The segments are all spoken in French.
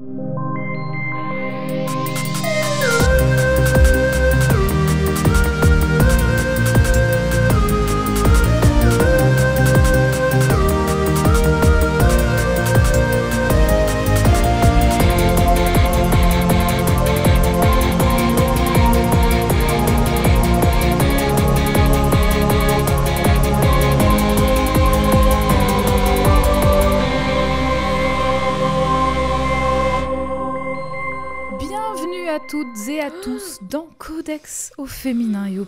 you.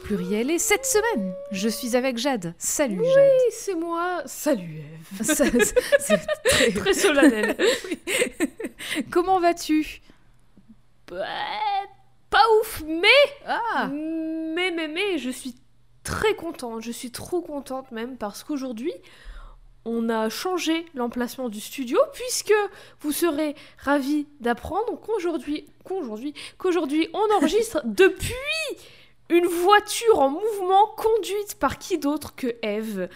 Pluriel. Et cette semaine, je suis avec Jade. Salut Jade. Oui, c'est moi. Salut Eve. C'est- très- Très solennel. Comment vas-tu? Bah, pas ouf, mais, Ah mais, mais, mais, je suis très contente. Je suis trop contente même parce qu'aujourd'hui, on a changé l'emplacement du studio puisque vous serez ravis d'apprendre qu'aujourd'hui, qu'aujourd'hui, qu'aujourd'hui, on enregistre depuis une voiture en mouvement conduite par qui d'autre que Eve,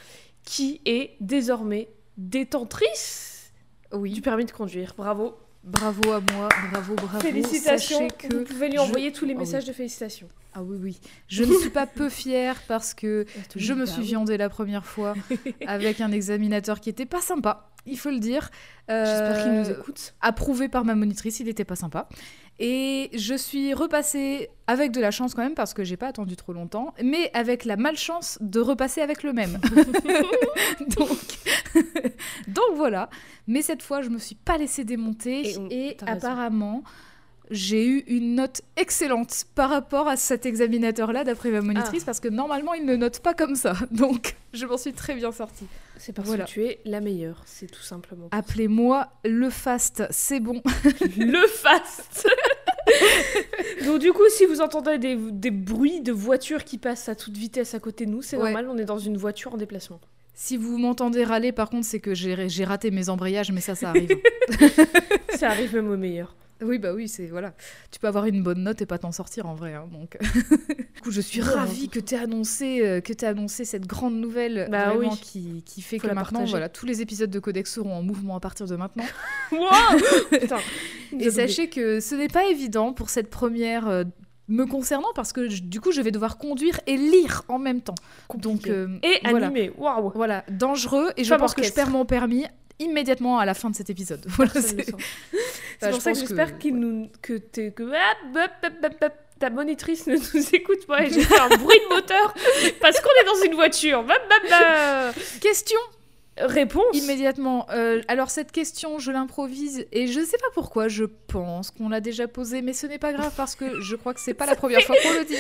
qui est désormais détentrice Oui, du permis de conduire. Bravo. bravo à moi, bravo, bravo. Félicitations. Sachez que Vous pouvez lui je- envoyer tous les Ah oui. messages de félicitations. Ah oui, oui. Je ne suis pas peu fière parce que je me suis viandée la première fois avec un examinateur qui était pas sympa, il faut le dire. J'espère qu'il nous Euh, écoute. approuvé par ma monitrice, il n'était pas sympa. Et je suis repassée avec de la chance quand même parce que j'ai pas attendu trop longtemps, mais avec la malchance de repasser avec le même. donc, donc voilà. Mais cette fois, je me suis pas laissée démonter Et on- apparemment. J'ai eu une note excellente par rapport à cet examinateur-là, d'après ma monitrice, Ah. parce que normalement, il ne note pas comme ça. Donc, je m'en suis très bien sortie. C'est parce voilà. que tu es la meilleure, c'est tout simplement. Appelez-moi le fast, c'est bon. le fast Donc du coup, si vous entendez des, des bruits de voitures qui passent à toute vitesse à côté de nous, c'est Ouais. normal, on est dans une voiture en déplacement. Si vous m'entendez râler, par contre, c'est que j'ai j'ai raté mes embrayages, mais ça, ça arrive. Ça arrive même au meilleur. Oui, bah oui, c'est voilà. Tu peux avoir une bonne note et pas t'en sortir en vrai. hein, donc, du coup, je suis ravie que tu aies annoncé euh, que t'aies annoncé cette grande nouvelle Bah vraiment oui. qui, qui fait Faut que maintenant, partager. voilà, tous les épisodes de Codex seront en mouvement à partir de maintenant. Putain. et sachez que ce n'est pas évident pour cette première. euh, me concernant parce que du coup je vais devoir conduire et lire en même temps. Donc euh, Et voilà. animé, waouh Voilà, dangereux et je pense que je perds mon permis immédiatement à la fin de cet épisode. Voilà, c'est-. Bah, pour ça que j'espère qu'il ouais. nous que que ah, ta monitrice ne nous écoute pas et j'ai fait un bruit de moteur parce qu'on est dans une voiture. Question Réponse. immédiatement. Euh, alors cette question, je l'improvise et je ne sais pas pourquoi. Je pense qu'on l'a déjà posée, mais ce n'est pas grave parce que je crois que c'est pas la première fois qu'on le dit.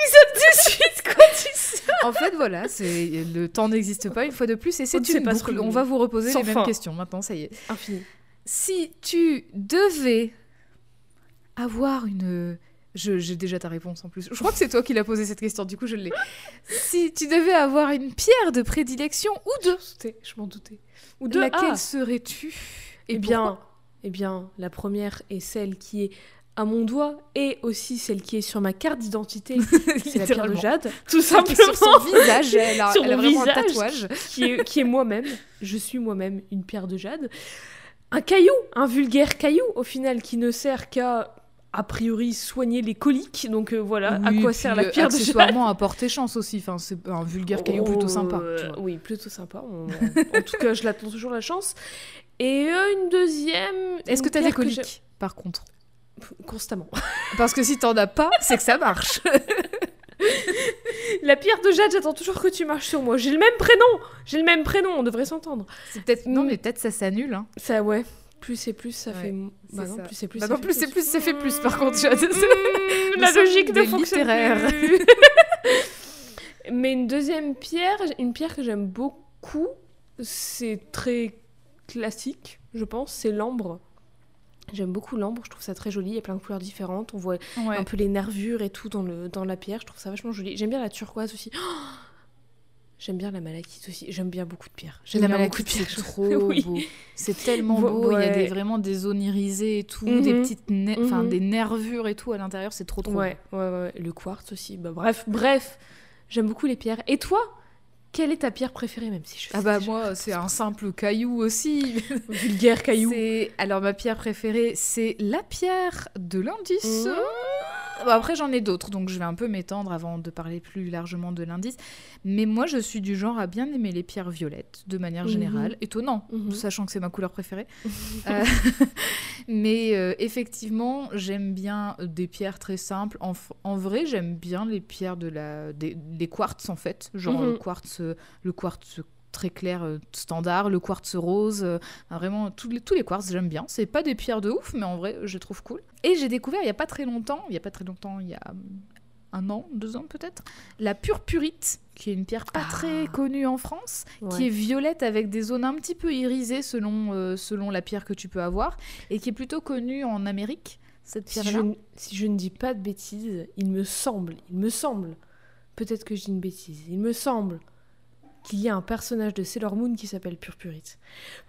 épisode de suite En fait, voilà, le temps n'existe pas une fois de plus et c'est une boucle. On va vous reposer les mêmes fin. questions maintenant. Ça y est. Infini. Si tu devais avoir une j'ai déjà ta réponse en plus. Je crois que c'est toi qui l'as posé cette question, du coup je l'ai. Si tu devais avoir une pierre de prédilection ou deux, je m'en doutais. Ou de laquelle ah, serais-tu? Eh bien, eh bien, la première est celle qui est à mon doigt et aussi celle qui est sur ma carte d'identité. C'est la pierre de jade, tout Sur simplement. son visage, elle a, Sur elle a vraiment un tatouage. qui est, qui est moi-même. Je suis moi-même une pierre de jade. Un caillou, un vulgaire caillou au final qui ne sert qu'à a priori soigner les coliques. Donc euh, voilà, à quoi sert la euh, pierre de jade Accessoirement à porter chance aussi. Enfin, c'est un vulgaire caillou plutôt Oh, sympa. tu euh, vois. oui, plutôt sympa. On- en tout cas, je l'attends toujours la chance. Et une deuxième. Est-ce que t'as des pierre que coliques par contre? Constamment. Parce que si t'en as pas, c'est que ça marche. La pierre de jade, j'attends toujours que tu marches sur moi. J'ai le même prénom. J'ai le même prénom. On devrait s'entendre. C'est peut-être non, mais peut-être ça s'annule. Hein. Ça, ouais. Plus c'est plus, ça Ouais, fait. Bah non, ça. plus c'est plus. Bah non, plus c'est plus, ça fait plus, par contre, Jade. Mmh, la logique littéraires. plus. Mais une deuxième pierre, une pierre que j'aime beaucoup, c'est très classique, je pense, c'est l'ambre. J'aime beaucoup l'ambre, je trouve ça très joli, il y a plein de couleurs différentes, on voit Ouais. un peu les nervures et tout dans, le, dans la pierre, je trouve ça vachement joli. J'aime bien la turquoise aussi. Oh J'aime bien la malachite aussi, j'aime bien beaucoup de pierres. J'aime La bien malachite, beaucoup de c'est pierres. trop Oui. beau. C'est tellement beau. Il y a des, vraiment des zones irisées et tout, Mhm. des petites, ne- Mhm. des nervures et tout à l'intérieur. C'est trop trop. Ouais, ouais, ouais, ouais. Le quartz aussi. Bah, bref, bref, j'aime beaucoup les pierres. Et toi, Quelle est ta pierre préférée, même si je Ah sais bah déjà. moi, c'est un simple caillou aussi. vulgaire caillou. Alors ma pierre préférée, c'est la pierre de l'indice. Mmh. Bon, après j'en ai d'autres, donc je vais un peu m'étendre avant de parler plus largement de l'indice. Mais moi je suis du genre à bien aimer les pierres violettes, de manière Mhm. générale. Étonnant, Mhm. sachant que c'est ma couleur préférée. Euh, mais euh, effectivement, j'aime bien des pierres très simples. En, vrai, j'aime bien les pierres de la, des, des quartz en fait, genre Mhm. le quartz, euh, le quartz très clair euh, standard, le quartz rose, euh, vraiment tous les, tous les quartz j'aime bien. C'est pas des pierres de ouf, mais en vrai je trouve cool. Et j'ai découvert il y a pas très longtemps, il y a pas très longtemps, il y a hum, un an, deux ans peut-être, la purpurite, qui est une pierre pas Ah. très connue en France, qui est violette avec des zones un petit peu irisées selon, euh, selon la pierre que tu peux avoir, et qui est plutôt connue en Amérique, cette Si pierre-là. je, si je ne dis pas de bêtises, il me semble, il me semble, peut-être que je dis une bêtise, il me semble qu'il y a un personnage de Sailor Moon qui s'appelle Purpurite.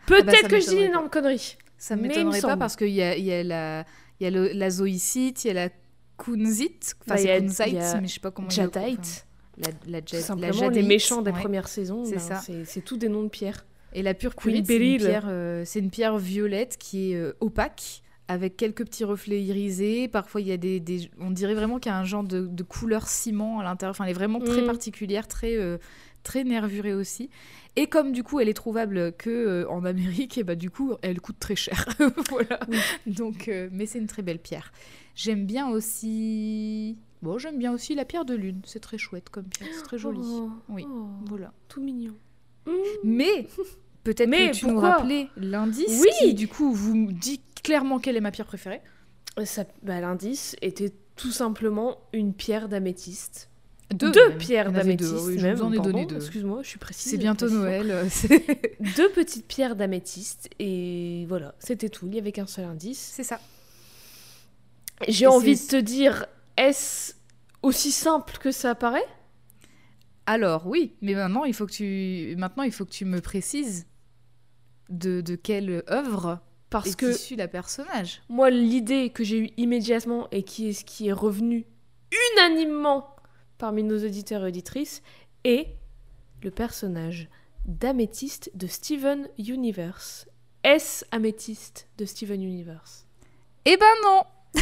Peut-être bah, ça que je dis une énorme connerie. Ça me m'étonnerait pas parce qu'il y a, y a la, y a le- la zoïcite, il y a la kunzite, enfin Bah, il y a- c'est kunzite, mais je sais pas comment Jadite, la, la, ja- tout la les méchants des ouais. premières saisons, c'est ben, ça. c'est tous des noms de pierres. Et la purpurite, Queen c'est une, Beryl. pierre, euh, c'est une pierre violette qui est euh, opaque, avec quelques petits reflets irisés. Parfois, il y a des, des- on dirait vraiment qu'il y a un genre de, de couleur ciment à l'intérieur. Enfin, elle est vraiment très Mm. particulière, très, euh, très nervurée aussi. Et comme du coup, elle est trouvable que euh, en Amérique, et bah du coup, elle coûte très cher. voilà. Oui. Donc, euh, mais c'est une très belle pierre. J'aime bien aussi. Bon, j'aime bien aussi la pierre de lune. C'est très chouette comme pierre. C'est très joli. Oh, Oui. oh, Voilà. tout mignon. Mais peut-être que tu nous rappelais l'indice Oui. qui, du coup, vous dit clairement quelle est ma pierre préférée. Ça- bah, L'indice était tout simplement une pierre d'améthyste. Deux, pierres d'améthyste. oui, même, vous en ai donné deux. Excuse-moi, je suis précise. C'est bientôt. Noël. euh, Deux petites pierres d'améthyste et voilà, c'était tout. Il y avait qu'un seul indice. c'est ça. J'ai Et envie de te dire, est-ce aussi simple que ça paraît? Alors oui, mais maintenant il faut que tu, maintenant il faut que tu me précises de, de quelle œuvre Parce est que issu la personnage. moi, l'idée que j'ai eue immédiatement et qui est ce qui est revenu unanimement parmi nos auditeurs et auditrices est le personnage d'améthyste de Steven Universe. Est-ce améthyste de Steven Universe? Eh ben non.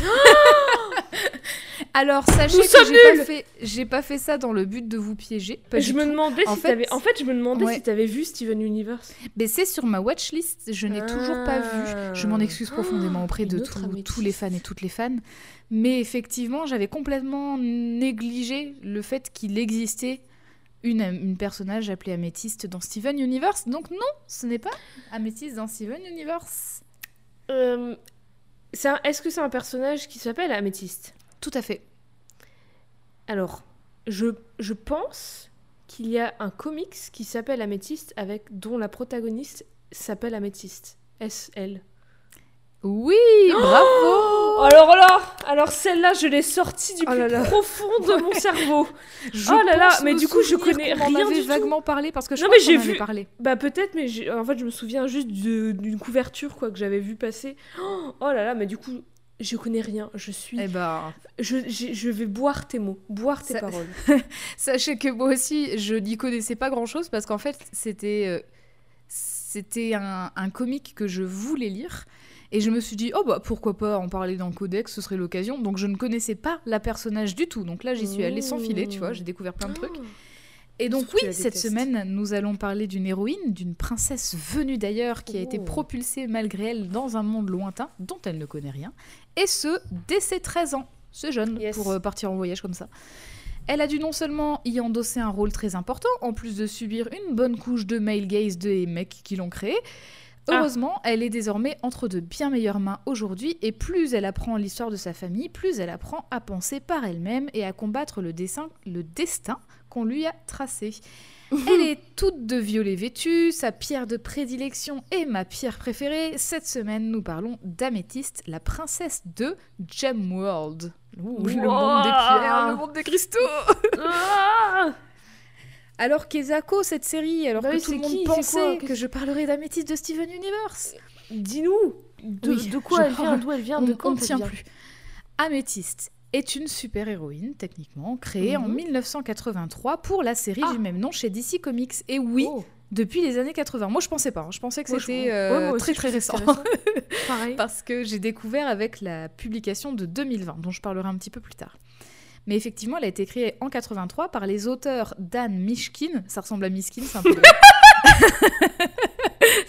Alors sachez Nous que j'ai pas fait, j'ai pas fait ça dans le but de vous piéger. je me demandais En si fait-. En fait, je me demandais Ouais. si t'avais vu Steven Universe. Mais c'est sur ma watchlist, je n'ai toujours pas vu. Je m'en excuse profondément auprès de Ah. Tous- les fans et toutes les fans. Mais effectivement, j'avais complètement négligé le fait qu'il existait une, une personnage appelée Améthyste dans Steven Universe. Donc non, ce n'est pas Améthyste dans Steven Universe. Euh, Est-ce que c'est un personnage qui s'appelle Améthyste? Tout à fait. Alors, je, je pense qu'il y a un comics qui s'appelle Améthyste avec dont la protagoniste s'appelle Améthyste. S.L. Oui, bravo Alors là, alors celle-là, je l'ai sortie du Oh plus là là. profond de mon cerveau. Je Oh là là, mais du coup, je connais en rien avait du tout. vaguement parlé parce que je Non, mais j'ai en vu- parlé. Bah peut-être, mais en fait, je me souviens juste d'une couverture quoi que j'avais vu passer. Oh, oh là là, mais du coup, je connais rien. Je suis, Eh ben, je, je vais boire tes mots, boire tes paroles. Sachez que moi aussi, je n'y connaissais pas grand-chose parce qu'en fait, c'était euh, c'était un, un comic que je voulais lire. Et je me suis dit, oh bah pourquoi pas en parler dans le codex, ce serait l'occasion. Donc je ne connaissais pas la personnage du tout. Donc là, j'y suis allée sans filet, tu vois, j'ai découvert plein de trucs. Et donc oui, cette semaine, nous allons parler d'une héroïne, d'une princesse venue d'ailleurs, qui a été Oh. propulsée malgré elle dans un monde lointain dont elle ne connaît rien. Et ce, dès ses 13 ans. C'est jeune Yes. pour euh, partir en voyage comme ça. Elle a dû non seulement y endosser un rôle très important, en plus de subir une bonne couche de male gaze des mecs qui l'ont créée. Ah. Heureusement, elle est désormais entre de bien meilleures mains aujourd'hui, et plus elle apprend l'histoire de sa famille, plus elle apprend à penser par elle-même et à combattre le, dessin, le destin qu'on lui a tracé. Elle est toute de violet vêtue, sa pierre de prédilection et ma pierre préférée. Cette semaine, nous parlons d'Améthyste, la princesse de Gemworld. Ouh, le monde des pierres, le monde des cristaux Ah Alors Kezako, cette série, alors Bah que oui, tout le c'est monde qui, pensait que je parlerais d'Améthyste de Steven Universe Dis-nous de, Oui, de quoi elle vient, d'où elle vient, on de on quand ne elle tient plus. Améthyste est une super-héroïne, techniquement, créée en Mhm. 1983 pour la série Ah. du même nom chez DC Comics. Et oui, Oh. depuis les années 80. Moi, je pensais pas. hein. Je pensais que c'était euh, très très récent. Pareil. parce que j'ai découvert avec la publication de 2020, dont je parlerai un petit peu plus tard. Mais effectivement, elle a été créée en 83 par les auteurs Dan Mishkin. Ça ressemble à Miskin, c'est un peu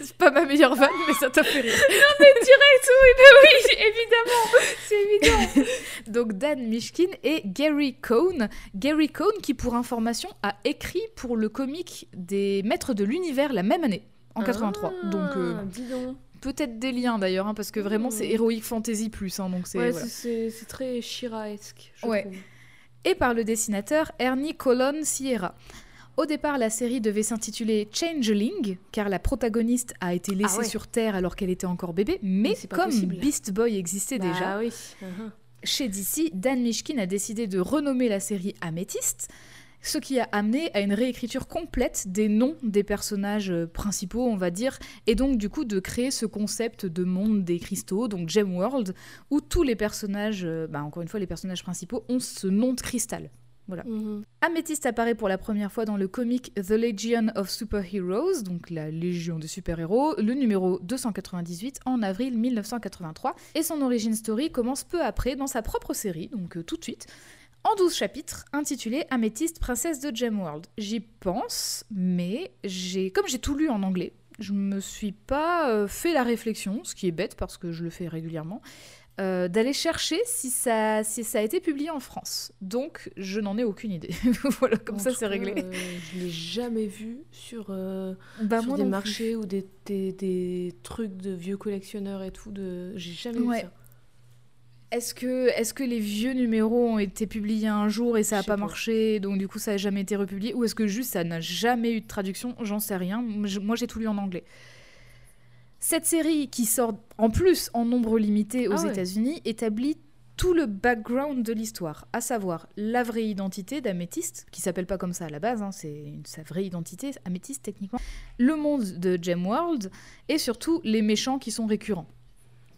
c'est pas ma meilleure vanne, mais ça t'a fait rire. Direct, oui, mais oui, évidemment, c'est évident. Donc Dan Mishkin et Gary Cohn. Gary Cohn qui, pour information, a écrit pour le comic des Maîtres de l'Univers la même année, en 83. donc euh, Ah, dis donc. peut-être des liens d'ailleurs, hein, parce que vraiment c'est Mmh. Heroic Fantasy plus. hein, donc c'est Ouais, voilà. c'est- c'est c'est très Shira-esque, je Ouais. trouve. Et par le dessinateur Ernie Colon Sierra. Au départ, la série devait s'intituler Changeling, car la protagoniste a été laissée Ah ouais. sur Terre alors qu'elle était encore bébé, mais, comme possible. Beast Boy existait Bah déjà, oui. chez DC, Dan Mishkin a décidé de renommer la série Améthyste, ce qui a amené à une réécriture complète des noms des personnages euh, principaux, on va dire, et donc du coup de créer ce concept de monde des cristaux, donc Gem World, où tous les personnages, euh, bah, encore une fois les personnages principaux, ont ce nom de cristal. Mhm. Améthyste apparaît pour la première fois dans le comic The Legion of Superheroes, donc la Légion des super-héros, le numéro 298 en avril 1983. Et son origin story commence peu après dans sa propre série, donc euh, tout de suite, en 12 chapitres, intitulé Améthyste, princesse de Gemworld. J'y pense, mais j'ai, comme j'ai tout lu en anglais, je me suis pas euh, fait la réflexion, ce qui est bête parce que je le fais régulièrement, euh, d'aller chercher si ça, si ça a été publié en France. Donc, je n'en ai aucune idée. voilà, comme En ça, c'est réglé. euh, je l'ai jamais vu sur, euh, Bah, sur des plus. marchés ou des, des, des trucs de vieux collectionneurs et tout. De... J'ai jamais Ouais. vu ça. Est-ce que, est que les vieux numéros ont été publiés un jour et ça n'a pas, pas. marché, donc du coup ça n'a jamais été republié? Ou est-ce que juste ça n'a jamais eu de traduction? J'en sais rien. Moi j'ai tout lu en anglais. Cette série qui sort en plus en nombre limité aux Ah ouais. États-Unis établit tout le background de l'histoire, à savoir la vraie identité d'Améthyste, qui s'appelle pas comme ça à la base, hein, c'est sa vraie identité, Améthyste techniquement, le monde de Gemworld et surtout les méchants qui sont récurrents.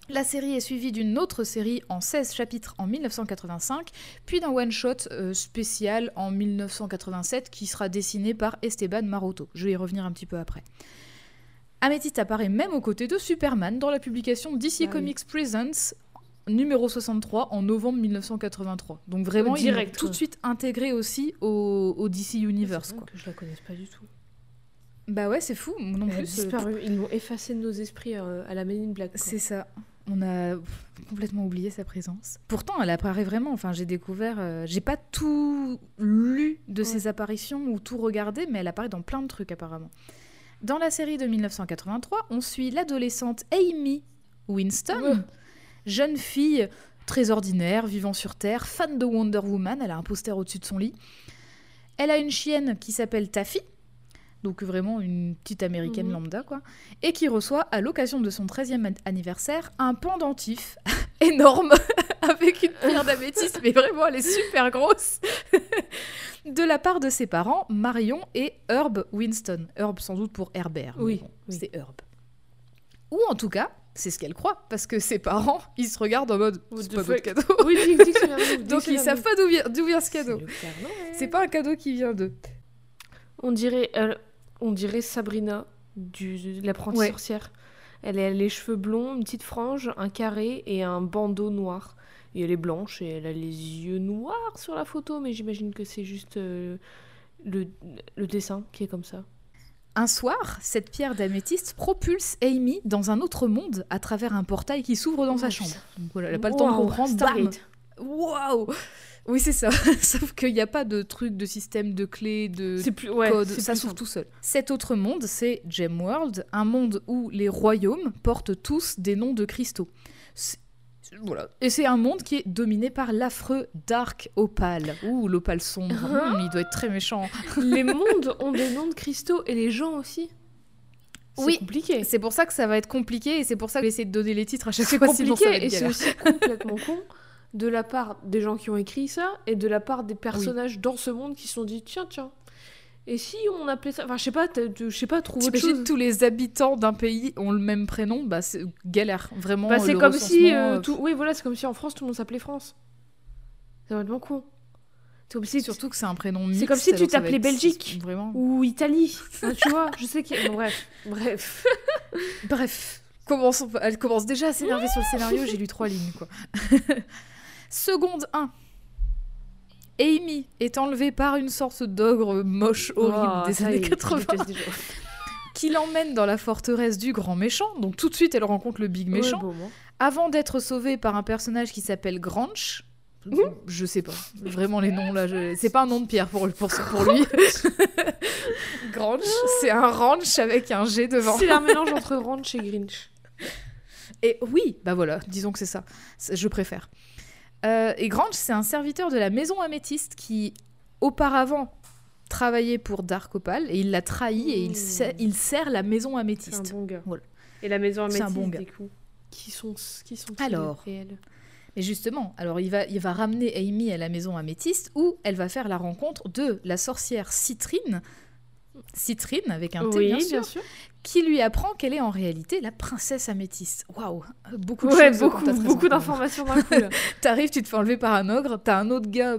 La série est suivie d'une autre série en 16 chapitres en 1985, puis d'un one-shot euh, spécial en 1987 qui sera dessiné par Esteban Maroto. Je vais y revenir un petit peu après. Améthyste apparaît même aux côtés de Superman dans la publication DC Ah oui. Comics Presents numéro 63 en novembre 1983. Donc vraiment, l'ont direct, tout de suite intégré aussi au, au DC Universe. Quoi. que je la connaisse pas du tout. Bah ouais, c'est fou. Non Elle plus. euh, disparu. Ils l'ont effacé de nos esprits euh, à la Men in Black. C'est ça. On a pff, complètement oublié sa présence. Pourtant, elle apparaît vraiment. Enfin, j'ai découvert. euh, j'ai pas tout lu de ses apparitions ou tout regardé, mais elle apparaît dans plein de trucs apparemment. Dans la série de 1983, on suit l'adolescente Amy Winston, Ouais. jeune fille très ordinaire, vivant sur Terre, fan de Wonder Woman. Elle a un poster au-dessus de son lit. Elle a une chienne qui s'appelle Taffy, donc vraiment une petite américaine Mhm. lambda, quoi, et qui reçoit, à l'occasion de son 13e an- anniversaire, un pendentif énorme avec une pierre d'améthyste, mais vraiment elle est super grosse, de la part de ses parents, Marion et Herb Winston. Herb sans doute pour Herbert. Oui, bon, oui. c'est Herb. Ou en tout cas, c'est ce qu'elle croit, parce que ses parents, ils se regardent en mode c'est pas notre cadeau. Oui, Donc ils savent pas d'où vient, d'où vient ce cadeau. C'est pas un cadeau qui vient d'eux. On dirait, elle- on dirait Sabrina du, de l'apprenti Ouais. sorcière. Elle a les cheveux blonds, une petite frange, un carré et un bandeau noir. Et elle est blanche et elle a les yeux noirs sur la photo, mais j'imagine que c'est juste euh, le, le dessin qui est comme ça. Un soir, cette pierre d'améthyste propulse Amy dans un autre monde à travers un portail qui s'ouvre dans sa chambre. Donc voilà, elle n'a pas le temps de comprendre. Waouh Oui, c'est ça. Sauf qu'il n'y a pas de truc de système de clés, de C'est plus, ouais, code. c'est Ça s'ouvre tout seul. Cet autre monde, c'est Gemworld, un monde où les royaumes portent tous des noms de cristaux. C'est- Voilà. Et c'est un monde qui est dominé par l'affreux Dark Opal. Ouh, l'opale sombre. Hein Hum, il doit être très méchant. Les mondes ont des noms de cristaux et les gens aussi. C'est Oui, compliqué. C'est pour ça que ça va être compliqué et c'est pour ça que j'essaie de donner les titres à chaque C'est fois. va compliqué et c'est aussi complètement con de la part des gens qui ont écrit ça et de la part des personnages dans ce monde qui se sont dit tiens tiens et si on appelait ça enfin je sais pas je sais pas trouve autre chose tous les habitants d'un pays ont le même prénom, bah c'est galère, vraiment. Bah, c'est comme si euh, euh, tout oui voilà c'est comme si en France tout le monde s'appelait France C'est complètement con. Si Surtout que c'est un prénom mixte. C'est comme si tu t'appelais être- Belgique. Vraiment. ou Italie. Tu vois, je sais que. Bon, bref, bref. Bref, commençons- elle commence déjà à s'énerver sur le scénario, j'ai lu trois lignes quoi. Seconde 1. Amy est enlevée par une sorte d'ogre moche horrible Oh, des ça y années est, je 80 déteste déjà. qui l'emmène dans la forteresse du grand méchant. Donc tout de suite elle rencontre le big méchant Ouais, bon, bon. avant d'être sauvée par un personnage qui s'appelle Granch. Je sais pas, vraiment les noms là, je- c'est pas un nom de pierre pour, pour, pour lui. Granch, c'est un ranch avec un G devant. C'est un mélange entre Ranch et Grinch. Et oui, bah voilà, disons que c'est ça. Je préfère. Euh, et Grange, c'est un serviteur de la maison améthyste qui, auparavant, travaillait pour Dark Opal et il l'a trahi et il, Mmh. sert, il sert la maison C'est un améthyste. bon gars. Voilà. Et la maison C'est un améthyste, bon gars. des coups. Qui sont, qui sont Alors. Et justement, alors il va, il va ramener Amy à la maison améthyste où elle va faire la rencontre de la sorcière Citrine. Citrine, avec un T Oui, bien sûr. Qui lui apprend qu'elle est en réalité la princesse améthyste. Waouh, beaucoup de Ouais, choses. beaucoup, t'as 13 ans, beaucoup d'informations d'un coup. T'arrives, tu te fais enlever par un ogre, t'as un autre gars.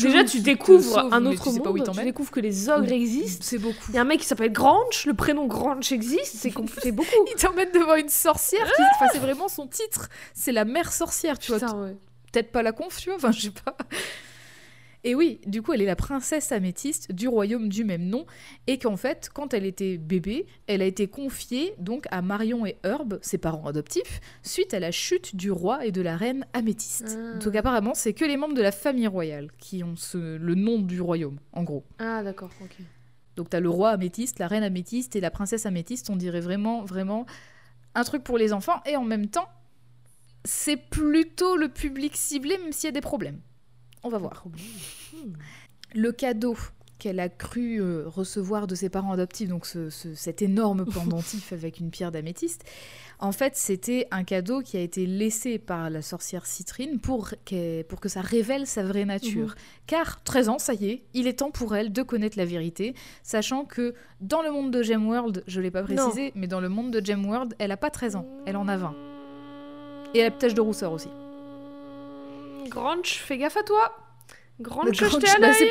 Déjà, tu découvres sauve, un autre tu sais pas monde. Tu t'emmène. découvres que les ogres existent. C'est beaucoup. Il y a un mec qui s'appelle Granch, le prénom Granch existe, c'est compl- c'est beaucoup. Il t'emmène devant une sorcière qui. Enfin, c'est vraiment son titre. C'est la mère sorcière, tu vois. Putain, ouais. Peut-être pas la conf, tu vois. Enfin, je sais pas. Et oui, du coup, elle est la princesse améthyste du royaume du même nom, et qu'en fait, quand elle était bébé, elle a été confiée donc à Marion et Herb, ses parents adoptifs, suite à la chute du roi et de la reine améthyste. Ah. Donc apparemment, c'est que les membres de la famille royale qui ont ce- le nom du royaume, en gros. Ah, d'accord, ok. Donc t'as le roi améthyste, la reine améthyste et la princesse améthyste, on dirait vraiment, vraiment un truc pour les enfants, et en même temps, c'est plutôt le public ciblé, même s'il y a des problèmes. On va voir. Le cadeau qu'elle a cru euh, recevoir de ses parents adoptifs, donc ce- ce- cet énorme pendentif avec une pierre d'améthyste, en fait, c'était un cadeau qui a été laissé par la sorcière Citrine pour, qu'elle- pour que ça révèle sa vraie nature. Car 13 ans, ça y est, il est temps pour elle de connaître la vérité, sachant que dans le monde de Gemworld, je l'ai pas précisé, mais dans le monde de Gemworld, elle a pas 13 ans, elle en a 20. Et elle a peut-être de rousseur aussi. Granch, fais gaffe à toi. Granch, Le je à bah, l'œil.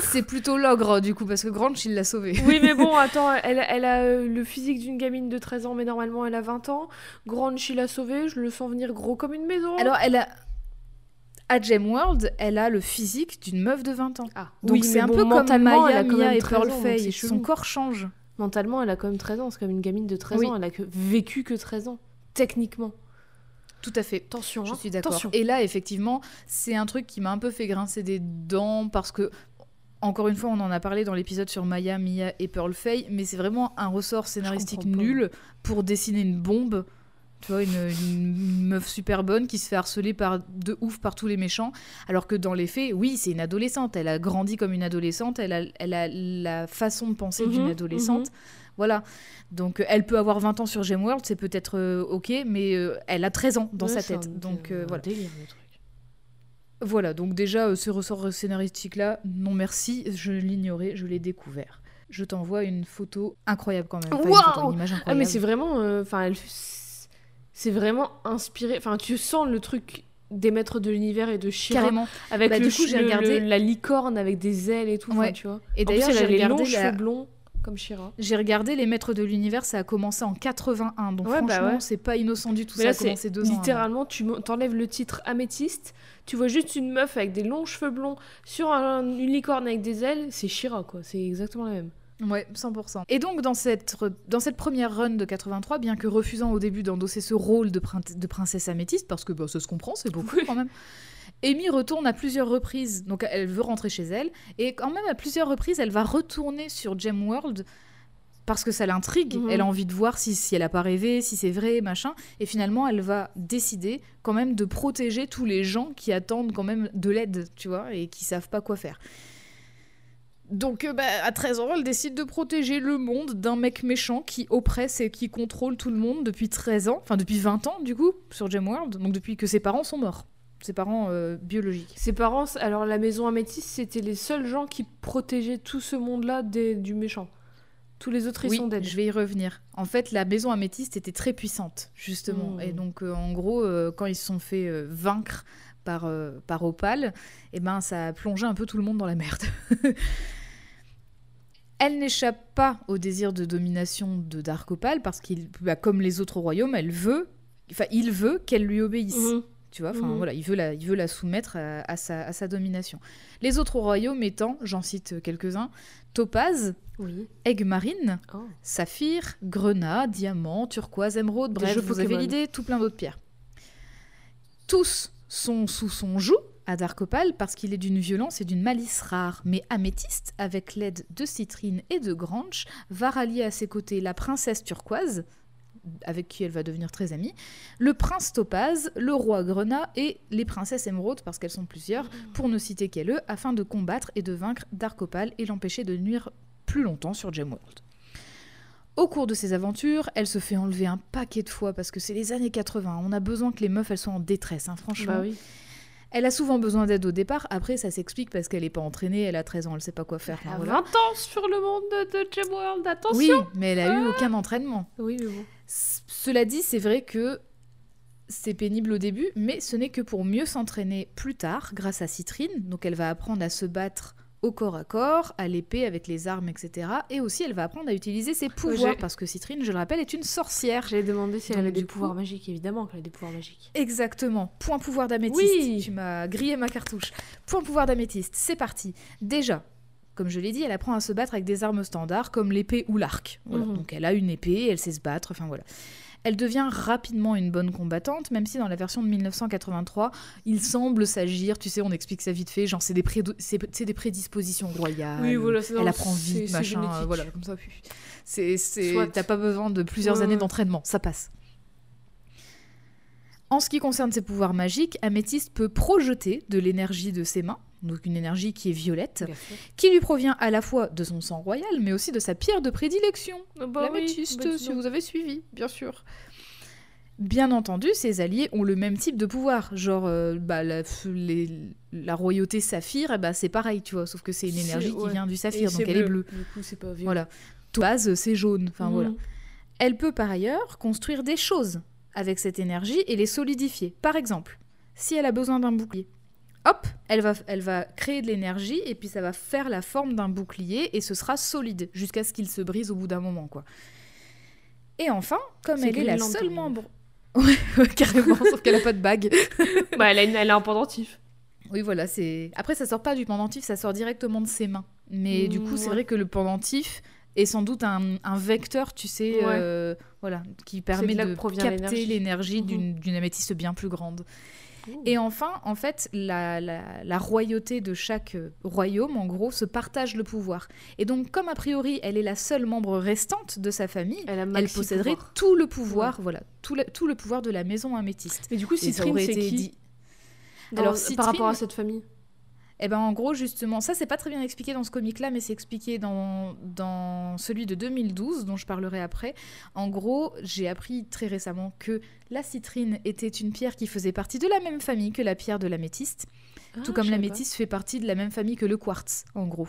C'est plutôt l'ogre, du coup, parce que Granch, il l'a sauvé. Oui, mais bon, attends, elle, elle a euh, le physique d'une gamine de 13 ans, mais normalement elle a 20 ans. Granch, il l'a sauvé, je le sens venir gros comme une maison. Alors, elle a. À Gemworld, elle a le physique d'une meuf de 20 ans. ah, Donc oui, c'est un bon, peu comme Maya, Mia et 13 Pearl ans, donc Fay. c'est Son corps change. Mentalement, elle a quand même 13 ans, c'est comme une gamine de 13 Oui. ans, elle a que vécu que 13 ans, techniquement. Tout à fait. Attention, Je hein. suis d'accord. Et là, effectivement, c'est un truc qui m'a un peu fait grincer des dents parce que, encore une fois, on en a parlé dans l'épisode sur Maya, Mia et Pearl Fay, mais c'est vraiment un ressort scénaristique nul pour dessiner une bombe. Tu vois, une, une meuf super bonne qui se fait harceler par, de ouf par tous les méchants. Alors que dans les faits, oui, c'est une adolescente. Elle a grandi comme une adolescente. Elle a, elle a la façon de penser d'une Mhm, adolescente. Voilà. Donc, euh, elle peut avoir 20 ans sur Gemworld, c'est peut-être euh, ok, mais euh, elle a 13 ans dans Ouais, sa tête. un- Donc, un voilà. délire, le truc. Voilà, donc déjà, ce ressort scénaristique-là, non merci, je l'ignorais, je l'ai découvert. Je t'envoie une photo incroyable quand même. Enfin, une, Waouh photo, une image Ah, mais c'est vraiment. Enfin. C'est vraiment inspiré. Enfin, tu sens le truc des maîtres de l'univers et de Shira. Carrément. Avec Bah, le, du coup, ch- j'ai regardé- le- la licorne avec des ailes et tout, Ouais. tu vois. Et d'ailleurs, j'ai les longs cheveux blonds comme Shira. j'ai regardé Les Maîtres de l'Univers, ça a commencé en 81, donc Ouais, bah franchement, ouais. c'est pas innocent du tout, Mais ça là, a commencé deux ans. avant. littéralement, tu t'enlèves le titre améthyste, tu vois juste une meuf avec des longs cheveux blonds sur un- une licorne avec des ailes, c'est Shira, quoi. C'est exactement la même. Ouais, 100%. Et donc, dans cette, dans cette première run de 83, bien que refusant au début d'endosser ce rôle de, prin- de princesse améthyste, parce que bah, ça se comprend, c'est beaucoup Oui. quand même, Amy retourne à plusieurs reprises. Donc, elle veut rentrer chez elle. Et quand même, à plusieurs reprises, elle va retourner sur Gemworld parce que ça l'intrigue. Mhm. Elle a envie de voir si, si elle a pas rêvé, si c'est vrai, machin. Et finalement, elle va décider quand même de protéger tous les gens qui attendent quand même de l'aide, tu vois, et qui savent pas quoi faire. Donc, euh, bah, à 13 ans, elle décide de protéger le monde d'un mec méchant qui oppresse et qui contrôle tout le monde depuis 13 ans, enfin depuis 20 ans du coup, sur Gemworld, donc depuis que ses parents sont morts, ses parents euh, biologiques. Ses parents, alors la maison améthyste, c'était les seuls gens qui protégeaient tout ce monde-là des- du méchant. Tous les autres, ils oui, sont dead. je vais y revenir. En fait, la maison améthyste était très puissante, justement. Mm. Et donc, euh, en gros, euh, quand ils se sont fait euh, vaincre par, par Opal, et ben ça a plongé un peu tout le monde dans la merde. elle n'échappe pas au désir de domination de Dark Opal parce qu'il, bah, comme les autres royaumes, elle veut, enfin il veut qu'elle lui obéisse. Mhm. Tu vois, enfin Mhm. voilà, il veut la, il veut la soumettre à, à sa, à sa domination. Les autres royaumes étant, j'en cite quelques-uns, Topaz, Oui. Marine, Oh. Saphir, Grenat, Diamant, Turquoise, Émeraude, bref, vous avez l'idée, tout plein d'autres pierres. Tous sont sous son joug à Dark Opal parce qu'il est d'une violence et d'une malice rare. Mais Améthyste, avec l'aide de Citrine et de Grange, va rallier à ses côtés la princesse Turquoise, avec qui elle va devenir très amie, le prince Topaz, le roi Grenat et les princesses Émeraude, parce qu'elles sont plusieurs, pour ne citer qu'elles, eux, afin de combattre et de vaincre Dark Opal et l'empêcher de nuire plus longtemps sur Gemworld. Au cours de ces aventures, elle se fait enlever un paquet de fois parce que c'est les années 80. On a besoin que les meufs elles soient en détresse, hein, franchement. Bah oui. Elle a souvent besoin d'aide au départ. Après, ça s'explique parce qu'elle n'est pas entraînée. Elle a 13 ans, elle sait pas quoi faire. Elle a voilà. 20 ans sur le monde de, de Gemworld, attention Oui, mais elle a eu aucun entraînement. Oui, mais bon. C- Cela dit, c'est vrai que c'est pénible au début, mais ce n'est que pour mieux s'entraîner plus tard grâce à Citrine. Donc elle va apprendre à se battre au corps à corps, à l'épée, avec les armes, etc. Et aussi, elle va apprendre à utiliser ses pouvoirs, parce que Citrine, je le rappelle, est une sorcière. J'allais demander si elle avait des coup- pouvoirs magiques, évidemment qu'elle a des pouvoirs magiques. Exactement. Point pouvoir d'améthyste. Oui. Tu m'as grillé ma cartouche. Point pouvoir d'améthyste. C'est parti. Déjà, comme je l'ai dit, elle apprend à se battre avec des armes standards comme l'épée ou l'arc. Voilà. Mhm. Donc elle a une épée, elle sait se battre. Enfin voilà. Elle devient rapidement une bonne combattante, même si dans la version de 1983, il semble s'agir, tu sais, on explique ça vite fait, genre c'est des, prédispositions royales. Oui, voilà, Elle le- apprend vite, machin, euh, voilà, comme ça. t'as pas besoin de plusieurs Ouais, années ouais. d'entraînement, ça passe. En ce qui concerne ses pouvoirs magiques, Améthyste peut projeter de l'énergie de ses mains, donc une énergie qui est violette, qui lui provient à la fois de son sang royal, mais aussi de sa pierre de prédilection, Ah bah oui, l'améthyste, bah si vous avez suivi, bien sûr. Bien entendu, ses alliés ont le même type de pouvoir, genre euh, bah, la, les- la royauté saphir, eh bah, c'est pareil, tu vois, sauf que c'est une énergie qui vient du Et saphir, donc elle est bleue. Du coup, c'est pas violent. Voilà. Topaz, c'est jaune, enfin Mhm. voilà. Elle peut par ailleurs construire des choses avec cette énergie et les solidifier. Par exemple, si elle a besoin d'un bouclier, hop, elle va, elle va créer de l'énergie et puis ça va faire la forme d'un bouclier et ce sera solide jusqu'à ce qu'il se brise au bout d'un moment, quoi. Et enfin, comme elle est la seule membre... Ouais, carrément, sauf qu'elle a pas de bague. bah, elle a, une- elle a un pendentif. Oui, voilà, c'est. Après, ça sort pas du pendentif, ça sort directement de ses mains. Mais du coup, c'est vrai que le pendentif est sans doute un, un vecteur, tu sais, Ouais. euh, voilà, qui permet de capter l'énergie. Mhm. d'une améthyste bien plus grande. Et enfin, en fait, la, la- la royauté de chaque euh, royaume, en gros, se partage le pouvoir. Et donc, comme a priori, elle est la seule membre restante de sa famille, elle, elle posséderait pouvoir. tout le pouvoir, voilà, tout le, tout le pouvoir de la maison améthyste. Mais du coup, Et Citrine, c'est qui dit- Alors, par rapport à cette famille? Eh ben en gros justement, ça c'est pas très bien expliqué dans ce comic-là, mais c'est expliqué dans, dans celui de 2012 dont je parlerai après. En gros, j'ai appris très récemment que la citrine était une pierre qui faisait partie de la même famille que la pierre de l'améthyste, Ah, tout comme l'améthyste fait partie de la même famille que le quartz, en gros.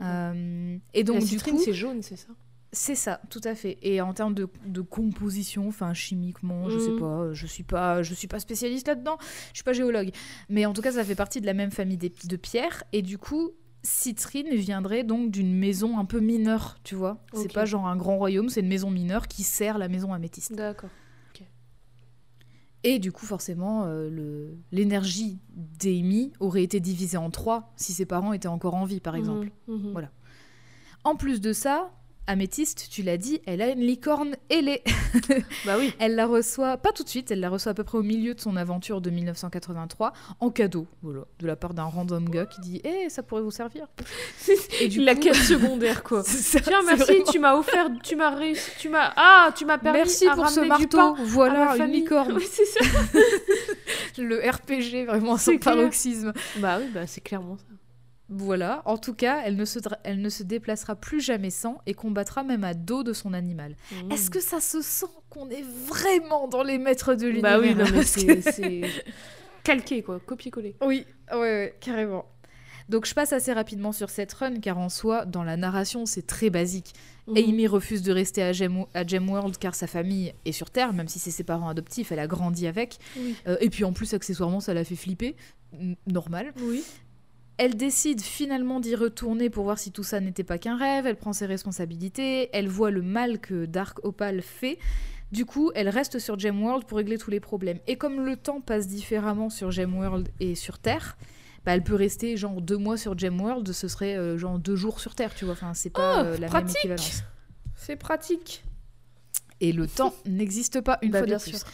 Ah. Euh, et donc la citrine, c'est jaune, c'est ça? C'est ça, tout à fait. Et en termes de, de composition, enfin chimiquement, je sais Mhm. pas, je suis pas, je suis pas spécialiste là-dedans, je suis pas géologue. Mais en tout cas, ça fait partie de la même famille des- de pierres. Et du coup, Citrine viendrait donc d'une maison un peu mineure, tu vois. C'est Ok. pas genre un grand royaume, c'est une maison mineure qui sert la maison améthyste. D'accord. Et du coup, forcément, euh, l'énergie d'Amy aurait été divisée en trois si ses parents étaient encore en vie, par exemple. Mhm, mhm. Voilà. En plus de ça, Améthyste, tu l'as dit, elle a une licorne ailée. Bah oui. Elle la reçoit, pas tout de suite, elle la reçoit à peu près au milieu de son aventure de 1983, en cadeau, voilà, de la part d'un random gars qui dit Eh, ça pourrait vous servir. Et du la coup- quête secondaire, quoi. Ça, Tiens, merci, vraiment- tu m'as offert, tu m'as réussi, tu m'as... Ah, tu m'as permis Merci à pour ce ramener du pain marteau, à ma voilà, une licorne. Oui, c'est ça. Le RPG, vraiment, son clair. paroxysme. Bah oui, bah c'est clairement ça. Voilà, en tout cas, elle ne, se elle ne se déplacera plus jamais sans et combattra même à dos de son animal. Mhm. Est-ce que ça se sent qu'on est vraiment dans les maîtres de l'univers Bah oui, non, mais c'est calqué, quoi, copier-coller. Oui, ouais, ouais, carrément. Donc je passe assez rapidement sur cette run car en soi, dans la narration, c'est très basique. Mhm. Amy refuse de rester à, Gem à Gemworld car sa famille est sur Terre, même si c'est ses parents adoptifs, elle a grandi avec. Oui. Euh, et puis en plus, accessoirement, ça l'a fait flipper. Normal. Oui. Elle décide finalement d'y retourner pour voir si tout ça n'était pas qu'un rêve. Elle prend ses responsabilités. Elle voit le mal que Dark Opal fait. Du coup, elle reste sur Gemworld pour régler tous les problèmes. Et comme le temps passe différemment sur Gemworld et sur Terre, bah, elle peut rester genre deux mois sur Gemworld. Ce serait euh, genre deux jours sur Terre, tu vois. Enfin, c'est pas Oh, euh, la pratique. même équivalence. C'est pratique. Et le temps n'existe pas une Bah, fois de plus. sûr.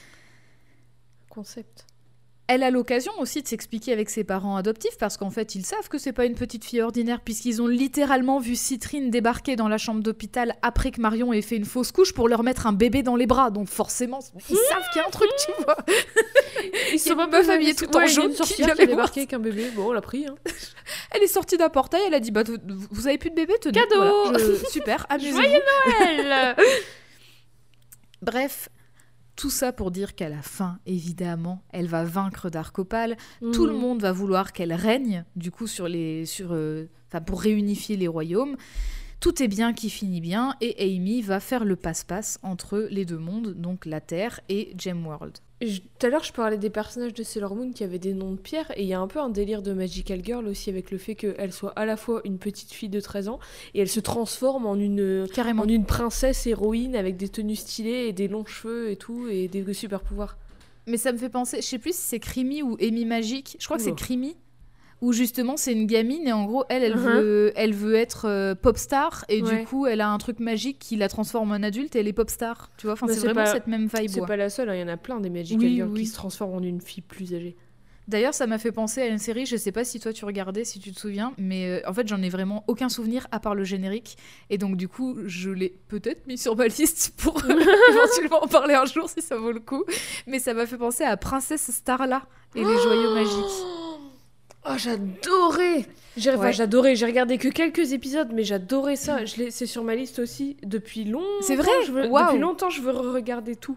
Concept. Elle a l'occasion aussi de s'expliquer avec ses parents adoptifs parce qu'en fait ils savent que c'est pas une petite fille ordinaire puisqu'ils ont littéralement vu Citrine débarquer dans la chambre d'hôpital après que Marion ait fait une fausse couche pour leur mettre un bébé dans les bras donc forcément ils savent qu'il y a un truc tu vois. Ils sont pas meuf habillée tout en jaune qui qui vient voir. débarquer avec un bébé. Bon, on l'a pris. Hein. Elle est sortie d'un portail elle a dit bah vous- vous avez plus de bébé tenez Cadeau Voilà, je- super amusez-vous. Joyeux Noël Bref tout ça pour dire qu'à la fin évidemment elle va vaincre Dark Opal Tout le monde va vouloir qu'elle règne, du coup, sur les, sur, euh, pour réunifier les royaumes. Tout est bien qui finit bien, et Amy va faire le passe-passe entre les deux mondes, donc la Terre et Gemworld. Tout à l'heure, je parlais des personnages de Sailor Moon qui avaient des noms de pierre, et il y a un peu un délire de Magical Girl aussi avec le fait qu'elle soit à la fois une petite fille de 13 ans et elle se transforme en une, Carrément. en une princesse héroïne avec des tenues stylées et des longs cheveux et tout, et des super pouvoirs. Mais ça me fait penser, je sais plus si c'est Crimi ou Amy Magique, je crois que c'est. Crimi, où justement c'est une gamine, et en gros, elle, elle, Mhm. veut, elle veut être euh, pop star, et Ouais. du coup, elle a un truc magique qui la transforme en adulte, et elle est pop star. Tu vois, enfin, Mais c'est vraiment pas- cette même vibe. C'est ouais. pas la seule, hein, il y en a plein des Magical Oui, qui se transforment en une fille plus âgée. D'ailleurs, ça m'a fait penser à une série, je sais pas si toi tu regardais, si tu te souviens, mais euh, en fait j'en ai vraiment aucun souvenir à part le générique. Et donc du coup, je l'ai peut-être mis sur ma liste pour euh, éventuellement en parler un jour si ça vaut le coup. Mais ça m'a fait penser à Princesse Starla et les joyaux magiques. Oh, j'adorais J'ai enfin, j'adorais, j'ai regardé que quelques épisodes, mais j'adorais ça. Je l'ai- c'est sur ma liste aussi depuis longtemps. C'est vrai je veux. Depuis longtemps, je veux regarder tout.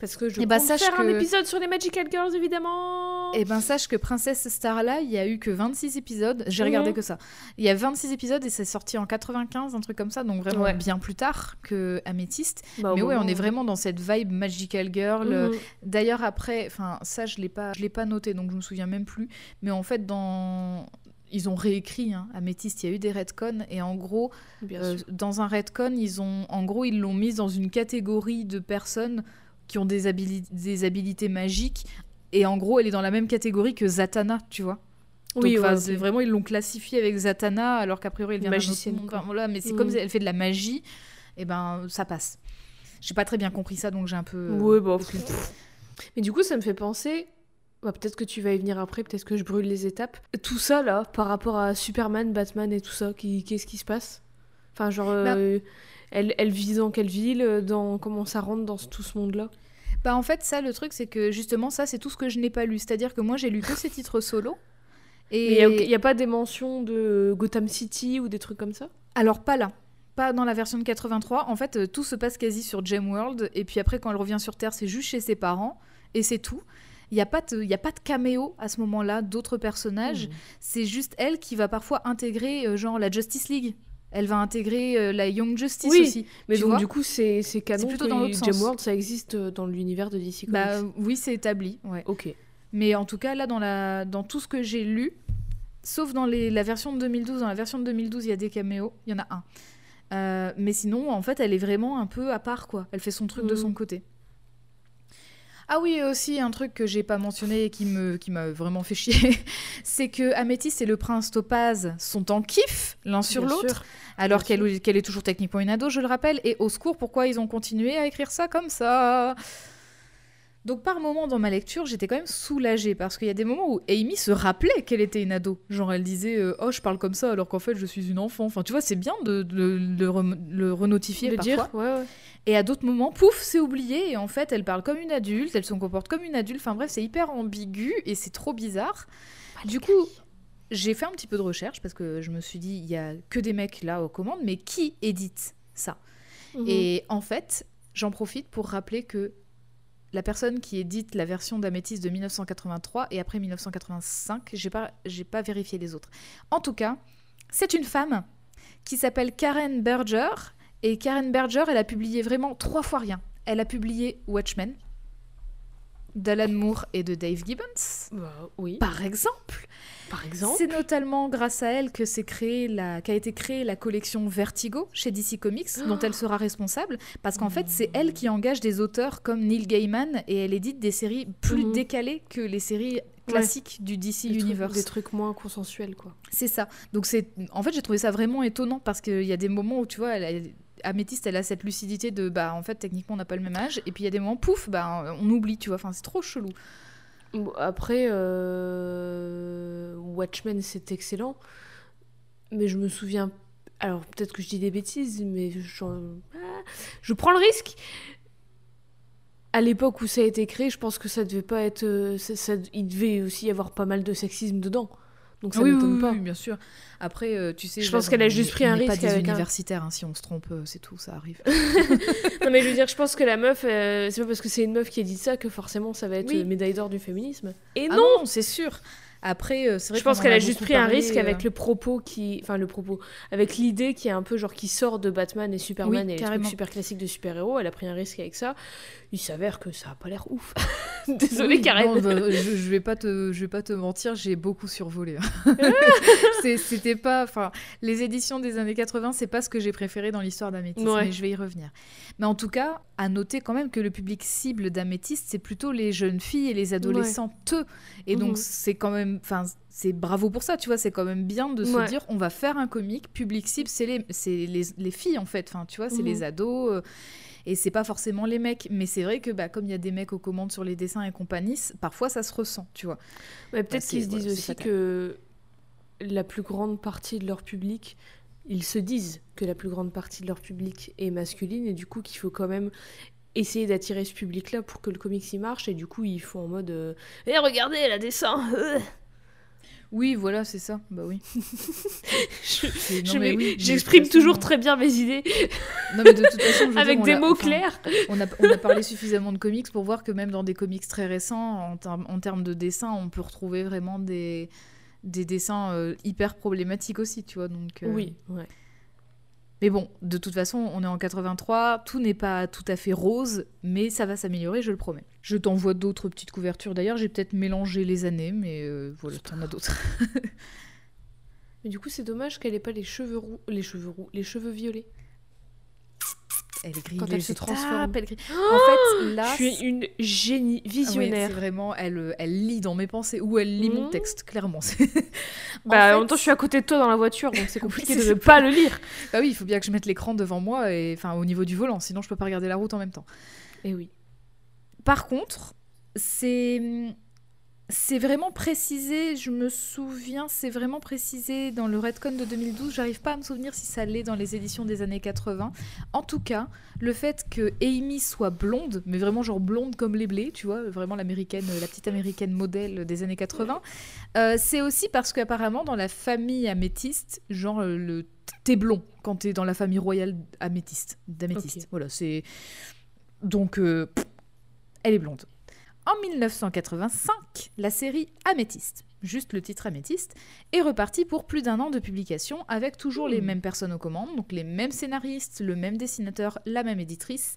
Parce que je Eh compte bah, sache faire un épisode sur les Magical Girls, évidemment. Et ben sache que Princesse Starla, il y a eu que 26 épisodes, j'ai regardé que ça. Il y a 26 épisodes et c'est sorti en 95, un truc comme ça, donc vraiment Ouais. bien plus tard que Améthyste. Bah, Mais ouais, on est vraiment dans cette vibe Magical Girl. Mhm. D'ailleurs, après, enfin, ça, je l'ai pas, je l'ai pas noté, donc je me souviens même plus. Mais en fait, dans ils ont réécrit hein, Améthyste, il y a eu des retcons et en gros, euh, dans un retcon, ils ont, en gros, ils l'ont mise dans une catégorie de personnes qui ont des, habili- des habilités magiques et en gros, elle est dans la même catégorie que Zatanna, tu vois. Donc, Oui, ouais, vraiment, ils l'ont classifiée avec Zatanna, alors qu'a priori, elle vient autre Magicienne, monde. Enfin, voilà, mais c'est comme elle fait de la magie, et ben ça passe. J'ai pas très bien compris ça, donc j'ai un peu. Ouais, bah, Mais du coup, ça me fait penser. bah, peut-être que tu vas y venir après, peut-être que je brûle les étapes. Tout ça là, par rapport à Superman, Batman et tout ça, qu'est-ce qui se passe? Enfin, genre, euh, elle, elle vit dans quelle ville euh, dans Comment ça rentre dans tout ce monde-là? Bah en fait, ça, le truc, c'est que justement, ça, c'est tout ce que je n'ai pas lu. C'est-à-dire que moi, j'ai lu que ces titres solo. Et Il n'y a, pas des mentions de Gotham City ou des trucs comme ça? Alors pas là. Pas dans la version de 83. En fait, euh, tout se passe quasi sur Gemworld. Et puis après, quand elle revient sur Terre, c'est juste chez ses parents. Et c'est tout. Il n'y a, pas de- y a pas de caméo à ce moment-là d'autres personnages. C'est juste elle qui va parfois intégrer, euh, genre, la Justice League. Elle va intégrer euh, la Young Justice Oui, aussi. Mais tu donc, du coup, c'est c'est canon plutôt que dans l'autre sens. Gemworld, ça existe euh, dans l'univers de DC Comics. Bah oui, c'est établi. Ouais. ok. Mais en tout cas, là, dans, la... dans tout ce que j'ai lu, sauf dans les... la version de 2012, dans la version de 2012, il y a des caméos, il y en a un. Euh, mais sinon, en fait, elle est vraiment un peu à part, quoi. Elle fait son truc de Mhm. son côté. Ah oui, et aussi un truc que j'ai pas mentionné et qui me qui m'a vraiment fait chier, c'est que Améthyste et le prince Topaz sont en kiff l'un sur l'autre, alors qu'elle est toujours techniquement une ado, je le rappelle. Et au secours, pourquoi ils ont continué à écrire ça comme ça? Donc par moments dans ma lecture, j'étais quand même soulagée parce qu'il y a des moments où Amy se rappelait qu'elle était une ado. Genre elle disait euh, oh je parle comme ça alors qu'en fait je suis une enfant. Enfin tu vois c'est bien de, de- de le le renotifier De parfois. dire, ouais, ouais. Et à d'autres moments pouf c'est oublié et en fait elle parle comme une adulte, elle se comporte comme une adulte. Enfin bref c'est hyper ambigu et c'est trop bizarre. Du coup j'ai fait un petit peu de recherche parce que je me suis dit il y a que des mecs là aux commandes mais qui édite ça? Mhm. et en fait, j'en profite pour rappeler que la personne qui édite la version d'Améthyste de 1983 et après 1985. J'ai pas, j'ai pas vérifié les autres. En tout cas, c'est une femme qui s'appelle Karen Berger. Et Karen Berger, elle a publié vraiment trois fois rien. Elle a publié Watchmen, d'Alan Moore et de Dave Gibbons, Bah, oui. par exemple. Par exemple. C'est notamment grâce à elle que créé la, qu'a été créée la collection Vertigo chez DC Comics, dont elle sera responsable, parce qu'en fait c'est elle qui engage des auteurs comme Neil Gaiman et elle édite des séries plus Mhm. décalées que les séries classiques du DC Des trucs- Universe. Des trucs moins consensuels, quoi. C'est ça. Donc c'est, en fait j'ai trouvé ça vraiment étonnant parce qu'il y a des moments où tu vois, elle a- Améthyste, elle a cette lucidité de bah en fait techniquement on n'a pas le même âge, et puis il y a des moments pouf, bah on oublie, tu vois. Enfin c'est trop chelou. Après, euh, Watchmen, c'est excellent. Mais je me souviens. Alors, peut-être que je dis des bêtises, mais ah, je prends le risque. À l'époque où ça a été créé, je pense que ça devait pas être. euh, ça- il devait aussi y avoir pas mal de sexisme dedans. Donc ça oui, m'étonne oui, pas. oui, bien sûr. Après, euh, tu sais, Je pense qu'elle a juste pris un risque pas des avec un- hein, si on se trompe, euh, c'est tout, ça arrive. Non, mais je veux dire, je pense que la meuf, euh, c'est pas parce que c'est une meuf qui a dit ça que forcément ça va être médaille d'or du féminisme. Et Ah non non, c'est sûr. Après, euh, c'est vrai Je pense qu'elle a juste pris un risque euh, avec le propos qui. Enfin, le propos. Avec l'idée qui est un peu genre qui sort de Batman et Superman Oui, et les carrément. trucs super classiques de super-héros. Elle a pris un risque avec ça. Il s'avère que ça a pas l'air ouf. Désolée, oui, Karen. non, bah, je, je vais pas te, je vais pas te mentir, j'ai beaucoup survolé. hein. C'était pas, enfin, les éditions des années 80, c'est pas ce que j'ai préféré dans l'histoire d'Améthyste, Ouais. mais je vais y revenir. Mais en tout cas, à noter quand même que le public cible d'Améthyste, c'est plutôt les jeunes filles et les adolescentes. Et donc Mhm. c'est quand même, enfin, c'est bravo pour ça, tu vois, c'est quand même bien de se Ouais. dire, on va faire un comic public cible, c'est les, c'est les, les filles en fait, enfin, tu vois, c'est Mhm. les ados. euh, et c'est pas forcément les mecs, mais c'est vrai que bah, comme il y a des mecs aux commandes sur les dessins et compagnie, parfois ça se ressent, tu vois. Mais peut-être Bah, qu'ils se disent aussi fatal. que la plus grande partie de leur public. Ils se disent que la plus grande partie de leur public est masculine et du coup qu'il faut quand même essayer d'attirer ce public-là pour que le comics y marche et du coup ils font en mode euh, Eh regardez elle a dessin Oui, voilà, c'est ça. Bah oui. Je mais mais J'exprime façon, toujours très bien mes idées Non, mais de toute façon, je veux avec dire, des mots enfin, clairs. On a, on a parlé suffisamment de comics pour voir que même dans des comics très récents, en, termes- en termes de dessin, on peut retrouver vraiment des, des dessins euh, hyper problématiques aussi, tu vois. Donc, euh, Oui, ouais. Mais bon, de toute façon, on est en 83, tout n'est pas tout à fait rose, mais ça va s'améliorer, je le promets. Je t'envoie d'autres petites couvertures d'ailleurs, j'ai peut-être mélangé les années, mais euh, voilà, t'en as d'autres. Mais du coup, c'est dommage qu'elle ait pas les cheveux roux, les cheveux roux, les cheveux violets. Elle Quand elle se transforme. elle grille. En fait, là, Je suis une génie ouais, visionnaire. vraiment, elle, euh, elle lit dans mes pensées ou elle lit mon Mhm. texte, clairement. C'est- bah, en, même temps, je suis à côté de toi dans la voiture, donc c'est compliqué Oui, de ne pas le lire. Bah oui, il faut bien que je mette l'écran devant moi, et enfin au niveau du volant, sinon je peux pas regarder la route en même temps. Et oui. Par contre, c'est c'est vraiment précisé, je me souviens, c'est vraiment précisé dans le Redcon de 2012, j'arrive pas à me souvenir si ça l'est dans les éditions des années 80. En tout cas, le fait que Amy soit blonde, mais vraiment genre blonde comme les blés, tu vois, vraiment l'américaine, la petite américaine modèle des années 80, euh, c'est aussi parce qu'apparemment dans la famille améthyste, genre euh, le t'es blond quand t'es dans la famille royale améthyste, d'améthyste. Voilà, c'est donc euh, pff, elle est blonde. En 1985, la série Améthyste, juste le titre Améthyste, est repartie pour plus d'un an de publication avec toujours les Hmm. mêmes personnes aux commandes, donc les mêmes scénaristes, le même dessinateur, la même éditrice.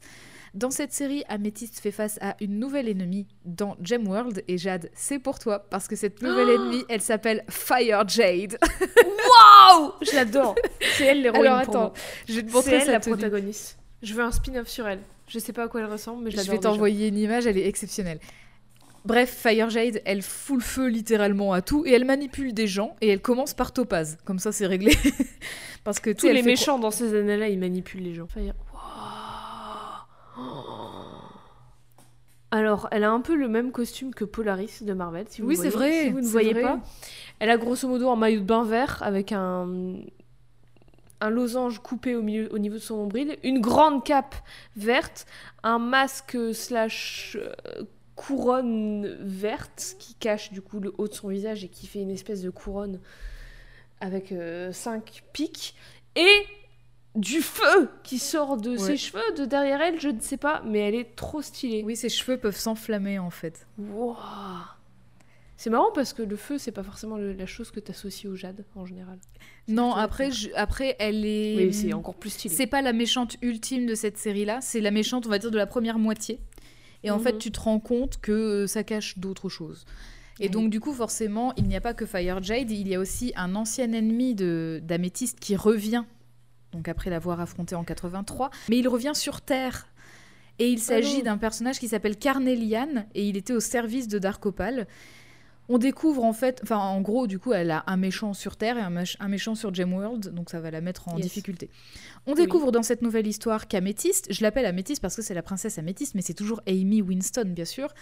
Dans cette série, Améthyste fait face à une nouvelle ennemie dans Gemworld et Jade, c'est pour toi parce que cette nouvelle Oh ennemie, elle s'appelle Fire Jade. Waouh Je l'adore C'est elle l'héroïne Alors attends, je vais te C'est montrer elle la tenue. protagoniste. Je veux un spin-off sur elle. Je sais pas à quoi elle ressemble, mais je Je l'adore vais déjà. t'envoyer une image, elle est exceptionnelle. Bref, Fire Jade, elle fout le feu littéralement à tout et elle manipule des gens et elle commence par Topaz. Comme ça, c'est réglé. Parce que Tous les méchants dans ces années-là, ils manipulent les gens. Fire- Waouh. Alors, elle a un peu le même costume que Polaris de Marvel, si vous Oui, c'est vrai, Si vous ne voyez vrai. pas, elle a grosso modo un maillot de bain vert avec un un losange coupé au, milieu, au niveau de son nombril, une grande cape verte, un masque slash euh, couronne verte qui cache du coup le haut de son visage et qui fait une espèce de couronne avec euh, cinq pics et du feu qui sort de Ouais. ses cheveux, de derrière elle, je ne sais pas, mais elle est trop stylée. Oui, ses cheveux peuvent s'enflammer en fait. C'est marrant parce que le feu, c'est pas forcément le- la chose que t'associes au jade en général. Non, après, je- après, elle est. Oui, c'est encore plus stylé. C'est pas la méchante ultime de cette série-là, c'est la méchante, on va dire, de la première moitié. Et en Mhm. fait, tu te rends compte que euh, ça cache d'autres choses. Et donc, du coup, forcément, il n'y a pas que Fire Jade, il y a aussi un ancien ennemi d'Améthyste qui revient, donc après l'avoir affronté en 83, mais il revient sur Terre. Et il s'agit non. d'un personnage qui s'appelle Carnelian, et il était au service de Darkopal. On découvre en fait, enfin en gros, du coup, elle a un méchant sur Terre et un, méchant sur Gemworld, donc ça va la mettre en Yes. difficulté. On découvre dans cette nouvelle histoire qu'Améthyste, je l'appelle Améthyste parce que c'est la princesse Améthyste, mais c'est toujours Amy Winston, bien sûr.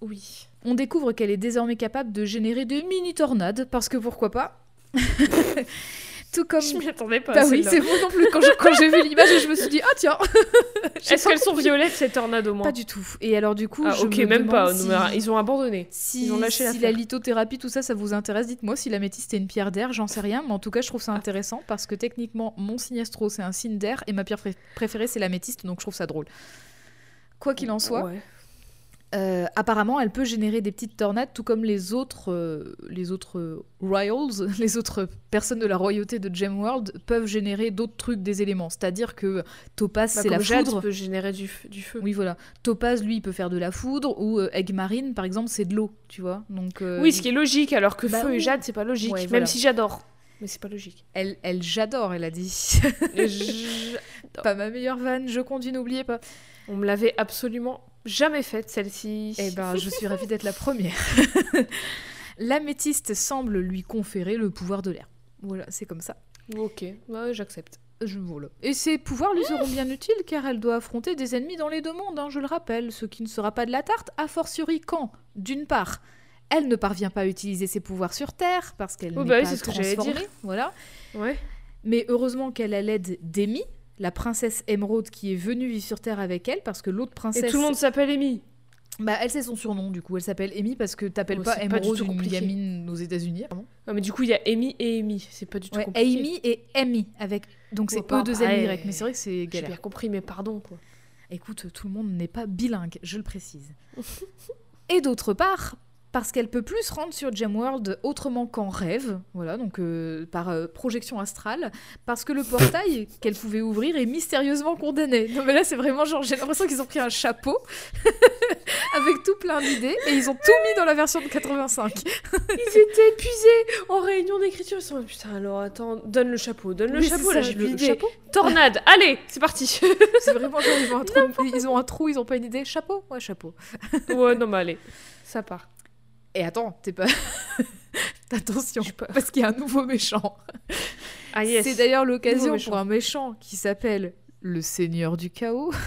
Oui. On découvre qu'elle est désormais capable de générer des mini-tornades, parce que pourquoi pas? Tout comme... Je m'y attendais pas. Bah oui, c'est moi non plus. Quand je- quand j'ai vu l'image, je me suis dit, ah tiens J'ai Est-ce qu'elles sont violettes ces tornades au moins Pas du tout. Et alors du coup, Ah, je ok, me même pas. si- Ils ont abandonné. Si, Ils ont lâché si l'affaire. la lithothérapie, tout ça, ça vous intéresse, dites-moi. Si la métisse, c'était une pierre d'air, j'en sais rien. Mais en tout cas, je trouve ça Ah. intéressant parce que techniquement, mon sinestro, c'est un signe d'air et ma pierre pré- préférée, c'est l'améthyste. Donc je trouve ça drôle. Quoi qu'il en soit, Ouais. Euh, apparemment, elle peut générer des petites tornades, tout comme les autres, euh, les autres euh, royals, les autres personnes de la royauté de Gemworld peuvent générer d'autres trucs, des éléments. C'est-à-dire que Topaz, Bah, c'est la Jade foudre. peut générer du, feu. Oui, voilà. Topaz, lui, il peut faire de la foudre, ou euh, Egg Marine, par exemple, c'est de l'eau, tu vois. Donc, Oui, ce qui est logique, alors que Bah feu oui. et Jade, c'est pas logique. Ouais, Même voilà. si j'adore. Mais c'est pas logique. elle, elle j'adore, elle a dit. Pas ma meilleure vanne, je conduis, n'oubliez pas. On me l'avait absolument jamais faite, celle-ci. Eh ben, je suis ravie d'être la première. L'améthyste semble lui conférer le pouvoir de l'air. Voilà, c'est comme ça. Ok, ouais, j'accepte. Je voilà. Et ces pouvoirs lui seront bien utiles car elle doit affronter des ennemis dans les deux mondes, hein, je le rappelle, ce qui ne sera pas de la tarte, a fortiori quand, d'une part, elle ne parvient pas à utiliser ses pouvoirs sur Terre parce qu'elle Oh n'est bah oui, pas ce transformée, voilà. Ouais. Mais heureusement qu'elle a l'aide d'Amy, la princesse Émeraude qui est venue vivre sur Terre avec elle parce que l'autre Et princesse tout le monde s'appelle Amy. bah elle c'est son surnom du coup, elle s'appelle Amy parce que t'appelles Oh, pas tout une gamine aux États-Unis. Ah, mais du coup, il y a Amy et Amy. C'est pas du tout Ouais, compliqué. Amy et Amy avec donc c'est Ouais, pas E 2 pareil. Y mais c'est vrai que c'est J'ai galère. bien compris, mais pardon, quoi. Écoute, tout le monde n'est pas bilingue, je le précise. Et d'autre part, parce qu'elle peut plus se rendre sur Gemworld autrement qu'en rêve, voilà, donc euh, par euh, projection astrale, parce que le portail qu'elle pouvait ouvrir est mystérieusement condamné. Non mais là c'est vraiment genre, j'ai l'impression qu'ils ont pris un chapeau avec tout plein d'idées et ils ont tout mis dans la version de 85. Ils étaient épuisés en réunion d'écriture. Ils sont putain, alors attends, donne le chapeau, donne le chapeau, là, j'ai plus d'idée. Tornade, allez, c'est parti. C'est vraiment genre ils ont un trou, ils ont un trou, ils ont pas une idée. Chapeau, ouais chapeau. ouais, non, mais allez, ça part. Et attends, t'es pas. Attention, pas- parce qu'il y a un nouveau méchant. Ah yes. C'est d'ailleurs l'occasion pour un méchant qui s'appelle le Seigneur du Chaos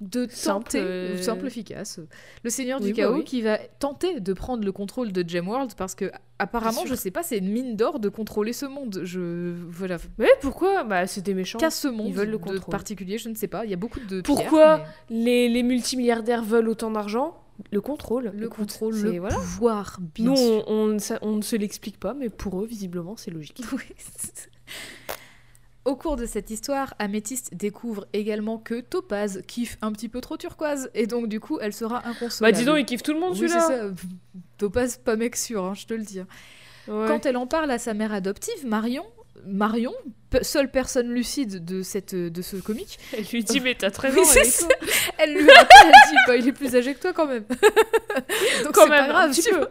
de tenter, euh, simple efficace, le Seigneur Oui, du bah Chaos oui. qui va tenter de prendre le contrôle de Gemworld parce que apparemment, je sais pas, c'est une mine d'or de contrôler ce monde. Je voilà, Mais pourquoi? Bah, c'est des méchants. qu'à ce monde veulent le contrôle. particulier, je ne sais pas. Il y a beaucoup de Pourquoi pierres, Les, les multimilliardaires veulent autant d'argent? Le contrôle. le Écoute, contrôle, le voilà. pouvoir, bien Nous, sûr. on, on on ne se l'explique pas, mais pour eux, visiblement, c'est logique. Oui. Au cours de cette histoire, Améthyste découvre également que Topaz kiffe un petit peu trop turquoise et donc du coup elle sera Bah, inconsolable. dis donc, il kiffe tout le monde, oui, celui-là. ça. Topaz, pas mec sûr, hein, je te le dis. Ouais. Quand elle en parle à sa mère adoptive, Marion, Marion, seule personne lucide de, cette, de ce comique, Elle lui dit, mais t'as 13 Oui, ans, elle elle lui rappelle, elle dit bah, il est plus âgé que toi quand même. donc Quand c'est pas grave, tu peu.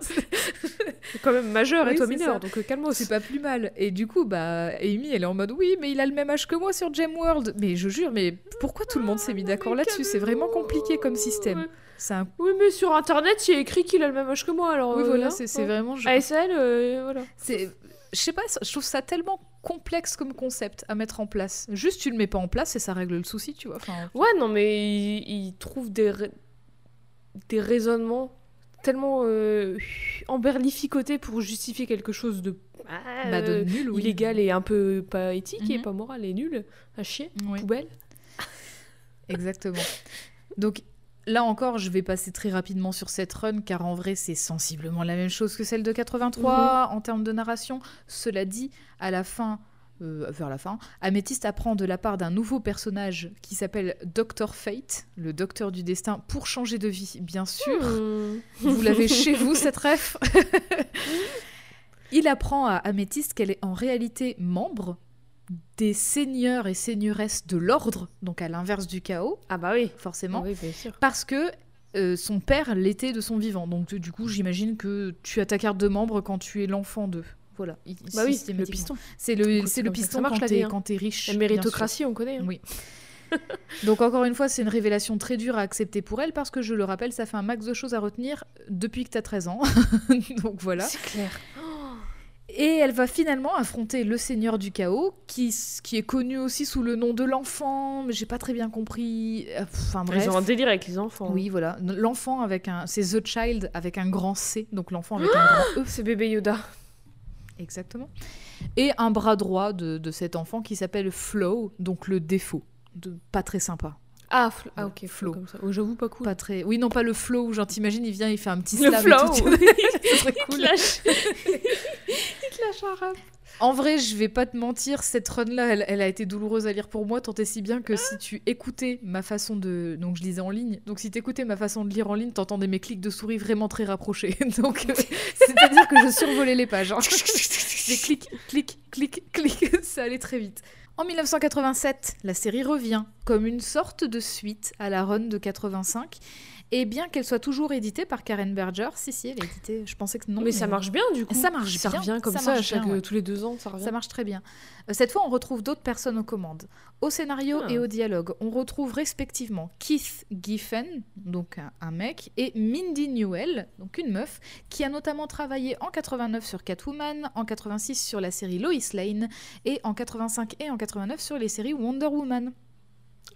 quand même majeur Oui, et toi mineur, ça. donc euh, calmos. C'est pas plus mal. Et du coup, bah, Amy, elle est en mode oui, mais il a le même âge que moi sur Gemworld. Mais je jure, mais pourquoi tout le monde s'est mis d'accord Mais là-dessus? C'est vraiment compliqué comme système. Ouais. Un... Oui, mais sur internet, il y a écrit qu'il a le même âge que moi, alors. Oui, euh, voilà, hein, c'est hein. vraiment. je- ASL, euh, voilà. Je sais pas, je trouve ça tellement complexe comme concept à mettre en place. Juste, tu le mets pas en place et ça règle le souci, tu vois. Enfin, Ouais, non, mais il, il trouve des, ra- des raisonnements tellement euh, emberlificotés pour justifier quelque chose de, ah, bah, de euh, nul, oui. illégal et un peu pas éthique et Mhm. pas moral et nul, à chier, Oui, poubelle. exactement. Donc là encore, je vais passer très rapidement sur cette run car en vrai, c'est sensiblement la même chose que celle de 83 en termes de narration. Cela dit, à la fin. euh, vers la fin, Améthyste apprend de la part d'un nouveau personnage qui s'appelle Dr Fate, le docteur du destin, pour changer de vie, bien sûr. Hmm. Vous l'avez chez vous, cette ref? Il apprend à Améthyste qu'elle est en réalité membre des seigneurs et seigneuresses de l'ordre, donc à l'inverse du chaos, Ah bah oui. forcément, Ah oui, bien sûr. parce que euh, son père l'était de son vivant. Donc du coup, j'imagine que tu as ta carte de membre quand tu es l'enfant d'eux. Voilà. Bah oui, le piston. C'est le, Écoute, le piston marche, quand t'es hein. quand t'es riche. La méritocratie, on connaît. hein. Oui. Donc encore une fois, c'est une révélation très dure à accepter pour elle parce que je le rappelle, ça fait un max de choses à retenir depuis que t'as 13 ans. Donc voilà. C'est clair. Et elle va finalement affronter le Seigneur du Chaos, qui, qui est connu aussi sous le nom de l'enfant, mais j'ai pas très bien compris. Euh, Enfin bref. Ils ont un délire avec les enfants. Oui, voilà. L'enfant avec un. C'est The Child avec un grand C, donc l'enfant avec un grand E. C'est bébé Yoda. Exactement. Et un bras droit de, de cet enfant qui s'appelle Flow, donc le défaut. De, pas très sympa. Ah, fl- ah Le ok, flow. flow comme ça. Oh, J'avoue pas cool. Pas très. Oui, non, pas le flow, genre t'imagines, il vient, il fait un petit Le slam. et flow. tout. Cool. En vrai, je vais pas te mentir, cette run-là, elle, elle a été douloureuse à lire pour moi, tant et si bien que si tu écoutais ma façon de... Donc je lisais en ligne, donc si t'écoutais ma façon de lire en ligne, t'entendais mes clics de souris vraiment très rapprochés. Donc euh, c'est-à-dire que je survolais les pages. hein. Des clics, clics, clics, clics, ça allait très vite. En 1987, la série revient comme une sorte de suite à la run de 85. Et bien qu'elle soit toujours éditée par Karen Berger, si, si, elle est éditée, je pensais que non. mais ça marche bien du coup. Ça marche Ça bien, revient comme ça ça, à chaque, bien, ouais. tous les deux ans, ça revient. Ça marche très bien. Euh, Cette fois, on retrouve d'autres personnes aux commandes. Au scénario Ah. et au dialogue, on retrouve respectivement Keith Giffen, donc un, un mec, et Mindy Newell, donc une meuf, qui a notamment travaillé en 89 sur Catwoman, en 86 sur la série Lois Lane, et en 85 et en 89 sur les séries Wonder Woman.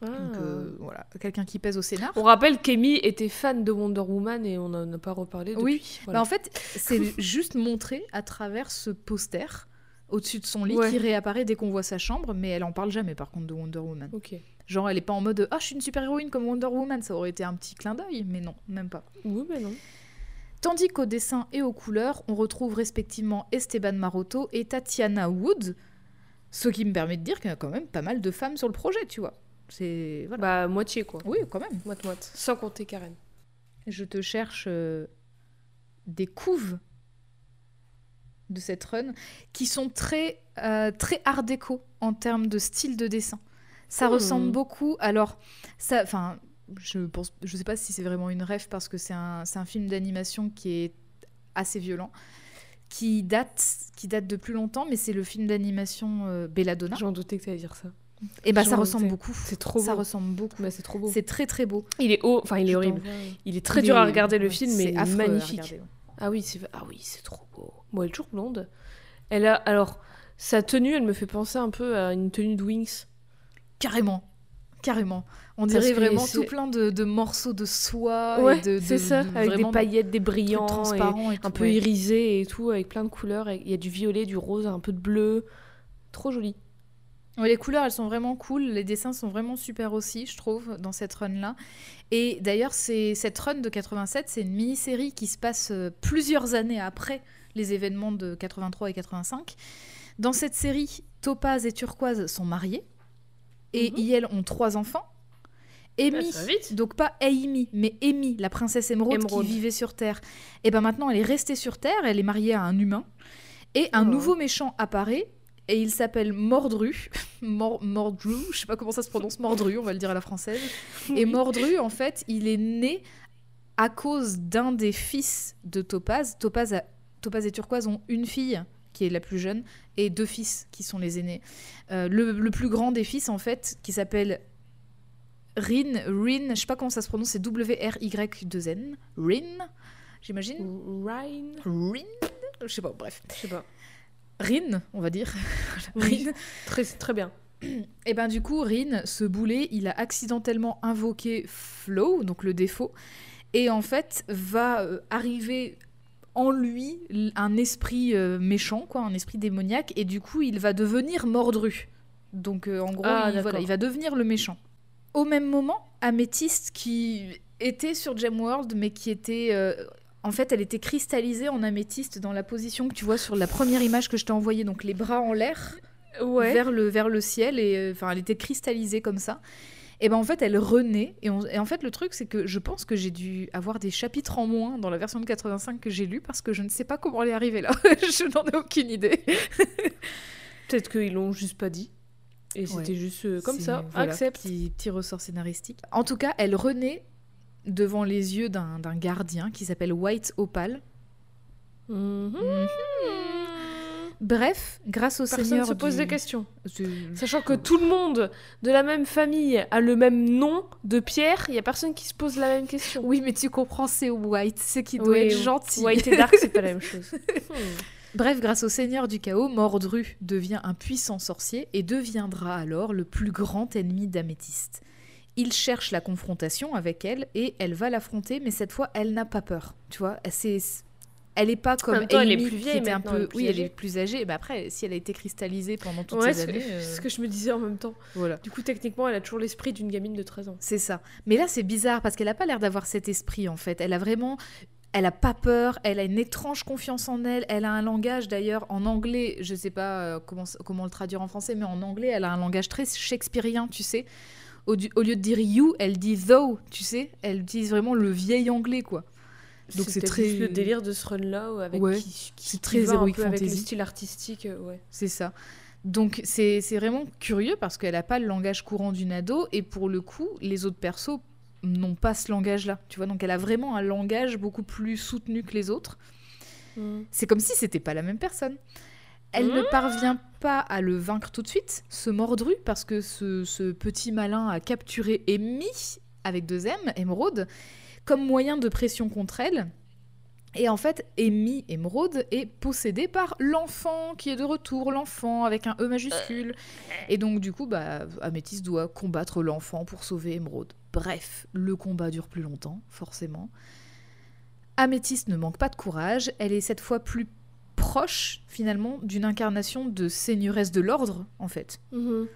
Ah. Donc euh, voilà, quelqu'un qui pèse au scénar. On rappelle qu'Amy était fan de Wonder Woman et on n'en a pas reparlé depuis. Oui, Voilà. Bah, en fait, c'est juste montré à travers ce poster au-dessus de son lit Ouais. qui réapparaît dès qu'on voit sa chambre, mais elle en parle jamais par contre de Wonder Woman. Ok. Genre, elle est pas en mode Ah, je suis une super-héroïne comme Wonder Woman, ça aurait été un petit clin d'œil, mais non, même pas. Oui, mais non. Tandis qu'au dessin et aux couleurs, on retrouve respectivement Esteban Maroto et Tatiana Wood, ce qui me permet de dire qu'il y a quand même pas mal de femmes sur le projet, tu vois. C'est. Voilà. Bah, moitié quoi. Oui, quand même. Moite-moite. Sans compter Karen. Je te cherche euh, des couves de cette run qui sont très, euh, très art déco en termes de style de dessin. Ça ressemble beaucoup. Alors, ça, enfin, je pense, je sais pas si c'est vraiment une rêve parce que c'est un, c'est un film d'animation qui est assez violent, qui date, qui date de plus longtemps, mais c'est le film d'animation euh, Belladonna. J'en doutais que tu allais dire ça. Et bah, j'en ça ressemble beaucoup. C'est trop Ça beau. ressemble beaucoup. Bah, c'est trop beau. C'est très très beau. Il est haut, enfin il est Je horrible. Il est très Il dur à regarder le film, mais affreux magnifique. regarder, ouais. Ah oui, c'est ah oui, c'est trop beau. Bon, elle est toujours blonde. Elle a alors sa tenue, elle me fait penser un peu à une tenue de Wings. Carrément. Carrément. On dirait vraiment tout plein de, de morceaux de soie. Ouais, de, c'est de- ça, de- avec des paillettes, des brillants, et transparents et un tout, peu ouais. irisé et tout, avec plein de couleurs. Il y a du violet, du rose, un peu de bleu. Trop joli. Ouais, les couleurs, elles sont vraiment cool. Les dessins sont vraiment super aussi, je trouve, dans cette run-là. Et d'ailleurs, c'est cette run de 87, c'est une mini-série qui se passe euh, plusieurs années après les événements de 83 et 85. Dans cette série, Topaz et Turquoise sont mariés. Et Mhm. ils ont trois enfants. Amy, va vite. donc pas Amy, mais Amy, la princesse émeraude, Émeraude. qui vivait sur Terre. Et ben maintenant, elle est restée sur Terre, elle est mariée à un humain. Et un Oh. nouveau méchant apparaît, et il s'appelle Mordru. Mor- Mordru, je sais pas comment ça se prononce, Mordru, on va le dire à la française. Et Mordru, en fait, il est né à cause d'un des fils de Topaz. Topaz, a- Topaz et Turquoise ont une fille qui est la plus jeune et deux fils qui sont les aînés. Euh, le, le plus grand des fils, en fait, qui s'appelle Rin, Rin, je sais pas comment ça se prononce, c'est W-R-Y-2-N. Rin, j'imagine. Ryan Rin Je sais pas, bref. Je sais pas. Rin, on va dire. Oui. Rin. Très, très bien. Et ben du coup, Rin, ce boulet, il a accidentellement invoqué Flow, donc le défaut, et en fait va euh, arriver en lui un esprit euh, méchant, quoi, un esprit démoniaque, et du coup, il va devenir Mordru. Donc euh, en gros, Ah, il, voilà, d'accord. il va devenir le méchant. Au même moment, Améthyste, qui était sur Gemworld, mais qui était... euh, en fait, elle était cristallisée en améthyste dans la position que tu vois sur la première image que je t'ai envoyée, donc les bras en l'air. Ouais. vers, le, vers le ciel, et euh, enfin, elle était cristallisée comme ça. Et ben en fait, elle renaît. Et, on- et en fait, le truc, c'est que je pense que j'ai dû avoir des chapitres en moins dans la version de 85 que j'ai lu parce que je ne sais pas comment elle est arrivée là. je n'en ai aucune idée. Peut-être qu'ils l'ont juste pas dit. Et Ouais. c'était juste euh, comme ça. voilà, Accepte. Petit, petit ressort scénaristique. En tout cas, elle renaît devant les yeux d'un gardien qui s'appelle White Opal. Mhm. Mhm. Bref, grâce au Personne seigneur se pose du- des questions. du- Sachant que tout le monde de la même famille a le même nom de Pierre, il y a personne qui se pose la même question. Oui, mais tu comprends, c'est White, c'est qui doit Oui, être gentil. White et Dark, c'est pas la même chose. Bref, grâce au seigneur du chaos, Mordru devient un puissant sorcier et deviendra alors le plus grand ennemi d'Améthyste. Il cherche la confrontation avec elle et elle va l'affronter, mais cette fois, elle n'a pas peur. Tu vois, c'est elle est pas comme temps, elle est plus qui vieille était un peu oui, elle est plus âgée. Mais après, si elle a été cristallisée pendant toutes Ouais, ces c'est années, euh, c'est ce que je me disais en même temps. voilà. Du coup, techniquement, elle a toujours l'esprit d'une gamine de 13 ans. C'est ça. Mais là, c'est bizarre parce qu'elle a pas l'air d'avoir cet esprit en fait. Elle a vraiment. Elle a pas peur, elle a une étrange confiance en elle, elle a un langage d'ailleurs en anglais, je sais pas euh, comment, comment le traduire en français, mais en anglais, elle a un langage très shakespearien, tu sais. Au, du- au lieu de dire you, elle dit though, tu sais. Elle utilise vraiment le vieil anglais, quoi. Donc c'est très- le délire de ce run-là avec Ouais, qui, qui- c'est très peu avec le style artistique. euh, ouais. C'est ça. Donc c'est c'est vraiment curieux parce qu'elle n'a pas le langage courant d'une ado et pour le coup, les autres persos n'ont pas ce langage-là. Tu vois, donc elle a vraiment un langage beaucoup plus soutenu que les autres. Mm. C'est comme si c'était pas la même personne. Elle ne Mmh. parvient pas à le vaincre tout de suite, ce mordru, parce que ce, ce petit malin a capturé Amy, avec deux M, Émeraude, comme moyen de pression contre elle. Et en fait, Amy Émeraude est possédée par l'enfant qui est de retour, l'enfant avec un E majuscule. Et donc, du coup, bah, Améthyste doit combattre l'enfant pour sauver Émeraude. Bref, le combat dure plus longtemps, forcément. Améthyste ne manque pas de courage. Elle est cette fois plus proche, finalement, d'une incarnation de seigneuresse de l'ordre, en fait. Mhm.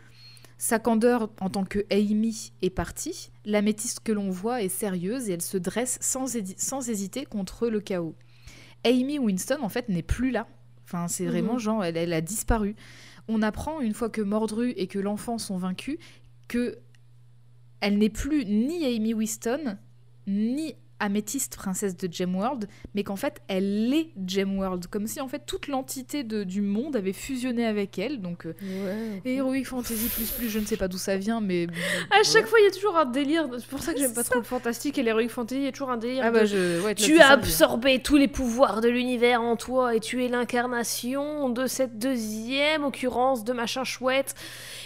Sa candeur en tant que Amy est partie. L'améthyste que l'on voit est sérieuse et elle se dresse sans, sans hésiter contre le chaos. Amy Winston, en fait, n'est plus là. Enfin, c'est Mhm. vraiment genre, elle, elle a disparu. On apprend, une fois que Mordru et que l'enfant sont vaincus, que elle n'est plus ni Amy Winston, ni Améthyste, princesse de Gemworld, mais qu'en fait, elle est Gemworld. Comme si, en fait, toute l'entité du monde avait fusionné avec elle. Donc, euh, Ouais. et Heroic Fantasy plus plus, je ne sais pas d'où ça vient, mais. À chaque fois, il y a toujours un délire. C'est pour ça que j'aime pas trop le fantastique et l'heroic fantasy. Il y a toujours un délire. Ah de- bah je. ouais, Tu as absorbé tous les pouvoirs de l'univers en toi et tu es l'incarnation de cette deuxième occurrence de machin chouette.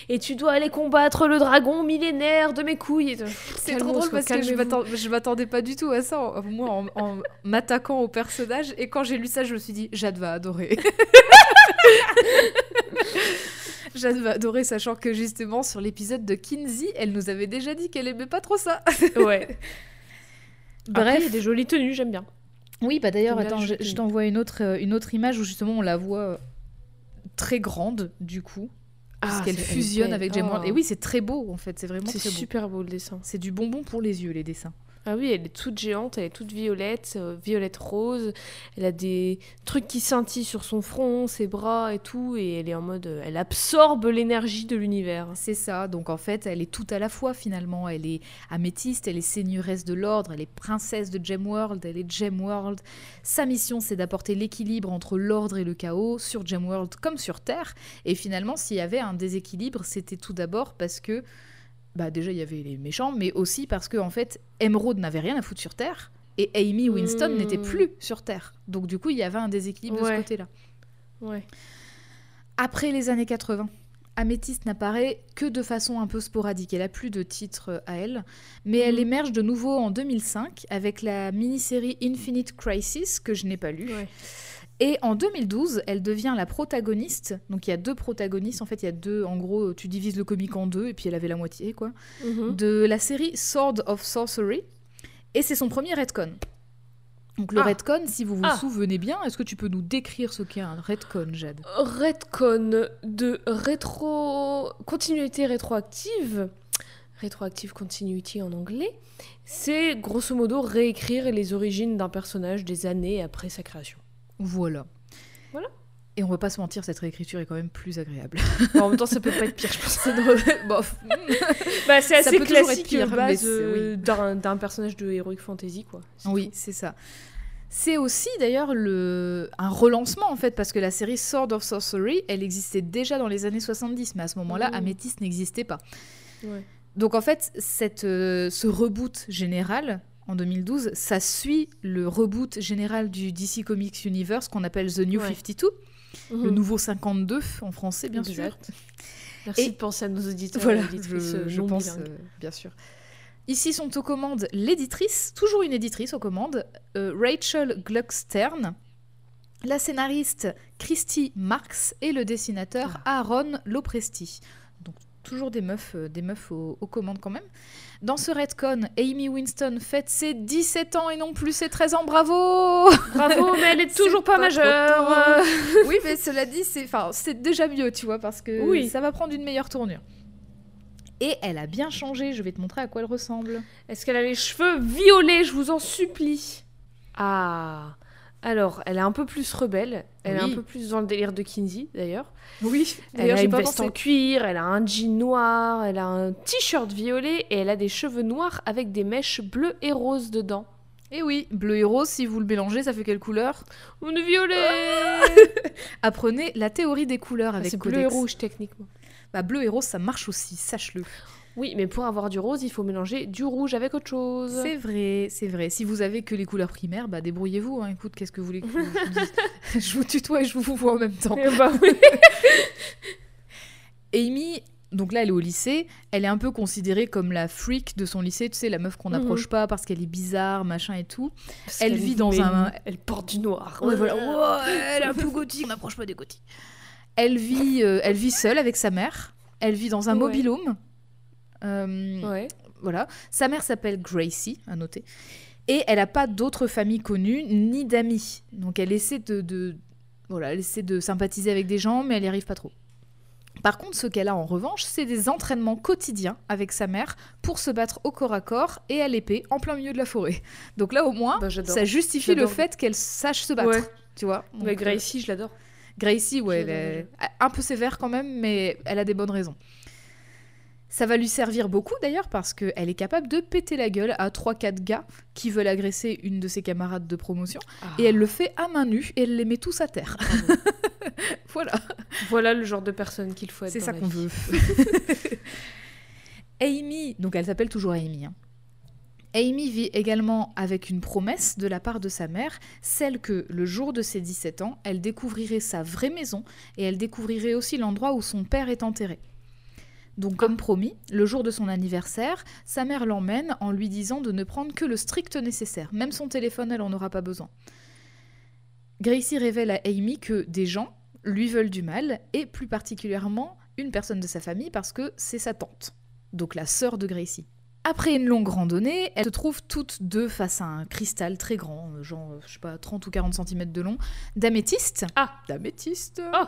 Et tu dois aller combattre le dragon millénaire de mes couilles. C'est trop drôle parce que je m'attendais pas du tout à ça, en- moi, en, en m'attaquant au personnage. Et quand j'ai lu ça, je me suis dit, Jade va adorer. Jade va adorer, sachant que justement, sur l'épisode de Kinsey, elle nous avait déjà dit qu'elle aimait pas trop ça. Ouais. Bref. Bref. il y a des jolies tenues, j'aime bien. Oui, bah d'ailleurs, attends, je, t'envoie une autre, euh, une autre image où justement on la voit euh, très grande, du coup. Parce qu'elle fusionne avec Gemworld. Oh. Et oui, c'est très beau en fait, c'est vraiment C'est beau. super beau le dessin. C'est du bonbon pour les yeux, les dessins. Ah oui, elle est toute géante, elle est toute violette, euh, violette rose. Elle a des trucs qui scintillent sur son front, ses bras et tout. Et elle est en mode. euh, Elle absorbe l'énergie de l'univers. C'est ça, donc en fait, elle est tout à la fois finalement. Elle est améthyste, elle est seigneuresse de l'ordre, elle est princesse de Gemworld, elle est Gemworld. Sa mission, c'est d'apporter l'équilibre entre l'ordre et le chaos sur Gemworld comme sur Terre. Et finalement, s'il y avait un déséquilibre, c'était tout d'abord parce que, bah déjà, il y avait les méchants, mais aussi parce que en fait, Emerald n'avait rien à foutre sur Terre. Et Amy Winston Hmm. n'était plus sur Terre. Donc du coup, il y avait un déséquilibre de ce côté-là. Ouais. Après les années 80, Améthyste n'apparaît que de façon un peu sporadique. Elle a plus de titres à elle, mais elle Mhm. émerge de nouveau en 2005 avec la mini-série Infinite Crisis que je n'ai pas lue. Ouais. Et en 2012, elle devient la protagoniste. Donc il y a deux protagonistes. En fait, il y a deux. En gros, tu divises le comique en deux et puis elle avait la moitié, quoi. Mhm. De la série Sword of Sorcery. Et c'est son premier retcon. Donc le Ah. retcon, si vous vous Ah. souvenez bien, est-ce que tu peux nous décrire ce qu'est un retcon, Jade? Redcon de rétro continuité rétroactive, rétroactive continuity en anglais, c'est grosso modo réécrire les origines d'un personnage des années après sa création. Voilà. Voilà. Et on va pas se mentir, cette réécriture est quand même plus agréable. Bon, en même temps, ça peut pas être pire, je pense. C'est. Bof. Bah, c'est assez classique pire, euh, mais base c'est- euh, d'un personnage de Heroic Fantasy, quoi. Oui, c'est ça. C'est aussi d'ailleurs le... un relancement en fait, parce que la série Sword of Sorcery, elle existait déjà dans les années 70, mais à ce moment-là, Mhm. Amethyst n'existait pas. Ouais. Donc en fait, cette, euh, ce reboot général en 2012, ça suit le reboot général du DC Comics Universe qu'on appelle The New Ouais. 52, le Mhm. nouveau 52 en français bien sûr. Merci Et- de penser à nos auditeurs Voilà, je, euh, je pense, euh, bien sûr. Ici sont aux commandes l'éditrice, toujours une éditrice aux commandes, euh, Rachel Gluckstern, la scénariste Christy Marks et le dessinateur Aaron Lopresti. Toujours des meufs, euh, des meufs aux, aux commandes quand même. Dans ce retcon, Amy Winston fête ses 17 ans et non plus ses 13 ans, bravo Bravo, mais elle est toujours pas, majeure. Oui, mais cela dit, c'est enfin, c'est déjà mieux, tu vois, parce que Oui. ça va prendre une meilleure tournure. Et elle a bien changé, je vais te montrer à quoi elle ressemble. Est-ce qu'elle a les cheveux violets, je vous en supplie Ah alors, elle est un peu plus rebelle, elle est un peu plus dans le délire de Kinsey d'ailleurs. Oui, Elle d'ailleurs, a une pas veste pensé. en cuir, elle a un jean noir, elle a un t-shirt violet et elle a des cheveux noirs avec des mèches bleues et roses dedans. Et oui, bleu et rose, si vous le mélangez, ça fait quelle couleur? On est violet Apprenez la théorie des couleurs avec Ah, C'est bleu et rouge techniquement. Bah, bleu et rose, ça marche aussi, sache-le. Oui, mais pour avoir du rose, il faut mélanger du rouge avec autre chose. C'est vrai, c'est vrai. Si vous avez que les couleurs primaires, bah débrouillez-vous. hein. Écoute, qu'est-ce que vous voulez que je vous dise Je vous tutoie et je vous vois en même temps. Bah oui. Amy, donc là, elle est au lycée. Elle est un peu considérée comme la freak de son lycée. Tu sais, la meuf qu'on Mhm. n'approche pas parce qu'elle est bizarre, machin et tout. Parce Elle vit dans un- Elle porte du noir. Ouais, voilà. Ouais, elle est un peu gothique. On n'approche pas des gothiques. Elle vit, euh, elle vit seule avec sa mère. Elle vit dans un Ouais. mobilhome. Euh, Ouais. Voilà. Sa mère s'appelle Gracie, à noter. Et elle n'a pas d'autres familles connues ni d'amis. Donc elle essaie de, de- voilà, elle essaie de sympathiser avec des gens, mais elle n'y arrive pas trop. Par contre, ce qu'elle a en revanche, c'est des entraînements quotidiens avec sa mère pour se battre au corps à corps et à l'épée en plein milieu de la forêt. Donc là, au moins, Bah, ça justifie le fait qu'elle sache se battre. Ouais. Tu vois Mais Donc, euh, Gracie, je l'adore. Gracie, ouais, elle est un peu sévère quand même, mais elle a des bonnes raisons. Ça va lui servir beaucoup d'ailleurs parce qu'elle est capable de péter la gueule à 3-4 gars qui veulent agresser une de ses camarades de promotion. Et elle le fait à main nue et elle les met tous à terre. voilà, Voilà le genre de personne qu'il faut être. c'est ça qu'on veut. Amy, donc elle s'appelle toujours Amy. hein. Amy vit également avec une promesse de la part de sa mère, celle que le jour de ses 17 ans, elle découvrirait sa vraie maison et elle découvrirait aussi l'endroit où son père est enterré. Donc comme promis, le jour de son anniversaire, sa mère l'emmène en lui disant de ne prendre que le strict nécessaire, même son téléphone elle en aura pas besoin. Gracie révèle à Amy que des gens lui veulent du mal, et plus particulièrement une personne de sa famille parce que c'est sa tante, donc la sœur de Gracie. Après une longue randonnée, elles se trouvent toutes deux face à un cristal très grand, genre, je sais pas, 30 ou 40 cm de long, d'améthyste. Ah. D'améthyste Oh.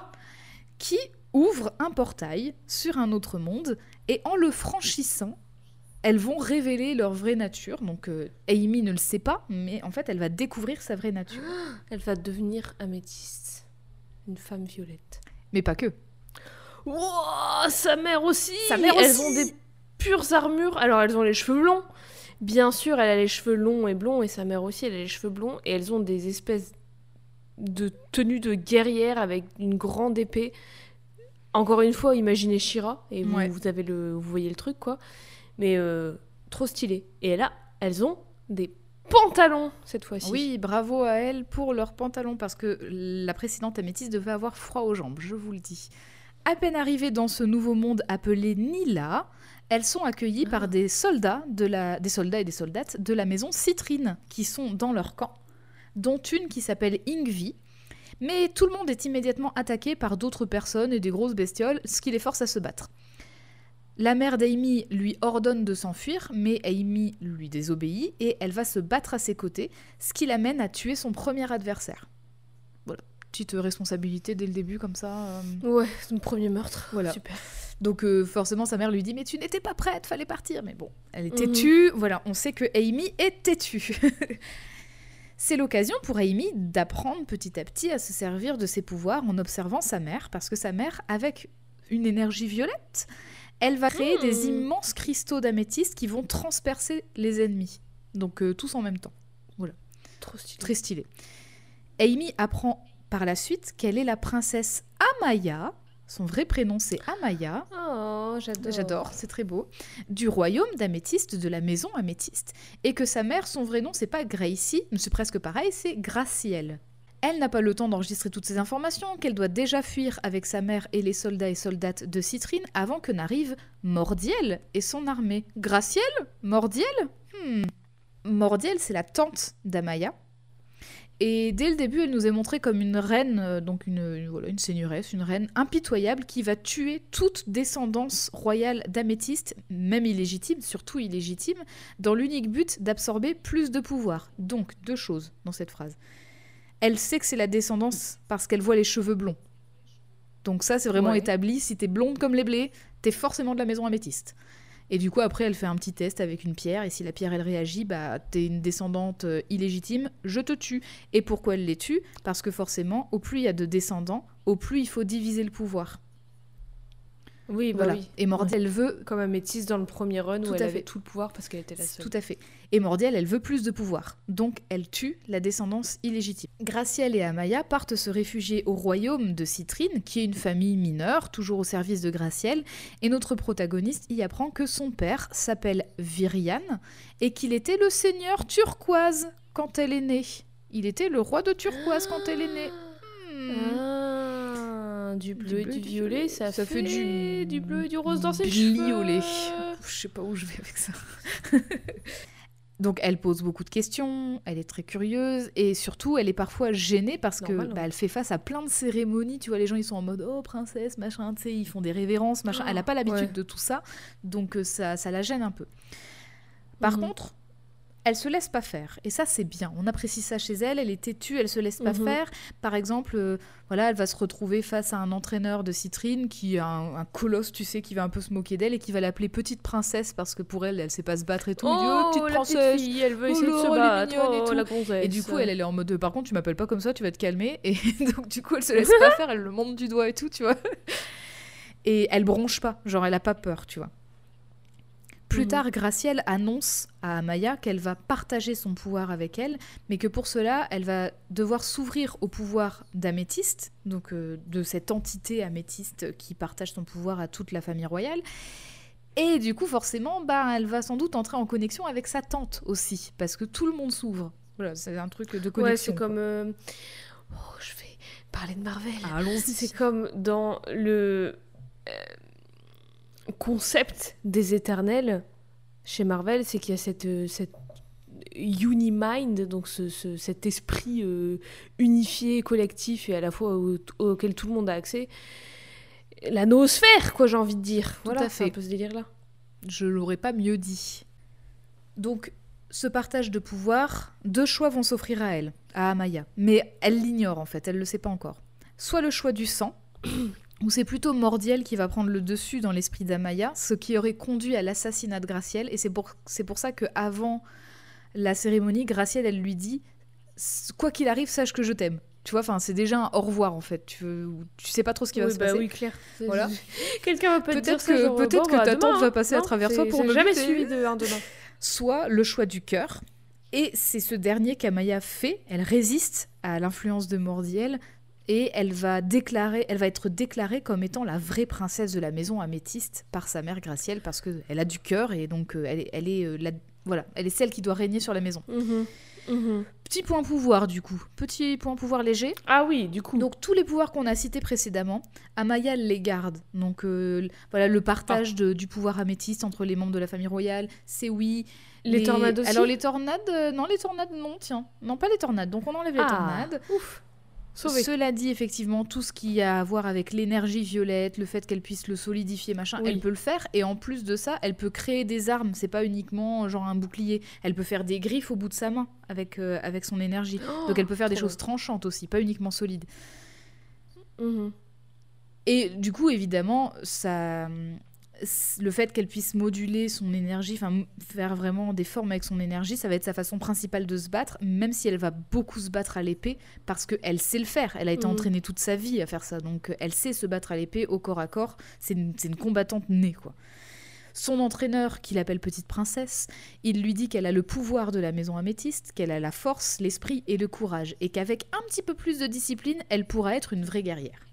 Qui ouvre un portail sur un autre monde, et en le franchissant, elles vont révéler leur vraie nature. Donc euh, Amy ne le sait pas, mais en fait, elle va découvrir sa vraie nature. Elle va devenir améthyste. Une femme violette. Mais pas que. Wow, sa mère aussi Sa mère Elles aussi. ont des pures armures. Alors, elles ont les cheveux longs. Bien sûr, elle a les cheveux longs et blonds, et sa mère aussi, elle a les cheveux blonds. Et elles ont des espèces de tenues de guerrière avec une grande épée. Encore une fois, imaginez Shira, et vous, Ouais. vous avez le, vous voyez le truc, quoi. Mais euh, trop stylé. Et là, elles ont des pantalons, cette fois-ci. Oui, bravo à elles pour leurs pantalons, parce que la précédente améthyste devait avoir froid aux jambes, je vous le dis. À peine arrivées dans ce nouveau monde appelé Nila, elles sont accueillies Ah. par des soldats, de la, des soldats et des soldates de la maison Citrine, qui sont dans leur camp, dont une qui s'appelle Ingvi. Mais tout le monde est immédiatement attaqué par d'autres personnes et des grosses bestioles, ce qui les force à se battre. La mère d'Amy lui ordonne de s'enfuir, mais Amy lui désobéit et elle va se battre à ses côtés, ce qui l'amène à tuer son premier adversaire. Voilà, petite responsabilité dès le début comme ça. euh. Ouais, mon premier meurtre. Voilà. Super. Donc euh, forcément sa mère lui dit mais tu n'étais pas prête, fallait partir. Mais bon, elle est Mhm. têtue. Voilà, on sait que Amy est têtue. C'est l'occasion pour Amy d'apprendre petit à petit à se servir de ses pouvoirs en observant sa mère, parce que sa mère, avec une énergie violette, elle va créer des Hmm. immenses cristaux d'améthyste qui vont transpercer les ennemis. Donc euh, tous en même temps. Trop stylé. Très stylé. Amy apprend par la suite qu'elle est la princesse Amaya. Son vrai prénom c'est Amaya. Oh, j'adore. J'adore, c'est très beau. Du royaume d'améthyste, de la maison améthyste. Et que sa mère, son vrai nom, c'est pas Gracie, c'est presque pareil, c'est Gracielle. Elle n'a pas le temps d'enregistrer toutes ces informations, qu'elle doit déjà fuir avec sa mère et les soldats et soldates de Citrine avant que n'arrive Mordiel et son armée. Gracielle? Mordiel? Hmm. Mordiel, c'est la tante d'Amaya. Et dès le début, elle nous est montrée comme une reine, euh, donc une, une- voilà, une seigneuresse, une reine impitoyable qui va tuer toute descendance royale d'améthyste, même illégitime, surtout illégitime, dans l'unique but d'absorber plus de pouvoir. Donc, deux choses dans cette phrase. Elle sait que c'est la descendance parce qu'elle voit les cheveux blonds. Donc ça, c'est vraiment Ouais. établi. Si t'es blonde comme les blés, t'es forcément de la maison améthyste. Et du coup, après, elle fait un petit test avec une pierre, et si la pierre, elle réagit, bah, t'es une descendante euh, illégitime, je te tue. Et pourquoi elle les tue? Parce que forcément, au plus il y a de descendants, au plus il faut diviser le pouvoir. Oui, bah voilà. oui. Et Mordiel, elle veut... Comme Améthyste dans le premier run Tout où elle avait fait. tout le pouvoir parce qu'elle était la seule. Tout à fait. Et Mordiel, elle veut plus de pouvoir. Donc, elle tue la descendance illégitime. Gracielle et Amaya partent se réfugier au royaume de Citrine, qui est une famille mineure, toujours au service de Gracielle. Et notre protagoniste y apprend que son père s'appelle Virian et qu'il était le seigneur turquoise quand elle est née. Il était le roi de turquoise quand elle est née. Hmm. Ah, du bleu, et bleu du et du violet, violet. ça, Ça fait du du bleu et du rose dans ses bliolet. cheveux. Je sais pas où je vais avec ça. Donc elle pose beaucoup de questions, elle est très curieuse et surtout elle est parfois gênée parce que Normal, hein. bah, elle fait face à plein de cérémonies. Tu vois, les gens ils sont en mode oh princesse machin, tu sais, ils font des révérences machin. Elle n'a pas l'habitude ouais. de tout ça, donc euh, ça, ça la gêne un peu. Par Mhm. contre, elle se laisse pas faire et ça c'est bien. On apprécie ça chez elle. Elle est têtue, elle se laisse pas Mhm. faire. Par exemple, euh, voilà, elle va se retrouver face à un entraîneur de Citrine qui est un, un colosse, tu sais, qui va un peu se moquer d'elle et qui va l'appeler petite princesse parce que pour elle, elle sait pas se battre et tout. Il dit, Oh, oh, petite la princesse. fille, elle veut Oh essayer de se battre. et oh, tout. la gonzesse. Et du coup, elle, elle est en mode par contre, tu m'appelles pas comme ça, tu vas te calmer. Et donc, du coup, elle se laisse pas faire, elle le monte du doigt et tout, tu vois. Et elle bronche pas, genre, elle a pas peur, tu vois. Plus Mhm. tard, Gracielle annonce à Amaya qu'elle va partager son pouvoir avec elle, mais que pour cela, elle va devoir s'ouvrir au pouvoir d'améthyste, donc euh, de cette entité améthyste qui partage son pouvoir à toute la famille royale. Et du coup, forcément, bah, elle va sans doute entrer en connexion avec sa tante aussi, parce que tout le monde s'ouvre. Voilà, c'est un truc de connexion. Ouais, c'est comme. euh, Oh, je vais parler de Marvel. Ah, allons-y. C'est comme dans le euh, concept des éternels chez Marvel, c'est qu'il y a cette, euh, cette unimind, donc ce, ce- cet esprit euh, unifié, collectif et à la fois au- auquel tout le monde a accès. La noosphère, quoi, j'ai envie de dire. Tout voilà, c'est un peu ce délire-là. Je l'aurais pas mieux dit. Donc, ce partage de pouvoir, deux choix vont s'offrir à elle, à Amaya. Mais elle l'ignore en fait, elle le sait pas encore. Soit le choix du sang, où c'est plutôt Mordiel qui va prendre le dessus dans l'esprit d'Amaya, ce qui aurait conduit à l'assassinat de Gracielle. Et c'est pour, c'est pour ça que avant la cérémonie, Gracielle, elle lui dit Quoi qu'il arrive, sache que je t'aime. Tu vois, enfin, c'est déjà un au revoir en fait. Tu, tu sais pas trop ce qui va se bah passer. oui, clair. Voilà. Quelqu'un va peut-être Peut-être dire que- peut-être que bah, ta tante va hein. passer à Non, travers toi pour me jamais suivi de un demain. soit le choix du cœur. Et c'est ce dernier qu'Amaya fait. Elle résiste à l'influence de Mordiel et elle va déclarer, elle va être déclarée comme étant la vraie princesse de la maison améthyste par sa mère Gracielle parce que elle a du cœur et donc euh, elle est, elle est euh, la, voilà, elle est celle qui doit régner sur la maison. Mhm. Mhm. Petit point pouvoir du coup, petit point pouvoir léger. Ah oui, du coup. Donc tous les pouvoirs qu'on a cités précédemment, Amaya les garde. Donc euh, voilà le partage de- du pouvoir améthyste entre les membres de la famille royale, c'est oui. Les tornades aussi Alors les tornades, euh, non les tornades non tiens, non pas les tornades. Donc on enlève les Ah, tornades. Ouf. Cela dit effectivement tout ce qui a à voir avec l'énergie violette, le fait qu'elle puisse le solidifier machin, Oui. elle peut le faire et en plus de ça, elle peut créer des armes. C'est pas uniquement genre un bouclier. Elle peut faire des griffes au bout de sa main avec euh, avec son énergie. Donc elle peut faire des Oh, choses tranchantes aussi, pas uniquement solides. Mhm. Et du coup, évidemment, ça, le fait qu'elle puisse moduler son énergie, enfin faire vraiment des formes avec son énergie, ça va être sa façon principale de se battre, même si elle va beaucoup se battre à l'épée, parce qu'elle sait le faire. Elle a été Mhm. entraînée toute sa vie à faire ça, donc euh, elle sait se battre à l'épée au corps à corps. C'est une, combattante née, quoi. Son entraîneur, qui l'appelle Petite Princesse, il lui dit qu'elle a le pouvoir de la maison améthyste, qu'elle a la force, l'esprit et le courage, et qu'avec un petit peu plus de discipline, elle pourra être une vraie guerrière.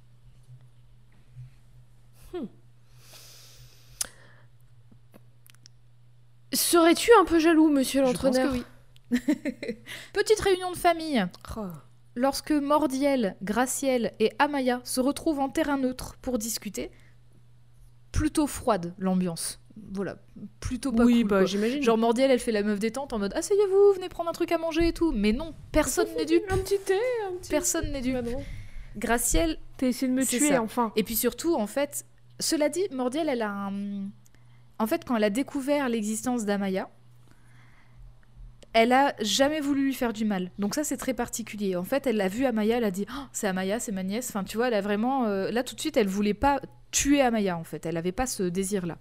Serais-tu un peu jaloux, monsieur Je pense l'entraîneur que oui. Petite réunion de famille. Oh. Lorsque Mordiel, Graciel et Amaya se retrouvent en terrain neutre pour discuter, plutôt froide l'ambiance. Voilà, plutôt pas oui, cool, bah j'imagine. Genre Mordiel, elle fait la meuf détente en mode asseyez-vous, venez prendre un truc à manger et tout. Mais non, personne n'est dupe. Un petit thé, un petit. Personne n'est dupe. Non. Graciel, T'as essayé de me tuer, ça. enfin. et puis surtout, en fait, cela dit, Mordiel, elle a un. En fait, quand elle a découvert l'existence d'Amaya, elle a jamais voulu lui faire du mal. Donc ça, c'est très particulier. En fait, elle l'a vu Amaya, elle a dit Oh, c'est Amaya, c'est ma nièce. Enfin, tu vois, elle a vraiment. euh, Là, tout de suite, elle voulait pas tuer Amaya, en fait. Elle n'avait pas ce désir-là.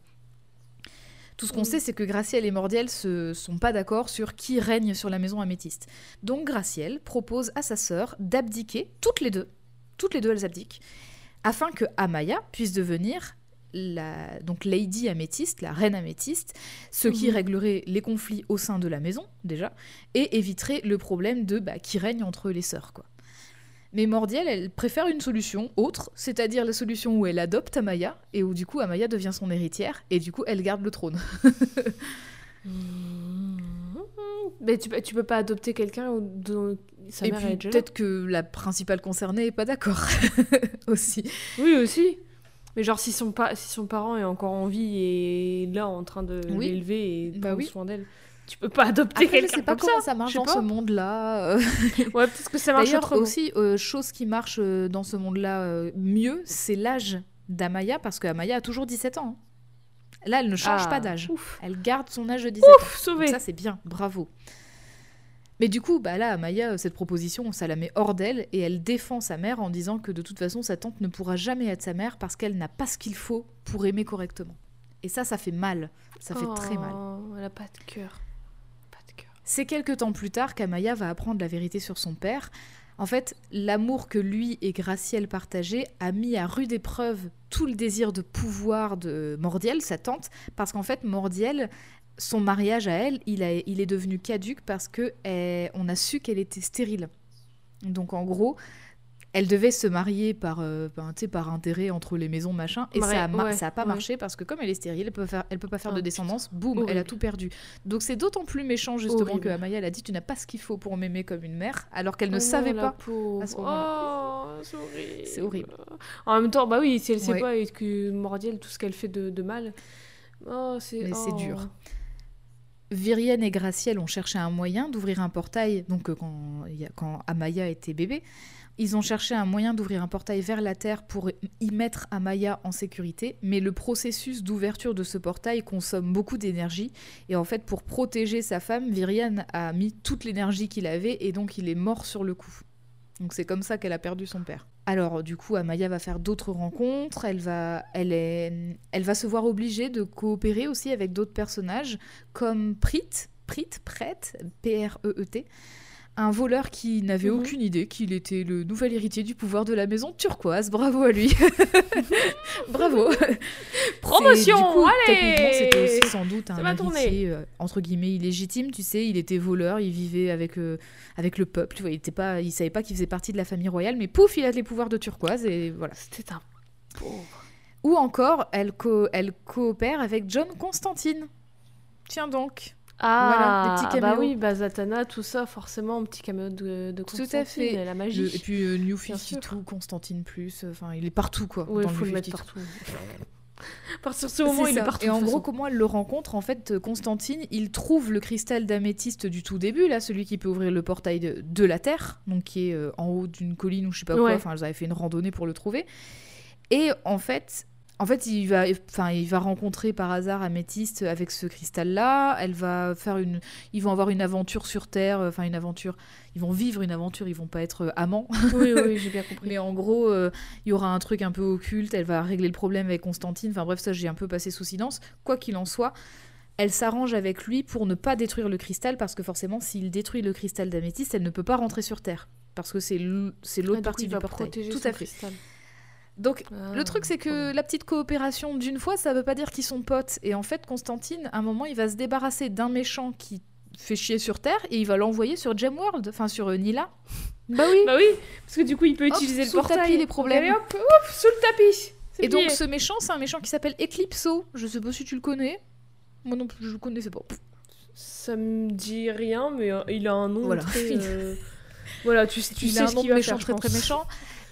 Tout ce qu'on Mm. sait, c'est que Graciel et Mordiel se sont pas d'accord sur qui règne sur la maison améthyste. Donc Graciel propose à sa sœur d'abdiquer, toutes les deux, toutes les deux elles abdiquent, afin que Amaya puisse devenir la donc Lady Améthyste, la reine Améthyste, ce qui Mhm. réglerait les conflits au sein de la maison déjà et éviterait le problème de bah, qui règne entre les sœurs quoi. Mais Mordiel, elle préfère une solution autre, c'est-à-dire la solution où elle adopte Amaya et où du coup Amaya devient son héritière et du coup elle garde le trône. Mais tu, peux- tu peux pas adopter quelqu'un dont sa et mère puis est déjà là? peut-être que la principale concernée est pas d'accord aussi. Oui, aussi. Mais genre, si son, pa- si son parent est encore en vie et là en train de Oui. l'élever et de Bah prendre oui. soin d'elle, tu peux pas adopter quelqu'un sais pas comme comment ça. ça, marche dans pas. ce monde-là. Ouais, peut-être que ça marche D'ailleurs, aussi, euh, chose qui marche euh, dans ce monde-là euh, mieux, c'est l'âge d'Amaya, parce qu'Amaya a toujours 17 ans. hein. Là, elle ne change Ah, pas d'âge. Ouf, Elle garde son âge de 17 ans. ouf sauvé. Donc ça, c'est bien, bravo. Mais du coup, bah là, Amaya, euh, cette proposition, ça la met hors d'elle et elle défend sa mère en disant que de toute façon, sa tante ne pourra jamais être sa mère parce qu'elle n'a pas ce qu'il faut pour aimer correctement. Et ça, ça fait mal. Ça fait très mal. Oh, Elle a pas de cœur. Pas de cœur. C'est quelques temps plus tard qu'Amaya va apprendre la vérité sur son père. En fait, l'amour que lui et Graciel partageaient a mis à rude épreuve tout le désir de pouvoir de Mordiel, sa tante, parce qu'en fait, Mordiel, son mariage à elle, il, a- il est devenu caduque parce que eh, on a su qu'elle était stérile. Donc en gros, elle devait se marier par, euh, ben, par intérêt entre les maisons, machin, et Ouais, ça a, mar- ouais, ça a pas ouais. marché parce que comme elle est stérile, elle peut, faire, elle peut pas faire Ah, de descendance, boum, elle a tout perdu. Donc c'est d'autant plus méchant justement Horrible. que Amaya elle a dit tu n'as pas ce qu'il faut pour m'aimer comme une mère, alors qu'elle ne Oh savait pas. pauvre. à ce moment-là. Oh, c'est horrible. En même temps, bah oui, si elle sait Ouais. pas et que Mordiel, tout ce qu'elle fait de, de mal? Oh, c'est oh. dur. Virienne et Graciel ont cherché un moyen d'ouvrir un portail, donc euh, quand, quand Amaya était bébé, ils ont cherché un moyen d'ouvrir un portail vers la Terre pour y mettre Amaya en sécurité, mais le processus d'ouverture de ce portail consomme beaucoup d'énergie, et en fait pour protéger sa femme, Virienne a mis toute l'énergie qu'il avait, et donc il est mort sur le coup. Donc c'est comme ça qu'elle a perdu son père. Alors du coup, Amaya va faire d'autres rencontres, elle va, elle, va se voir obligée de coopérer aussi avec d'autres personnages, comme Prit, Prit, Prête, P-R-E-E-T, un voleur qui n'avait Mhm. aucune idée qu'il était le nouvel héritier du pouvoir de la maison turquoise. Bravo à lui. Bravo. Promotion, du coup, allez c'était aussi sans doute un héritier euh, entre guillemets illégitime. Tu sais, il était voleur, il vivait avec euh, avec le peuple. Il était pas, il savait pas qu'il faisait partie de la famille royale, mais pouf, il a les pouvoirs de turquoise et voilà. C'était un pauvre. Ou encore, elle, co- elle coopère avec John Constantine. Tiens donc. Ah, Voilà, des petits bah caméos. oui, bah Zatanna, tout ça, forcément, un petit caméo de, de Tout à Constantine, fait. et la magie. Le- et puis euh, New Bien sûr. 52, Constantine plus, euh, enfin il est partout quoi. Ouais, dans faut le mettre 52. partout. à partir de ce moment, C'est il est partout. Et en gros, comment elle le rencontre En fait, Constantine, il trouve le cristal d'améthyste du tout début, là, celui qui peut ouvrir le portail de, de la Terre, donc qui est euh, en haut d'une colline ou je sais pas quoi. Enfin, elles avaient fait une randonnée pour le trouver. Et en fait, en fait, il va, enfin, il va rencontrer par hasard Améthyste avec ce cristal-là. Elle va faire une, ils vont avoir une aventure sur Terre, euh, enfin une aventure. Ils vont vivre une aventure, ils vont pas être euh, amants. Oui, oui, j'ai bien compris. Mais en gros, euh, il y aura un truc un peu occulte. Elle va régler le problème avec Constantine. Enfin bref, ça j'ai un peu passé sous silence. Quoi qu'il en soit, elle s'arrange avec lui pour ne pas détruire le cristal parce que forcément, s'il détruit le cristal d'améthyste, elle ne peut pas rentrer sur Terre parce que c'est l'autre Ah, du partie du va portail. protéger Tout à fait. cristal. Donc Ah, le truc c'est que la petite coopération d'une fois, ça veut pas dire qu'ils sont potes. Et en fait, Constantine, à un moment, il va se débarrasser d'un méchant qui fait chier sur Terre et il va l'envoyer sur Gemworld, enfin sur euh, Nila. Bah oui. Bah oui, parce que du coup, il peut Hop, utiliser le sous le portail. tapis, les problèmes. Allez, hop, hop, sous le tapis. C'est Et donc ce méchant, c'est un méchant qui s'appelle Eclipso. Je sais pas si tu le connais. Moi non plus, je le connaissais pas. Ça me dit rien, mais euh, il a un nom Voilà. très... euh, voilà, tu, tu il sais a un ce nom méchant faire, très très méchant.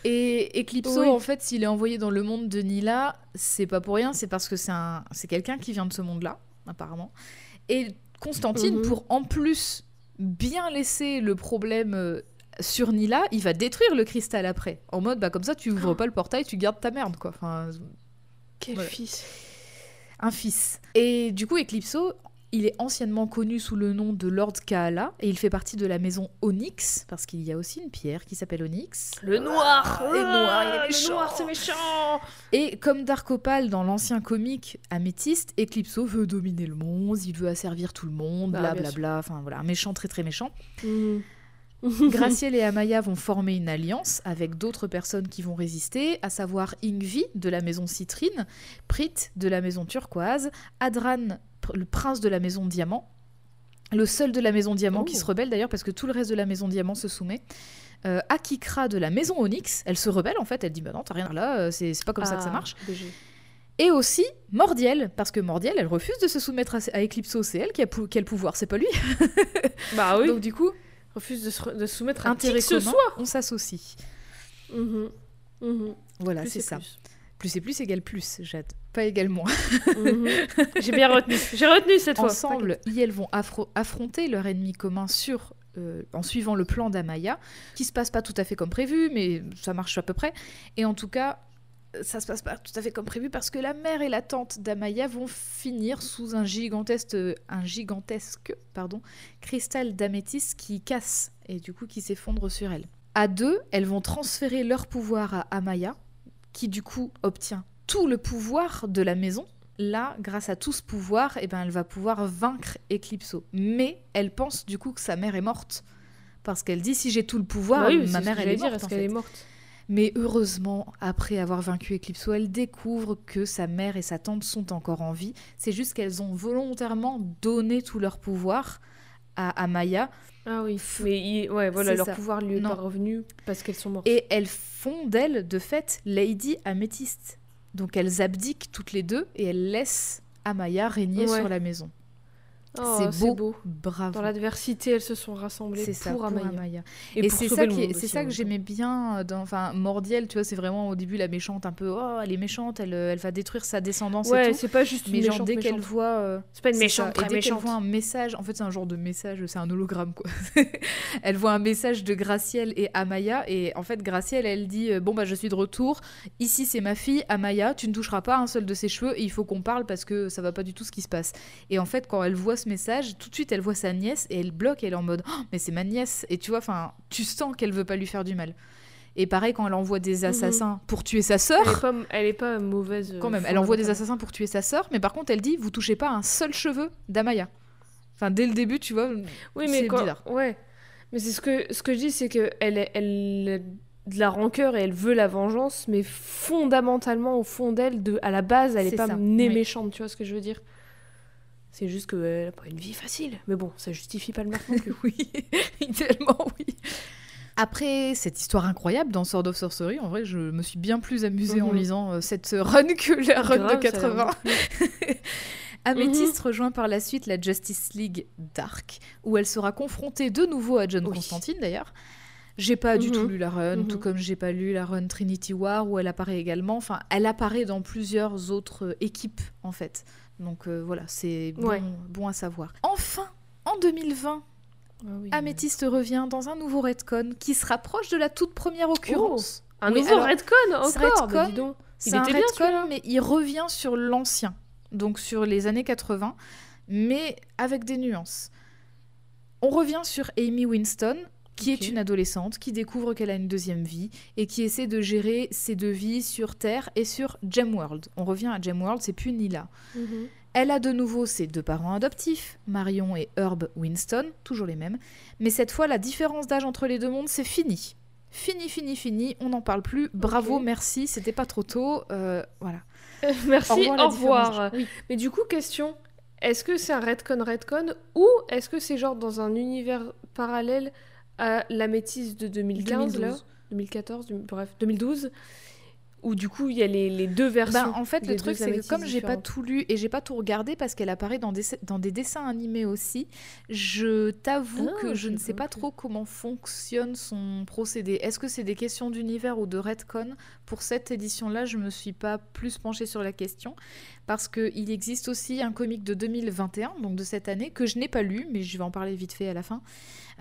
Et Eclipso, Oui. en fait, s'il est envoyé dans le monde de Nila, c'est pas pour rien, c'est parce que c'est un, c'est quelqu'un qui vient de ce monde-là, apparemment. Et Constantine, Mhm. pour en plus bien laisser le problème euh, sur Nila, il va détruire le cristal après. En mode, bah comme ça, tu ouvres pas le portail, tu gardes ta merde, quoi. Enfin, Quel Voilà. fils. un fils. Et du coup, Eclipso, il est anciennement connu sous le nom de Lord Kaala et il fait partie de la maison Onyx parce qu'il y a aussi une pierre qui s'appelle Onyx. Le noir le noir, il est Ah, méchant. Le noir, c'est méchant Et comme Dark Opal dans l'ancien comique Améthyste, Eclipso veut dominer le monde, il veut asservir tout le monde, Bah, blablabla, enfin voilà, un méchant très très méchant. Mhm. Graciel et Amaya vont former une alliance avec d'autres personnes qui vont résister, à savoir Ingvi de la maison Citrine, Prit de la maison Turquoise, Adran, pr- le prince de la maison Diamant, le seul de la maison Diamant qui Oh. se rebelle d'ailleurs parce que tout le reste de la maison Diamant se soumet. Euh, Akikra de la maison Onyx, elle se rebelle en fait, elle dit bah non t'as rien là, euh, c'est c'est pas comme ça que ça Ah, marche. Et aussi Mordiel, parce que Mordiel elle refuse de se soumettre à, à Eclipso, c'est elle qui a, qui a le pouvoir, c'est pas lui. Bah oui, Donc du coup, refuse de se, de soumettre à intérêt que ce commun, soit. on s'associe. Mhm. Mhm. Voilà, c'est ça. plus. Plus et plus égale plus, Jade. Pas égale moins. Mhm. J'ai bien retenu. J'ai retenu cette fois. Ensemble, elles vont affro- affronter leur ennemi commun sur, euh, en suivant le plan d'Amaya, qui se passe pas tout à fait comme prévu, mais ça marche à peu près. Et en tout cas, ça se passe pas tout à fait comme prévu parce que la mère et la tante d'Amaya vont finir sous un gigantesque, un gigantesque pardon, cristal d'améthyste qui casse et du coup qui s'effondre sur elle. À deux, elles vont transférer leur pouvoir à Amaya, qui du coup obtient tout le pouvoir de la maison. Là, grâce à tout ce pouvoir, eh ben, elle va pouvoir vaincre Eclipso. Mais elle pense du coup que sa mère est morte. Parce qu'elle dit si j'ai tout le pouvoir, Bah oui, ma mère elle est dire, morte. en est Mais heureusement, après avoir vaincu Eclipso, elle découvre que sa mère et sa tante sont encore en vie. C'est juste qu'elles ont volontairement donné tout leur pouvoir à Amaya Ah oui. Mais il- ouais, voilà, leur ça. pouvoir lui est pas revenu parce qu'elles sont mortes. et elles font d'elle, de fait, Lady Améthyste. Donc elles abdiquent toutes les deux et elles laissent Amaya régner Ouais. sur la maison. Oh, c'est beau. Bravo. Dans l'adversité, elles se sont rassemblées pour, ça, pour Amaya. Amaya. Et, Et, c'est ça, c'est ça que même j'aimais bien. Dans, enfin, Mordiel, tu vois, c'est vraiment au début la méchante, un peu, oh, elle est méchante, elle, euh, elle va détruire sa descendance. Ouais, c'est pas juste une Mais genre, méchante dès qu'elle voit. euh, C'est pas une méchante, très Et dès qu'elle méchante. voit un message, en fait, c'est un genre de message, c'est un hologramme, quoi. elle voit un message de Graciel et Amaya, et en fait, Graciel, elle dit euh, Bon, bah, je suis de retour. Ici, c'est ma fille, Amaya. Tu ne toucheras pas un seul de ses cheveux, et il faut qu'on parle parce que ça va pas du tout ce qui se passe. Et en fait, quand elle voit ce message, tout de suite, elle voit sa nièce, et elle bloque, et elle est en mode Oh, Mais c'est ma nièce. Et tu vois, enfin, tu sens qu'elle veut pas lui faire du mal. Et pareil, quand elle envoie des assassins pour tuer sa sœur. Elle est pas, elle est pas mauvaise. Quand euh, même, elle envoie des assassins pour tuer sa sœur, mais par contre, elle dit vous touchez pas un seul cheveu d'Amaya. Enfin, dès le début, tu vois. Oui, mais quand... bizarre. Ouais. Mais c'est ce que, ce que je dis, c'est que elle, est- elle a de la rancœur et elle veut la vengeance, mais fondamentalement, au fond d'elle, de, à la base, elle est C'est pas née oui. méchante, tu vois ce que je veux dire? C'est juste qu'elle a pas une vie facile. Mais bon, ça justifie pas le meurtre non plus. oui, idéalement, oui. Après cette histoire incroyable dans Sword of Sorcery, en vrai, je me suis bien plus amusée en Mhm. lisant euh, cette run que la run Grave, de ça a l'air 80. beaucoup Améthyste Mhm. rejoint par la suite la Justice League Dark, où elle sera confrontée de nouveau à John Oui. Constantine d'ailleurs. J'ai pas du Mhm. tout lu la run, tout comme j'ai pas lu la run Trinity War où elle apparaît également. Enfin, elle apparaît dans plusieurs autres euh, équipes en fait. Donc euh, voilà, c'est bon, Ouais. bon à savoir. Enfin, en 2020, Ah oui, Améthyste revient dans un nouveau retcon qui se rapproche de la toute première occurrence. Un Oui, nouveau alors, Redcon encore bah, dis donc. C'est un bien, celui-là. mais il revient sur l'ancien, donc sur les années 80, mais avec des nuances. On revient sur Amy Winston, qui est une adolescente, qui découvre qu'elle a une deuxième vie et qui essaie de gérer ses deux vies sur Terre et sur Gemworld. On revient à Gemworld, c'est plus Nila. Mhm. Elle a de nouveau ses deux parents adoptifs, Marion et Herb Winston, toujours les mêmes. Mais cette fois, la différence d'âge entre les deux mondes, c'est fini. Fini, fini, fini, on n'en parle plus. Bravo, Ok. merci, c'était pas trop tôt. euh, voilà. Euh, Merci, au revoir. Oui. Mais du coup, question est-ce que c'est un retcon retcon ou est-ce que c'est genre dans un univers parallèle à la métisse de 2015 là 2012. 2014, du- bref, 2012 où du coup il y a les, les deux versions. Ben, en fait, le truc, c'est que comme j'ai pas tout lu et j'ai pas tout regardé parce qu'elle apparaît dans des, dans des dessins animés aussi, je t'avoue Ah, que je ne sais pas trop comment fonctionne son procédé. Est-ce que c'est des questions d'univers ou de retcon? Pour cette édition-là, je me suis pas plus penchée sur la question parce qu'il existe aussi un comic de 2021, donc de cette année, que je n'ai pas lu, mais je vais en parler vite fait à la fin,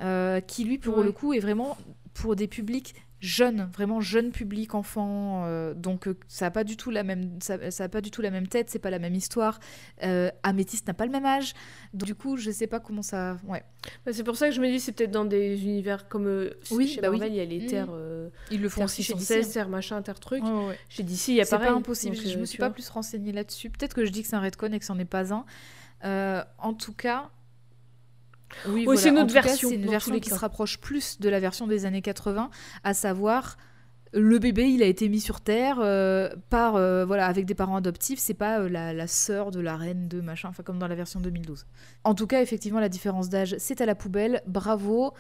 euh, qui lui, pour Ouais. le coup, est vraiment pour des publics jeunes, vraiment jeunes publics, enfants. euh, donc euh, ça a pas du tout la même, ça, ça a pas du tout la même tête, c'est pas la même histoire. Euh, Améthyste n'a pas le même âge, donc du coup, je sais pas comment ça. Ouais, Bah, c'est pour ça que je me dis c'est peut-être dans des univers comme Oui, chez bah oui. Marvel, il y a les Mhm. terres ils le font terre aussi chez 616, DC. terre machin, terre truc. hein. Ouais. Chez DC, il y a C'est pareil. pas impossible. donc, je euh, me suis pas plus renseignée là-dessus. Peut-être que je dis que c'est un retcon et que c'en est pas un. Euh, en tout cas. Oui, c'est une autre cas, version, C'est une dans version qui cas. se rapproche plus de la version des années 80, à savoir le bébé, il a été mis sur terre euh, par euh, voilà avec des parents adoptifs. C'est pas euh, la, la sœur de la reine de machin, enfin comme dans la version 2012. En tout cas, effectivement, la différence d'âge, c'est à la poubelle. Bravo.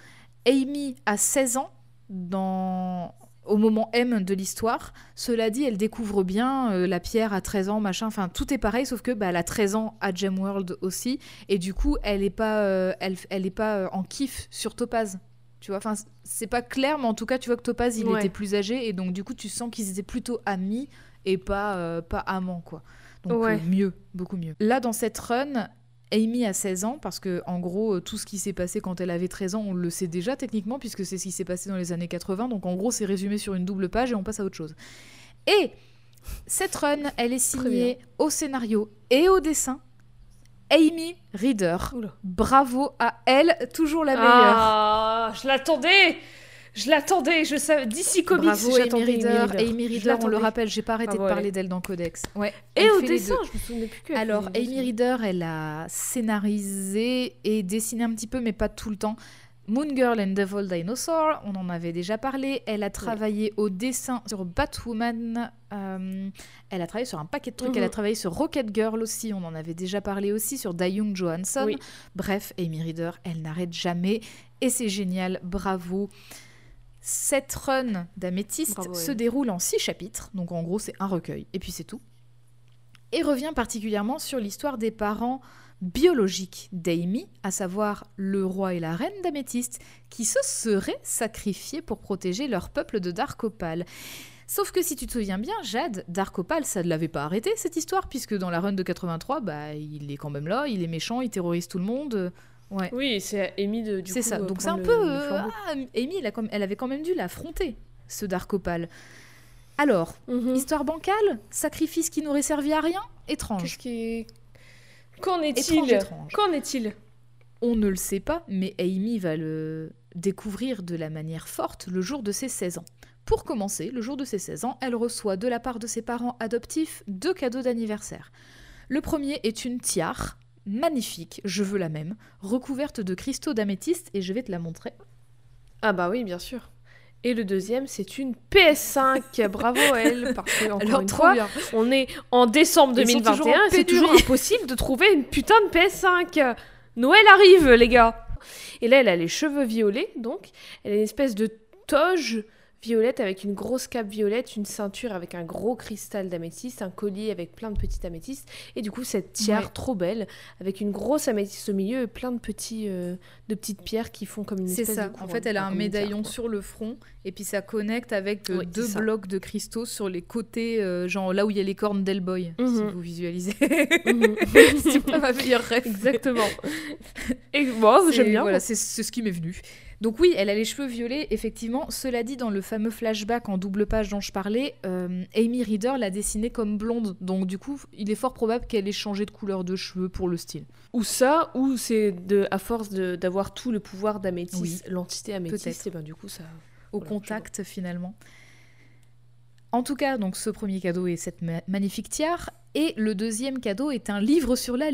Amy a 16 ans dans au moment M de l'histoire. Cela dit, elle découvre bien euh, la pierre à 13 ans, machin. Enfin, tout est pareil, sauf que bah, elle a 13 ans à Gemworld aussi, et du coup, elle est pas, euh, elle, elle est pas euh, en kiff sur Topaz. Tu vois, enfin, c'est pas clair, mais en tout cas, tu vois que Topaz, il Ouais. était plus âgé, et donc du coup, tu sens qu'ils étaient plutôt amis et pas, pas amants, quoi. Donc Ouais. mieux, beaucoup mieux. Là, dans cette run, Amy a 16 ans, parce que en gros, euh, tout ce qui s'est passé quand elle avait 13 ans, on le sait déjà techniquement, puisque c'est ce qui s'est passé dans les années 80. Donc en gros, c'est résumé sur une double page et on passe à autre chose. Et cette run, elle est signée au scénario et au dessin. Amy Reader. Oula. Bravo à elle, toujours la meilleure. Ah, je l'attendais Je l'attendais, je savais. D'ici Comics, Bravo Amy Reader. Amy Reader, on le rappelle, j'ai pas arrêté Ah de ouais. parler d'elle dans Codex. Ouais. Et elle au dessin, je me souvenais plus que. Alors, Amy Reader, elle a scénarisé et dessiné un petit peu, mais pas tout le temps. Moon Girl and Devil Dinosaur, on en avait déjà parlé. Elle a travaillé au dessin sur Batwoman. euh, elle a travaillé sur un paquet de trucs. Mhm. Elle a travaillé sur Rocket Girl aussi. On en avait déjà parlé aussi sur Young Johansson. Oui. Bref, Amy Reader, elle n'arrête jamais. Et c'est génial. Bravo. Cette run d'Améthyste Bravo, se déroule en six chapitres. Donc en gros, c'est un recueil. Et puis c'est tout et revient particulièrement sur l'histoire des parents biologiques d'Amy, à savoir le roi et la reine d'Améthyste, qui se seraient sacrifiés pour protéger leur peuple de Darkopal. Sauf que si tu te souviens bien, Jade, Darkopal, ça ne l'avait pas arrêté cette histoire, puisque dans la run de 83, bah, il est quand même là, il est méchant, il terrorise tout le monde. Ouais. Oui, c'est Amy de. du C'est ça. euh, Donc c'est un peu. le- euh, ah, Amy, elle, a comme- elle avait quand même dû l'affronter, ce Darkopal. Alors, Mhm. histoire bancale, sacrifice qui n'aurait servi à rien, étrange. Est. Qu'en est-il étrange. Qu'en est-il On ne le sait pas, mais Amy va le découvrir de la manière forte le jour de ses 16 ans. Pour commencer, le jour de ses 16 ans, elle reçoit de la part de ses parents adoptifs deux cadeaux d'anniversaire. Le premier est une tiare, magnifique, je veux la même, recouverte de cristaux d'améthyste et je vais te la montrer. Ah bah oui, bien sûr. Et le deuxième, c'est une PS5. Bravo elle, parce que encore Alors, une fois, bien. on est en décembre Ils sont toujours 2021, en c'est toujours pénurie. impossible de trouver une putain de PS5. Noël arrive, les gars. Et là, elle a les cheveux violets, donc elle a une espèce de toge violette avec une grosse cape violette, une ceinture avec un gros cristal d'améthyste, un collier avec plein de petites améthystes, et du coup cette tiare Ouais. trop belle avec une grosse améthyste au milieu et plein de petits euh, de petites pierres qui font comme une espèce ça. de En fait, elle a un tiare, médaillon sur le front et puis ça connecte avec euh, deux blocs de cristaux sur les côtés, euh, genre là où il y a les cornes d'Hellboy, si Mhm. vous visualisez. C'est pas ma meilleure rêve. Exactement. Et bon, j'aime bien. Voilà, c'est ce qui m'est venu. Donc oui, elle a les cheveux violets, effectivement. Cela dit, dans le fameux flashback en double page dont je parlais, euh, Amy Reader l'a dessinée comme blonde. Donc du coup, il est fort probable qu'elle ait changé de couleur de cheveux pour le style. Ou ça, ou c'est de, à force d'avoir tout le pouvoir d'Améthyste, l'entité Améthyste, et ben du coup ça... au Voilà, contact finalement. En tout cas, donc ce premier cadeau est cette ma- magnifique tiare. Et le deuxième cadeau est un livre sur la,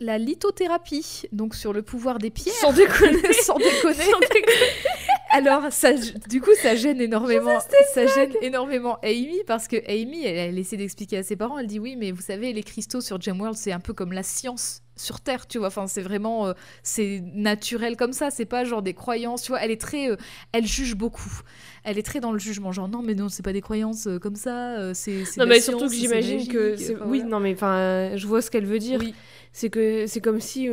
la lithothérapie, donc sur le pouvoir des pierres. Sans déconner Sans déconner. Sans déconner. Alors, ça, du coup, ça gêne énormément. Ça gêne énormément Amy parce que Amy, elle, elle essaie d'expliquer à ses parents. Elle dit oui, mais vous savez, les cristaux sur Gemworld, c'est un peu comme la science sur Terre, tu vois. Enfin, c'est vraiment, euh, c'est naturel comme ça. C'est pas genre des croyances, tu vois. Elle est très, euh, elle juge beaucoup. Elle est très dans le jugement, genre non, mais non, c'est pas des croyances euh, comme ça. c'est c'est Non mais surtout que j'imagine que... enfin, oui, voilà. non mais enfin, je vois ce qu'elle veut dire. Oui. C'est que c'est comme si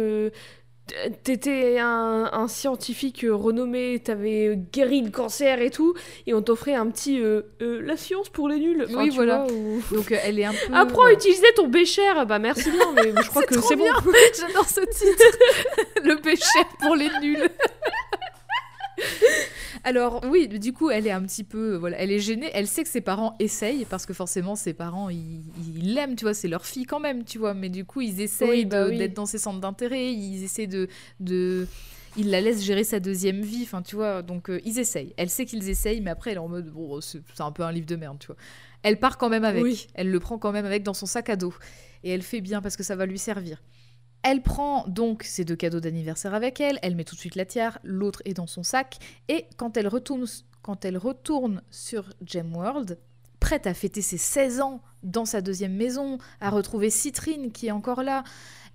t'étais un, un scientifique renommé, t'avais guéri le cancer et tout, et on t'offrait un petit euh, euh, la science pour les nuls. Enfin, Oui, voilà. vois, ou- Donc euh, elle est un peu. Apprends à utiliser ton bécher. Bah merci bien, mais je crois C'est que c'est bon. J'adore ce titre. le péché pour les nuls. Alors oui, du coup, elle est un petit peu, voilà, elle est gênée. Elle sait que ses parents essayent parce que forcément, ses parents, ils ils l'aiment, tu vois, c'est leur fille quand même, tu vois. Mais du coup, ils essayent Oui, bah oui. d'être dans ses centres d'intérêt. Ils essaient de, de, ils la laissent gérer sa deuxième vie. Enfin, tu vois. Donc euh, ils essayent. Elle sait qu'ils essayent, mais après, elle est en mode, bon, c'est c'est un peu un livre de merde, tu vois. Elle part quand même avec. Oui. Elle le prend quand même avec dans son sac à dos. Et elle fait bien parce que ça va lui servir. Elle prend donc ses deux cadeaux d'anniversaire avec elle, elle met tout de suite la tiare, l'autre est dans son sac, et quand elle retourne, quand elle retourne sur Gemworld, prête à fêter ses 16 ans dans sa deuxième maison, à retrouver Citrine qui est encore là,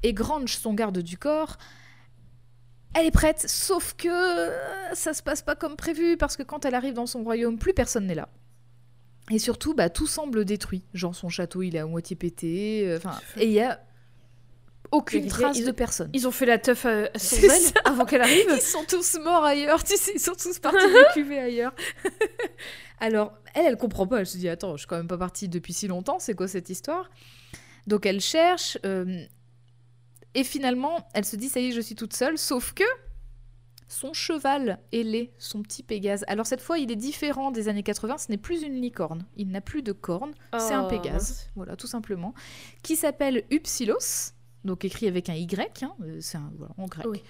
et Grange, son garde du corps, elle est prête, sauf que euh, ça se passe pas comme prévu, parce que quand elle arrive dans son royaume, plus personne n'est là. Et surtout, bah, tout semble détruit. Genre, son château, il est à moitié pété. euh, Enfin, et il y a aucune trace ils- de personne. Ils ont fait la teuf à, à son avant qu'elle arrive. Ils sont tous morts ailleurs, tu sais, ils sont tous partis décuver ailleurs. Alors, elle, elle comprend pas, elle se dit, attends, je suis quand même pas partie depuis si longtemps, c'est quoi cette histoire? Donc elle cherche, euh, et finalement, elle se dit, ça y est, je suis toute seule, sauf que son cheval ailé, son petit Pégase. Alors cette fois, il est différent des années 80, ce n'est plus une licorne, il n'a plus de corne, c'est un Oh, Pégase, voilà, tout simplement, qui s'appelle Upsilos, donc écrit avec un Y, hein, euh, c'est un, voilà, en grec. Oui.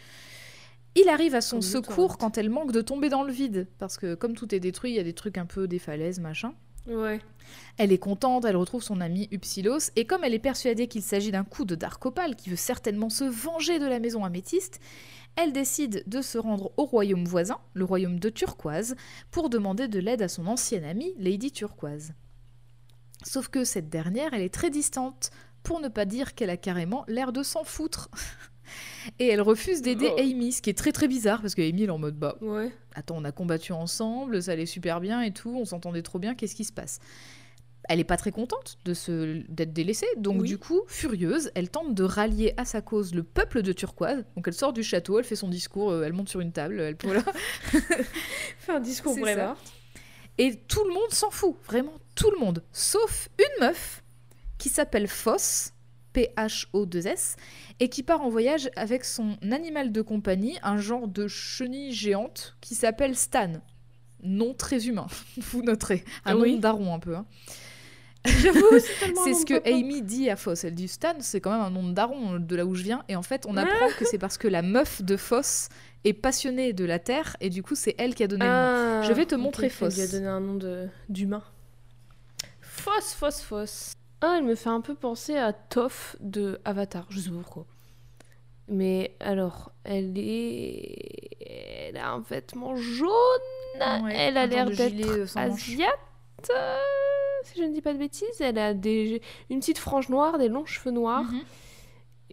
Il arrive à son Comme secours quand elle manque de tomber dans le vide, parce que comme tout est détruit, il y a des trucs un peu des falaises, machin. Ouais. Elle est contente, elle retrouve son ami Upsilos, et comme elle est persuadée qu'il s'agit d'un coup de Darkopal qui veut certainement se venger de la maison améthyste, elle décide de se rendre au royaume voisin, le royaume de Turquoise, pour demander de l'aide à son ancienne amie, Lady Turquoise. Sauf que cette dernière, elle est très distante, pour ne pas dire qu'elle a carrément l'air de s'en foutre. Et elle refuse d'aider Oh. Amy, ce qui est très très bizarre, parce que Amy elle est en mode bah Ouais. attends, on a combattu ensemble, ça allait super bien et tout, on s'entendait trop bien, qu'est-ce qui se passe? Elle est pas très contente de se d'être délaissée, donc Oui. du coup, furieuse, elle tente de rallier à sa cause le peuple de Turquoise. Donc elle sort du château, elle fait son discours, euh, elle monte sur une table, elle voilà. Fait un discours vraiment. Et tout le monde s'en fout, vraiment tout le monde, sauf une meuf qui s'appelle Foss, P-H-O-2-S, et qui part en voyage avec son animal de compagnie, un genre de chenille géante qui s'appelle Stan. Nom très humain, vous noterez. Un Oui. nom daron un peu. hein. J'avoue, c'est ce que de papa. Amy dit à Foss. Elle dit Stan, c'est quand même un nom de daron de là où je viens. Et en fait, on apprend que c'est parce que la meuf de Foss est passionnée de la Terre, et du coup, c'est elle qui a donné le nom. Ah, Je vais te montrer elle lui a Foss. donné un nom de- d'humain. Foss, Foss, Foss. Ah, elle me fait un peu penser à Toph de Avatar. Je sais pas pourquoi. Mais alors, elle est. Elle a un vêtement jaune. Ouais, elle a l'air d'être euh, asiate. euh, Si je ne dis pas de bêtises, elle a des... une petite frange noire, des longs cheveux noirs. Mhm.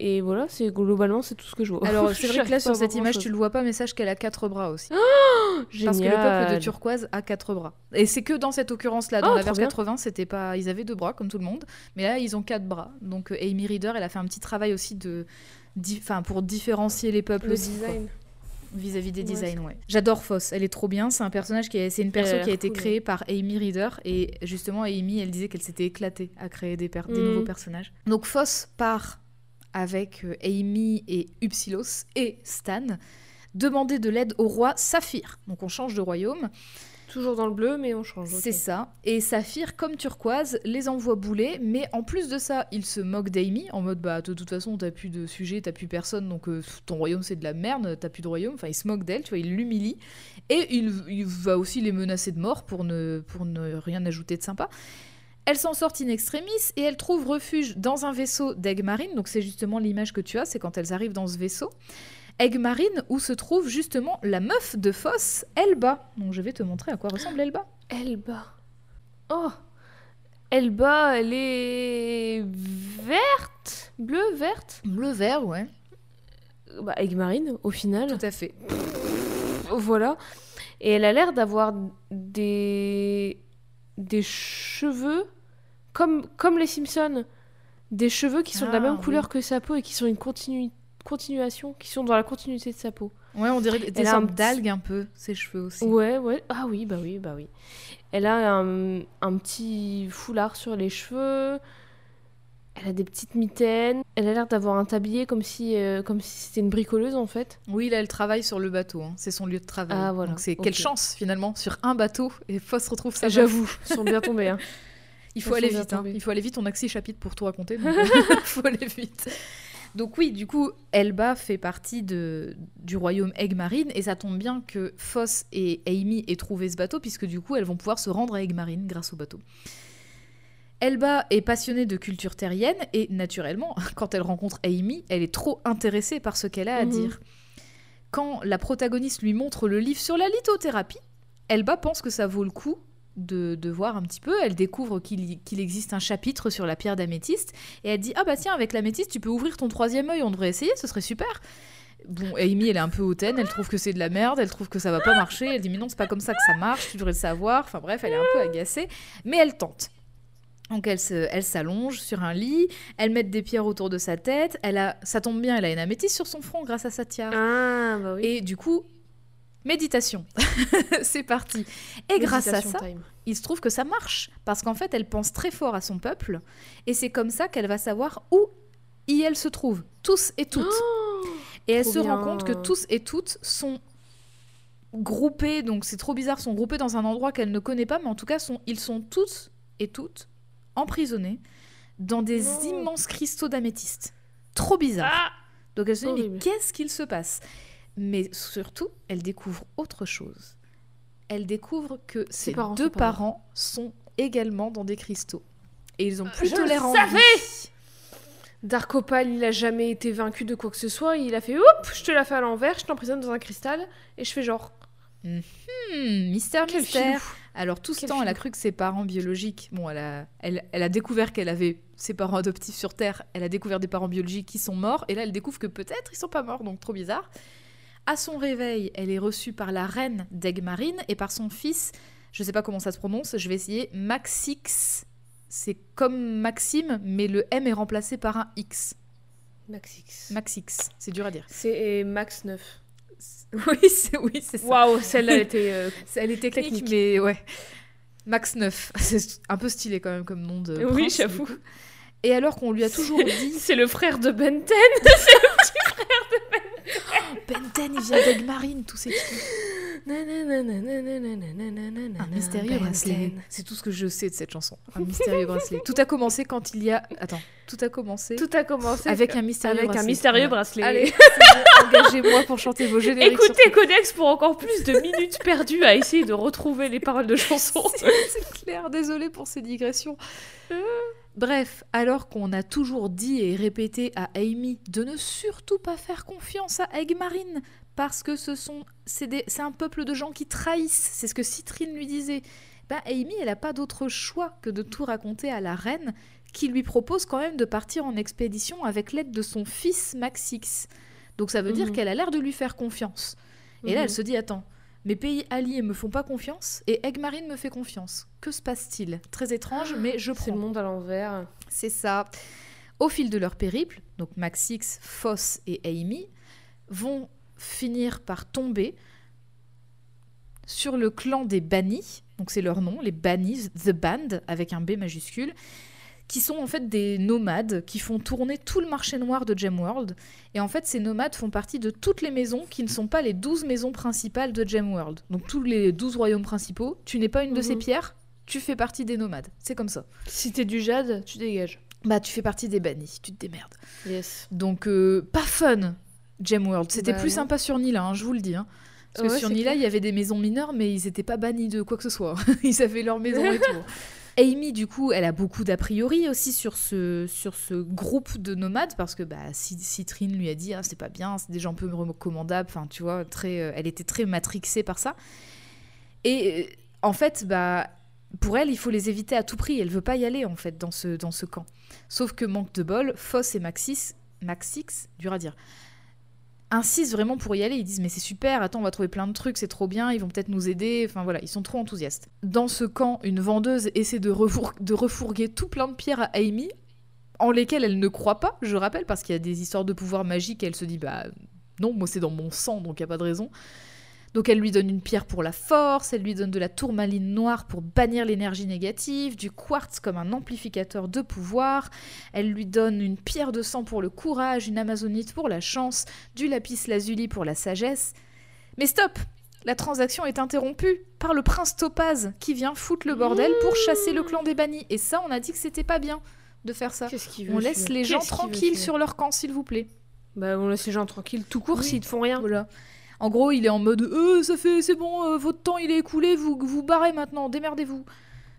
Et voilà, c'est globalement c'est tout ce que je vois. Alors, c'est vrai que là, sur cette image, grand-chose. tu le vois pas, mais sache qu'elle a quatre bras aussi. Parce que le peuple de. Turquoise a quatre bras. Et c'est que dans cette occurrence-là, dans Oh, la version bien. 80, c'était pas, ils avaient deux bras comme tout le monde, mais là ils ont quatre bras. Donc euh, Amy Reader, elle a fait un petit travail aussi de, enfin pour différencier les peuples Le aussi, quoi, design. vis-à-vis des Ouais, designs. Ouais. J'adore Foss, elle est trop bien. C'est un personnage qui, est- c'est une perso qui a été cool, créée par Amy Reader et justement Amy, elle disait qu'elle s'était éclatée à créer des, per- des Mhm. nouveaux personnages. Donc Foss part avec euh, Amy et Upsilos et Stan demander de l'aide au roi Saphir. Donc on change de royaume. Toujours dans le bleu, mais on change. C'est ça. Et Saphir, comme turquoise, les envoie bouler. Mais en plus de ça, il se moque d'Amy en mode bah de toute façon t'as plus de sujet, t'as plus personne, donc euh, ton royaume c'est de la merde, t'as plus de royaume. Enfin, il se moque d'elle, tu vois, il l'humilie. Et il, il va aussi les menacer de mort pour ne, pour ne rien ajouter de sympa. Elle s'en sort in extremis et elle trouve refuge dans un vaisseau Marine. Donc c'est justement l'image que tu as, c'est quand elles arrivent dans ce vaisseau. Marine où se trouve justement la meuf de Foss, Elba. Donc je vais te montrer à quoi ressemble Elba. Elba. Oh Elba, elle est verte Bleue, verte Bleu-vert, ouais. Bah, marine, au final. Tout à fait. Voilà. Et elle a l'air d'avoir des... des cheveux comme, comme les Simpsons. Des cheveux qui sont de la Ah, même oui. couleur que sa peau et qui sont une continu- continuation, qui sont dans la continuité de sa peau. Ouais, on dirait des sortes d'algues un peu, ses cheveux aussi. Ouais, ouais. Ah oui, bah oui, bah oui. Elle a un, un petit foulard sur les cheveux. Elle a des petites mitaines. Elle a l'air d'avoir un tablier comme si, euh, comme si c'était une bricoleuse en fait. Oui, là, elle travaille sur le bateau. hein. C'est son lieu de travail. Ah, voilà. Donc c'est quelle chance finalement sur un bateau et Foss retrouve sa. J'avoue, ils sont bien tombés. Hein. Il faut aller vite. hein. Il faut aller vite. On a que six chapitres pour tout raconter. donc, Il faut aller vite. Donc oui, du coup, Elba fait partie de, du royaume Egg Marine et ça tombe bien que Foss et Amy aient trouvé ce bateau puisque du coup, elles vont pouvoir se rendre à Egg Marine grâce au bateau. Elba est passionnée de culture terrienne et naturellement, quand elle rencontre Amy, elle est trop intéressée par ce qu'elle a à Mhm. dire. Quand la protagoniste lui montre le livre sur la lithothérapie, Elba pense que ça vaut le coup de, de voir un petit peu. Elle découvre qu'il existe un chapitre sur la pierre d'améthyste et elle dit Ah bah tiens, avec l'améthyste, tu peux ouvrir ton troisième œil, on devrait essayer, ce serait super. Bon, Amy, elle est un peu hautaine, elle trouve que c'est de la merde, elle trouve que ça va pas marcher, elle dit Mais non, c'est pas comme ça que ça marche, tu devrais le savoir. Enfin bref, elle est un peu agacée, mais elle tente. Donc elle s'allonge sur un lit, elle met des pierres autour de sa tête, elle a, ça tombe bien, elle a une améthyste sur son front grâce à sa tiare. Ah, bah oui. Et du coup, méditation. c'est parti. Et grâce à ça, time. il se trouve que ça marche. Parce qu'en fait, elle pense très fort à son peuple. Et c'est comme ça qu'elle va savoir où y elle se trouve. Tous et toutes. et elle se rend compte que tous et toutes sont groupés. Donc c'est trop bizarre, sont groupés dans un endroit qu'elle ne connaît pas. Mais en tout cas, sont, ils sont tous et toutes emprisonnés dans des immenses cristaux d'améthyste. Trop bizarre. Ah Donc elle se dit, mais qu'est-ce qu'il se passe? Mais surtout, elle découvre autre chose. Elle découvre que ses parents deux sont parents sont également dans des cristaux. Et ils ont plutôt je le l'air en vie. Darkopal, il a jamais été vaincu de quoi que ce soit. Il a fait Oup, je te la fais à l'envers, je t'emprisonne dans un cristal. Et je fais genre. Hmm, mystère, Quel mystère. filou. Alors tout ce Quel temps, elle a filou. cru que ses parents biologiques, bon, elle a, elle, elle a découvert qu'elle avait ses parents adoptifs sur Terre, elle a découvert des parents biologiques qui sont morts, et là elle découvre que peut-être ils sont pas morts, donc trop bizarre. À son réveil, elle est reçue par la reine d'Egg Marine et par son fils, je sais pas comment ça se prononce, je vais essayer, Maxix. C'est comme Maxime, mais le M est remplacé par un X. Maxix. Maxix, c'est dur à dire. C'est Max 9. Oui, c'est oui, c'est ça. Waouh, celle-là elle était. euh, Elle est technique, Technique. mais ouais. Max 9. C'est un peu stylé quand même comme nom de. Oui, j'avoue. Et alors qu'on lui a toujours dit. C'est le frère de Ben 10. Benten, il vient d'Egg Marine, tous ces trucs. Un Un mystérieux bracelet. C'est tout ce que je sais de cette chanson. Un mystérieux bracelet. Tout a commencé quand il y a. Attends, tout a commencé Tout a commencé avec un mystérieux avec un bracelet. mystérieux Voilà. bracelet. Allez, c'est engagez-moi pour chanter vos génériques. Écoutez Codex pour encore plus de minutes perdues à essayer de retrouver les paroles de chansons. C'est c'est clair, désolé pour ces digressions. Bref, alors qu'on a toujours dit et répété à Amy de ne surtout pas faire confiance à Egg Marine, parce que ce sont c'est un peuple de gens qui trahissent, c'est ce que Citrine lui disait. Ben, Amy, elle n'a pas d'autre choix que de tout raconter à la reine, qui lui propose quand même de partir en expédition avec l'aide de son fils Maxix. Donc ça veut dire Mhm. qu'elle a l'air de lui faire confiance. Et là, Mhm. elle se dit attends, mes pays alliés me font pas confiance et Egg Marine me fait confiance. Que se passe-t-il? Très étrange, mais je C'est le prends. monde à l'envers. C'est ça. Au fil de leur périple, donc Maxix, Foss et Amy vont finir par tomber sur le clan des bannis, donc c'est leur nom, les bannis, The Band, avec un B majuscule, qui sont en fait des nomades qui font tourner tout le marché noir de Gemworld. Et en fait, ces nomades font partie de toutes les maisons qui ne sont pas les 12 maisons principales de Gemworld. Donc tous les 12 royaumes principaux, tu n'es pas une de ces Mhm. pierres, tu fais partie des nomades. C'est comme ça. Si t'es du jade, tu dégages. Bah, tu fais partie des bannis, tu te démerdes. Yes. Donc, euh, pas fun, Gemworld. C'était Bah plus sympa sur Nila, hein, je vous le dis. hein. Parce que Ouais, sur Nila, il y avait des maisons mineures, mais ils n'étaient pas bannis de quoi que ce soit. ils avaient leur maison et tout. Amy, du coup, elle a beaucoup d'a priori aussi sur ce, sur ce groupe de nomades, parce que bah, Ci- Citrine lui a dit ah, c'est pas bien, c'est des gens peu recommandables. Enfin, tu vois, très, euh, elle était très matrixée par ça. Et euh, en fait, bah, pour elle, il faut les éviter à tout prix. Elle veut pas y aller, en fait, dans ce, dans ce camp. Sauf que manque de bol, Foss et Maxis, Maxix, dur à dire, insistent vraiment pour y aller. Ils disent mais c'est super, attends, on va trouver plein de trucs, c'est trop bien, ils vont peut-être nous aider. Enfin voilà, ils sont trop enthousiastes. Dans ce camp, une vendeuse essaie de, refour- refourguer tout plein de pierres à Amy, en lesquelles elle ne croit pas, je rappelle, parce qu'il y a des histoires de pouvoir magique et elle se dit bah non, moi c'est dans mon sang, donc il y a pas de raison. Donc elle lui donne une pierre pour la force, elle lui donne de la tourmaline noire pour bannir l'énergie négative, du quartz comme un amplificateur de pouvoir, elle lui donne une pierre de sang pour le courage, une amazonite pour la chance, du lapis lazuli pour la sagesse. Mais stop La transaction est interrompue par le prince Topaz qui vient foutre le bordel pour chasser le clan des bannis. Et ça, on a dit que c'était pas bien de faire ça. Qu'est-ce qu'il veut On laisse les gens tranquilles sur leur camp, s'il vous plaît. Bah, on laisse les gens tranquilles tout court Oui. s'ils te font rien. Voilà. En gros, il est en mode euh, ça fait c'est bon, euh, votre temps il est écoulé, vous vous barrez maintenant, démerdez-vous.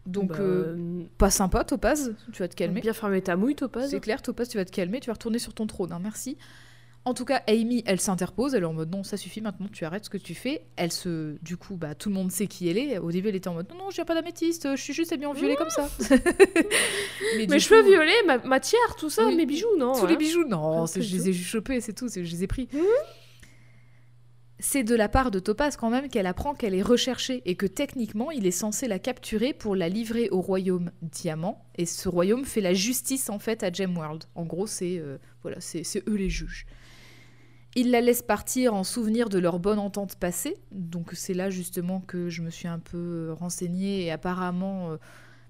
Donc Bah, euh, euh, pas sympa Topaz, tu vas te calmer. Bien fermer ta mouille, Topaz. C'est clair, Topaz, tu vas te calmer, tu vas retourner sur ton trône, hein, merci. En tout cas, Amy, elle s'interpose, elle est en mode non, ça suffit maintenant, tu arrêtes ce que tu fais. Elle se. Du coup, bah, tout le monde sait qui elle est. Au début, elle était en mode non, non, je viens pas d'améthyste, je suis juste habillée en violet comme ça. Mais du Mes cheveux coup, violets, ma, ma tiare, tout ça, Oui. mes bijoux, non Tous les bijoux, non, peu je les ai chopés, c'est tout, je les ai pris. C'est de la part de Topaz quand même qu'elle apprend qu'elle est recherchée et que techniquement il est censé la capturer pour la livrer au royaume Diamant. Et ce royaume fait la justice en fait à Gemworld. En gros, c'est euh, voilà, c'est eux les juges. Il la laisse partir en souvenir de leur bonne entente passée. Donc c'est là justement que je me suis un peu renseignée et apparemment, euh,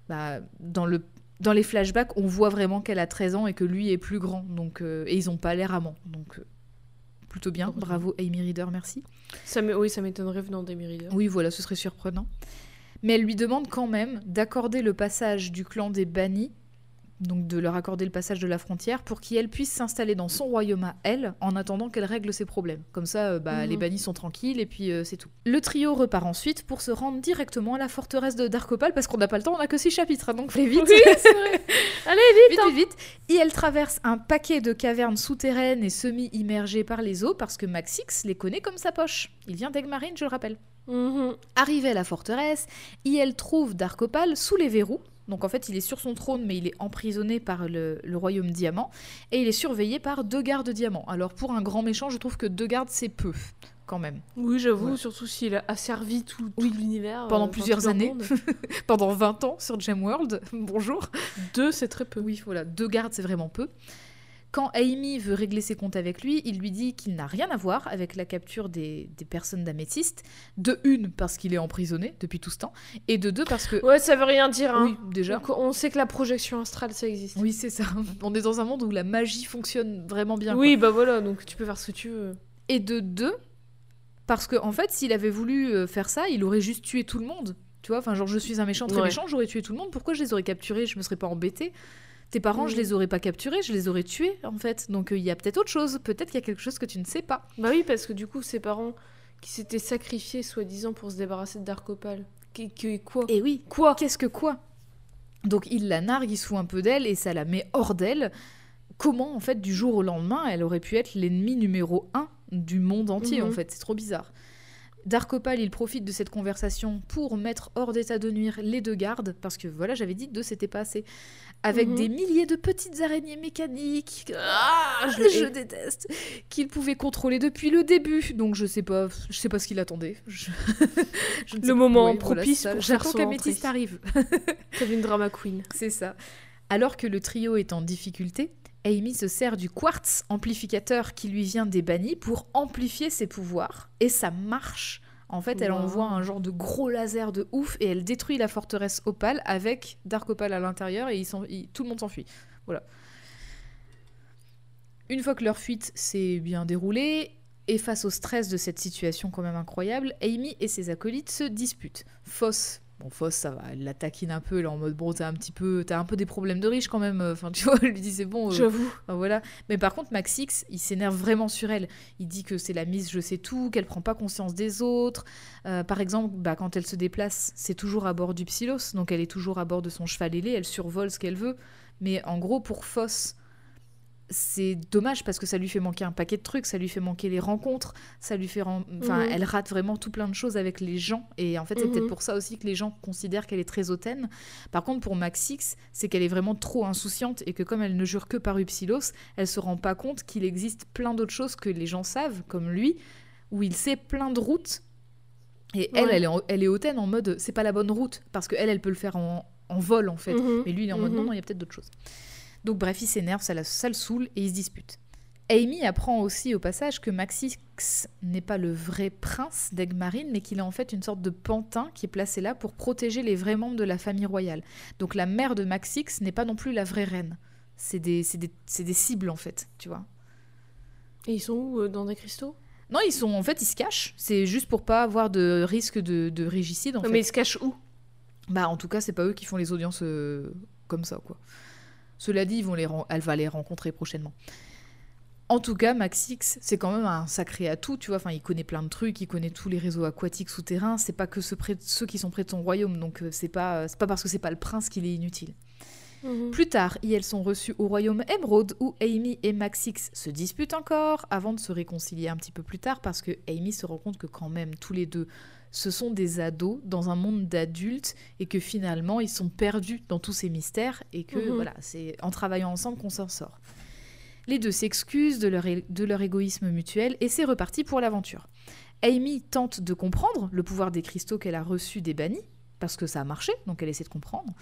bah, dans, le, dans les flashbacks, on voit vraiment qu'elle a 13 ans et que lui est plus grand. Donc, euh, et ils n'ont pas l'air amants. Donc euh, plutôt bien. Bravo Amy Reader, merci. Ça oui, ça m'étonnerait venant des Méridiens. Oui, voilà, ce serait surprenant. Mais elle lui demande quand même d'accorder le passage du clan des bannis, donc de leur accorder le passage de la frontière, pour qu'elle puisse s'installer dans son royaume à elle, en attendant qu'elle règle ses problèmes. Comme ça, euh, bah, Mhm. les bannis sont tranquilles et puis euh, c'est tout. Le trio repart ensuite pour se rendre directement à la forteresse de Darkopal, parce qu'on n'a pas le temps, on n'a que six chapitres, hein, donc fallait vite. Oui, vrai. Allez, vite, Vite, hein. vite, vite. Et elle traverse un paquet de cavernes souterraines et semi-immergées par les eaux parce que Maxix les connaît comme sa poche. Il vient d'Egmarine, je le rappelle. Mhm. Arrivée à la forteresse, elle trouve Darkopal sous les verrous. Donc en fait, il est sur son trône, mais il est emprisonné par le, le royaume diamant. Et il est surveillé par deux gardes diamants. Alors pour un grand méchant, je trouve que deux gardes, c'est peu, quand même. Oui, j'avoue, Ouais. surtout s'il a asservi tout, tout Oui. l'univers. Pendant enfin, plusieurs années. Pendant 20 ans sur Gemworld, bonjour. Deux, c'est très peu. Oui, voilà, deux gardes, c'est vraiment peu. Quand Amy veut régler ses comptes avec lui, il lui dit qu'il n'a rien à voir avec la capture des, des personnes d'améthyste. De une, parce qu'il est emprisonné depuis tout ce temps, et de deux, parce que... Ouais, ça veut rien dire, hein. Oui, déjà. Donc, on sait que la projection astrale, ça existe. Oui, c'est ça. On est dans un monde où la magie fonctionne vraiment bien. Oui, quoi. bah voilà, donc tu peux faire ce que tu veux. Et de deux, parce que en fait, s'il avait voulu euh, faire ça, il aurait juste tué tout le monde. Tu vois, enfin, genre, je suis un méchant très Ouais. méchant, j'aurais tué tout le monde. Pourquoi je les aurais capturés? Je me serais pas embêtée. Tes parents, je Mm. les aurais pas capturés, je les aurais tués, en fait. Donc, euh, il y a peut-être autre chose. Peut-être qu'il y a quelque chose que tu ne sais pas. Bah oui, parce que du coup, ses parents qui s'étaient sacrifiés, soi-disant, pour se débarrasser de Darkopal. Que- quoi Et oui, quoi Qu'est-ce que quoi Donc il la nargue, il se fout un peu d'elle et ça la met hors d'elle. Comment, en fait, du jour au lendemain, elle aurait pu être l'ennemi numéro un du monde entier, Mhm. en fait C'est trop bizarre. Darkopal, il profite de cette conversation pour mettre hors d'état de nuire les deux gardes, parce que voilà, j'avais dit deux, c'était pas assez. Avec Mhm. des milliers de petites araignées mécaniques. Ah, je, je déteste. Qu'il pouvait contrôler depuis le début. Donc je sais pas, je sais pas ce qu'il attendait. Je- je ne Le moment voilà, propice ça. pour J'attends qu'Améthyste arrive. T'avais une drama queen. C'est ça. Alors que le trio est en difficulté, Amy se sert du quartz amplificateur qui lui vient des bannis pour amplifier ses pouvoirs. Et ça marche. En fait, elle Wow. envoie un genre de gros laser de ouf et elle détruit la forteresse Opale avec Dark Opale à l'intérieur et ils s'en- ils- tout le monde s'enfuit. Voilà. Une fois que leur fuite s'est bien déroulée, et face au stress de cette situation quand même incroyable, Amy et ses acolytes se disputent. Foss, bon Foss ça va, elle la taquine un peu, elle est en mode bon t'as un petit peu, t'as un peu des problèmes de riche quand même, enfin tu vois, elle lui dit c'est bon, euh, J'avoue. Voilà. Mais par contre, Max X, il s'énerve vraiment sur elle. Il dit que c'est la mise je sais tout, qu'elle prend pas conscience des autres. Euh, par exemple, bah, quand elle se déplace, c'est toujours à bord du Psylos, donc elle est toujours à bord de son cheval ailé, elle survole ce qu'elle veut. Mais en gros, pour Foss, c'est dommage parce que ça lui fait manquer un paquet de trucs, ça lui fait manquer les rencontres, ça lui fait... ren- Enfin, Mhm. elle rate vraiment tout plein de choses avec les gens. Et en fait, c'est Mhm. peut-être pour ça aussi que les gens considèrent qu'elle est très hautaine. Par contre, pour Max X, c'est qu'elle est vraiment trop insouciante et que comme elle ne jure que par Upsilos, elle se rend pas compte qu'il existe plein d'autres choses que les gens savent, comme lui, où il sait plein de routes. Et elle, Ouais. elle est, en- elle est hautaine en mode c'est pas la bonne route, parce qu'elle, elle peut le faire en, en vol en fait. Mhm. Mais lui, il est en mode non, non, il y a peut-être d'autres choses. Donc bref, il s'énerve, ça, ça le saoule et ils se disputent. Amy apprend aussi au passage que Maxix n'est pas le vrai prince d'Egmarine, mais qu'il est en fait une sorte de pantin qui est placé là pour protéger les vrais membres de la famille royale. Donc la mère de Maxix n'est pas non plus la vraie reine. C'est des, cibles en fait, tu vois. Et ils sont où euh, Dans des cristaux? Non, ils sont en fait, ils se cachent. C'est juste pour pas avoir de risque de, de régicide en Non, fait. Mais ils se cachent où? Bah, en tout cas, c'est pas eux qui font les audiences euh, comme ça, quoi. Cela dit, ils vont les elle va les rencontrer prochainement. En tout cas, Maxix, c'est quand même un sacré atout, tu vois. Enfin, il connaît plein de trucs, il connaît tous les réseaux aquatiques souterrains. C'est pas que ceux, près- ceux qui sont près de son royaume, donc euh, c'est pas, c'est pas parce que c'est pas le prince qu'il est inutile. Mhm. Plus tard, ils sont reçus au royaume Emerald où Amy et Maxix se disputent encore avant de se réconcilier un petit peu plus tard parce que Amy se rend compte que quand même tous les deux ce sont des ados dans un monde d'adultes et que finalement ils sont perdus dans tous ces mystères et que Mhm. voilà, c'est en travaillant ensemble qu'on s'en sort. Les deux s'excusent de leur, de leur égoïsme mutuel et c'est reparti pour l'aventure. Amy tente de comprendre le pouvoir des cristaux qu'elle a reçus des bannis, parce que ça a marché, donc elle essaie de comprendre.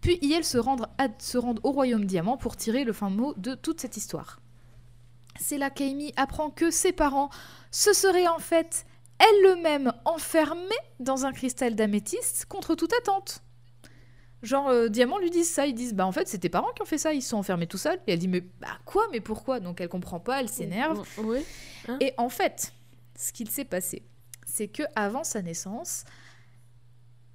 Puis ils se rendent, à- se rendent au royaume diamant pour tirer le fin mot de toute cette histoire. C'est là qu'Amy apprend que ses parents se seraient en fait elles-mêmes enfermées dans un cristal d'améthyste contre toute attente. Genre, euh, Diamant lui disent ça, ils disent Bah, en fait, c'est tes parents qui ont fait ça, ils se sont enfermés tout seuls. Et elle dit Mais bah, quoi Mais pourquoi? Donc, elle comprend pas, elle s'énerve. Oui. Et en fait, ce qu'il s'est passé, c'est que avant sa naissance,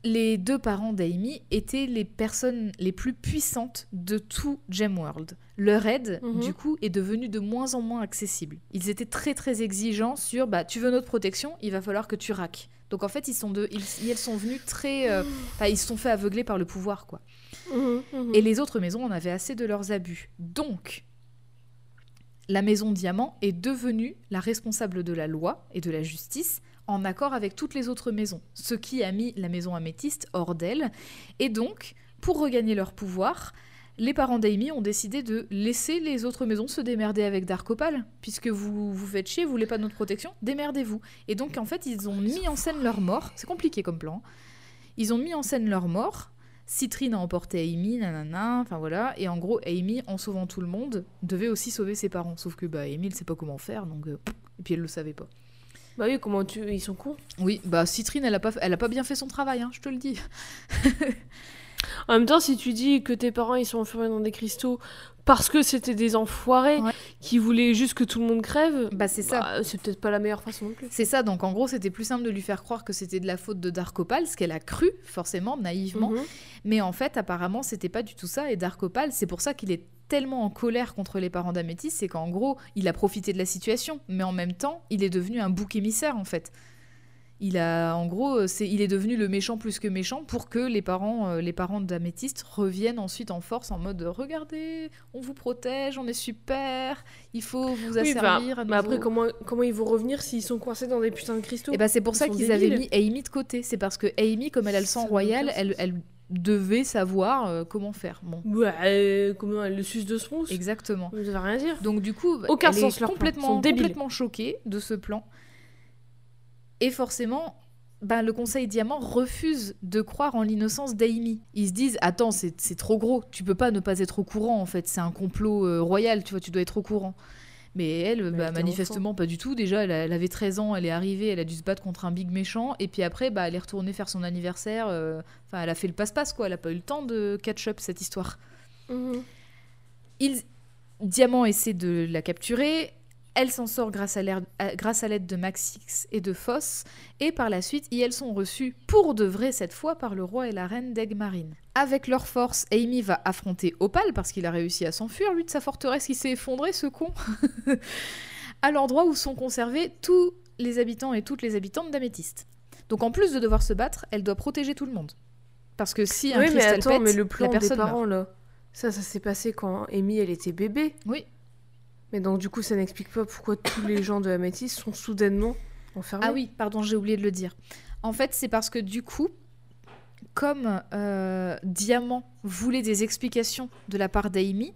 les deux parents d'Amy étaient les personnes les plus puissantes de tout Gemworld. Leur aide, Mhm. du coup, est devenue de moins en moins accessible. Ils étaient très très exigeants sur bah tu veux notre protection, il va falloir que tu raques. Donc en fait, ils sont de, ils, elles sont venus très, euh, ils se sont fait aveugler par le pouvoir quoi. Mhm, mhm. Et les autres maisons en avaient assez de leurs abus. Donc, la maison Diamant est devenue la responsable de la loi et de la justice en accord avec toutes les autres maisons, ce qui a mis la maison Améthyste hors d'elle. Et donc, pour regagner leur pouvoir, les parents d'Amy ont décidé de laisser les autres maisons se démerder avec Dark Opal, puisque vous vous faites chier, vous voulez pas notre protection, démerdez-vous. Et donc, en fait, ils ont mis en scène leur mort. C'est compliqué comme plan. Ils ont mis en scène leur mort. Citrine a emporté Amy, nanana, enfin voilà. Et en gros, Amy, en sauvant tout le monde, devait aussi sauver ses parents. Sauf que bah, Amy, elle sait pas comment faire, donc. euh, et puis elle le savait pas. Bah oui, comment tu. Ils sont cons. Oui, bah Citrine, elle a pas, elle a pas bien fait son travail, hein, je te le dis. En même temps, si tu dis que tes parents ils sont enfermés dans des cristaux parce que c'était des enfoirés Ouais. qui voulaient juste que tout le monde crève, Bah c'est ça. bah, c'est peut-être pas la meilleure façon non plus. C'est ça, donc en gros, c'était plus simple de lui faire croire que c'était de la faute de Dark Opal, ce qu'elle a cru, forcément, naïvement. Mhm. Mais en fait, apparemment, c'était pas du tout ça. Et Dark Opal, c'est pour ça qu'il est tellement en colère contre les parents d'Améthys, c'est qu'en gros, il a profité de la situation, mais en même temps, il est devenu un bouc émissaire, en fait. Il a, en gros, c'est, il est devenu le méchant plus que méchant pour que les parents, euh, les parents d'Améthyste reviennent ensuite en force en mode regardez, on vous protège, on est super, il faut vous Oui, bah, asservir. à mais après, comment, comment ils vont revenir s'ils sont coincés dans des putains de cristaux? Et ben c'est pour Ils ça qu'ils avaient mis. Amy de côté. C'est parce que Amy, comme elle a le sang royal, elle, elle devait savoir euh, comment faire. Bon, Ouais, euh, comment elle le suce de smooth exactement. Ça veut rien dire. Donc du coup, Aucun elle sens, est complètement, complètement choquée de ce plan. Et forcément, ben, le Conseil Diamant refuse de croire en l'innocence d'Amy. Ils se disent attends, c'est trop gros. Tu peux pas ne pas être au courant en fait. C'est un complot euh, royal. Tu vois, tu dois être au courant. Mais elle, bah, manifestement pas du tout. Déjà, elle, a- elle avait 13 ans, elle est arrivée, elle a dû se battre contre un big méchant. Et puis après, bah, elle est retournée faire son anniversaire. euh, Enfin, elle a fait le passe-passe, quoi. Elle a pas eu le temps de catch-up cette histoire. Mhm. Il... Diamant essaie de la capturer. Elle s'en sort grâce à l'aide de Maxix et de Foss. Et par la suite, elles sont reçues pour de vrai cette fois par le roi et la reine d'Egg-Marine. Avec leur force, Amy va affronter Opal parce qu'il a réussi à s'enfuir, lui, de sa forteresse qui s'est effondré, ce con. à l'endroit où sont conservés tous les habitants et toutes les habitantes d'Améthyste. Donc en plus de devoir se battre, elle doit protéger tout le monde. Parce que si un Oui, mais cristal attends, pète, mais le plan la des meurt. parents, là, ça, ça s'est passé quand Amy, elle était bébé. Oui. Mais donc, du coup, ça n'explique pas pourquoi tous les gens de Améthyste sont soudainement enfermés. Ah oui, pardon, j'ai oublié de le dire. En fait, c'est parce que du coup, comme euh, Diamant voulait des explications de la part d'Amy,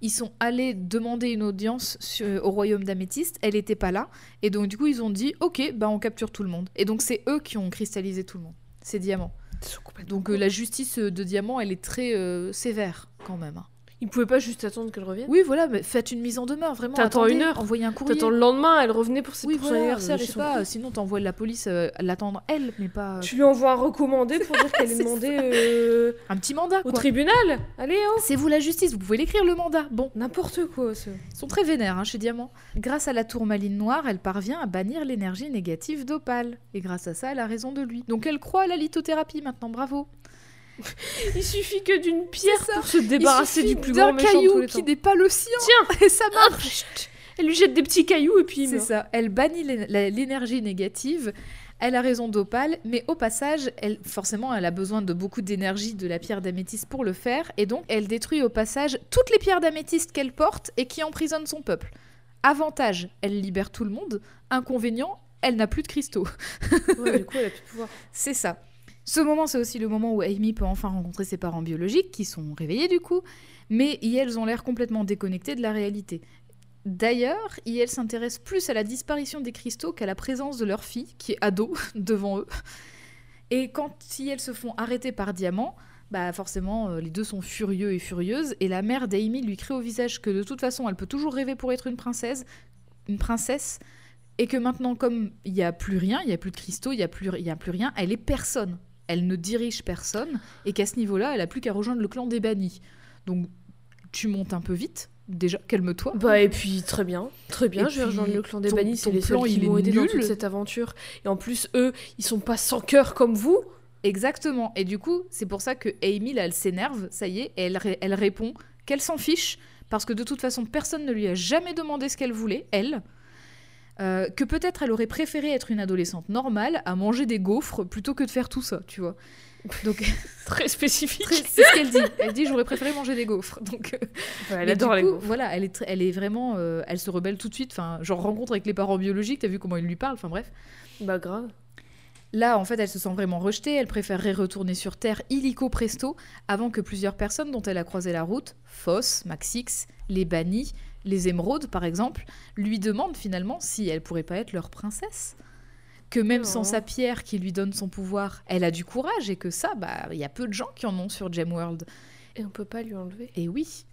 ils sont allés demander une audience sur- au royaume d'Améthyste. Elle n'était pas là. Et donc, du coup, ils ont dit Ok, bah, on capture tout le monde. Et donc, c'est eux qui ont cristallisé tout le monde. C'est Diamant. Donc, euh, la justice euh, de Diamant, elle est très euh, sévère quand même. hein. Ils pouvaient pas juste attendre qu'elle revienne Oui, voilà, mais faites une mise en demeure, vraiment. T'attends une heure. Envoyez un courrier. T'attends le lendemain, elle revenait pour, ses- Oui, pour son voilà, anniversaire. je sais pas, sinon t'envoies la police euh, l'attendre elle, mais pas... Tu lui envoies un recommandé pour dire qu'elle est demandée euh, Un petit mandat, au quoi. tribunal Allez, oh C'est vous la justice, vous pouvez l'écrire le mandat. Bon, N'importe quoi, ça. ils sont très vénères hein, chez Diamant. Grâce à la tourmaline noire, elle parvient à bannir l'énergie négative d'Opal. Et grâce à ça, elle a raison de lui. Donc elle croit à la lithothérapie maintenant, bravo. Il suffit que d'une pierre pour se débarrasser du plus d'un grand méchant de tous caillou les qui temps. n'est pas le sien. Tiens Et ça marche. Elle lui jette des petits cailloux et puis il C'est ça, elle bannit l'énergie négative. Elle a raison d'Opal, mais au passage, elle, forcément, elle a besoin de beaucoup d'énergie de la pierre d'améthyste pour le faire, et donc elle détruit au passage toutes les pierres d'améthyste qu'elle porte et qui emprisonnent son peuple. Avantage, elle libère tout le monde. Inconvénient, elle n'a plus de cristaux. Ouais, du coup, elle a plus de pouvoir. C'est ça. Ce moment, c'est aussi le moment où Amy peut enfin rencontrer ses parents biologiques, qui sont réveillés du coup, mais elles ont l'air complètement déconnectées de la réalité. D'ailleurs, elles s'intéressent plus à la disparition des cristaux qu'à la présence de leur fille, qui est ado, devant eux. Et quand elles se font arrêter par Diamant, bah forcément, euh, les deux sont furieux et furieuses, et la mère d'Amy lui crie au visage que de toute façon, elle peut toujours rêver pour être une princesse, une princesse, et que maintenant, comme il n'y a plus rien, il n'y a plus de cristaux, il n'y il a plus rien, elle est personne. Elle ne dirige personne, et qu'à ce niveau-là, elle a plus qu'à rejoindre le clan des bannis. Donc, tu montes un peu vite, déjà, calme-toi. Bah et puis très bien, très bien, Et je vais rejoindre le clan des ton- bannis, c'est les seuls qui m'ont aidé dans toute cette aventure. Et en plus, eux, ils sont pas sans cœur comme vous. Exactement. Et du coup, c'est pour ça que Amy, là, elle s'énerve, ça y est, et elle, elle répond qu'elle s'en fiche, parce que de toute façon, personne ne lui a jamais demandé ce qu'elle voulait, elle. Euh, que peut-être elle aurait préféré être une adolescente normale à manger des gaufres plutôt que de faire tout ça, tu vois. Donc, Très spécifique. c'est ce qu'elle dit. Elle dit j'aurais préféré manger des gaufres. Donc, euh, Ouais, elle adore les coup, gaufres. Voilà, elle est, elle est vraiment, euh, elle se rebelle tout de suite. Enfin, genre rencontre avec les parents biologiques. T'as vu comment ils lui parlent. Enfin bref. Bah grave. Là, en fait, elle se sent vraiment rejetée. Elle préférerait retourner sur Terre illico presto avant que plusieurs personnes dont elle a croisé la route, Foss, Maxix, les bannis, les émeraudes par exemple, lui demandent finalement si elle pourrait pas être leur princesse. Que même sans Oh. sa pierre qui lui donne son pouvoir, elle a du courage et que ça, bah, il y a peu de gens qui en ont sur Gemworld. Et on peut pas lui enlever. Et oui.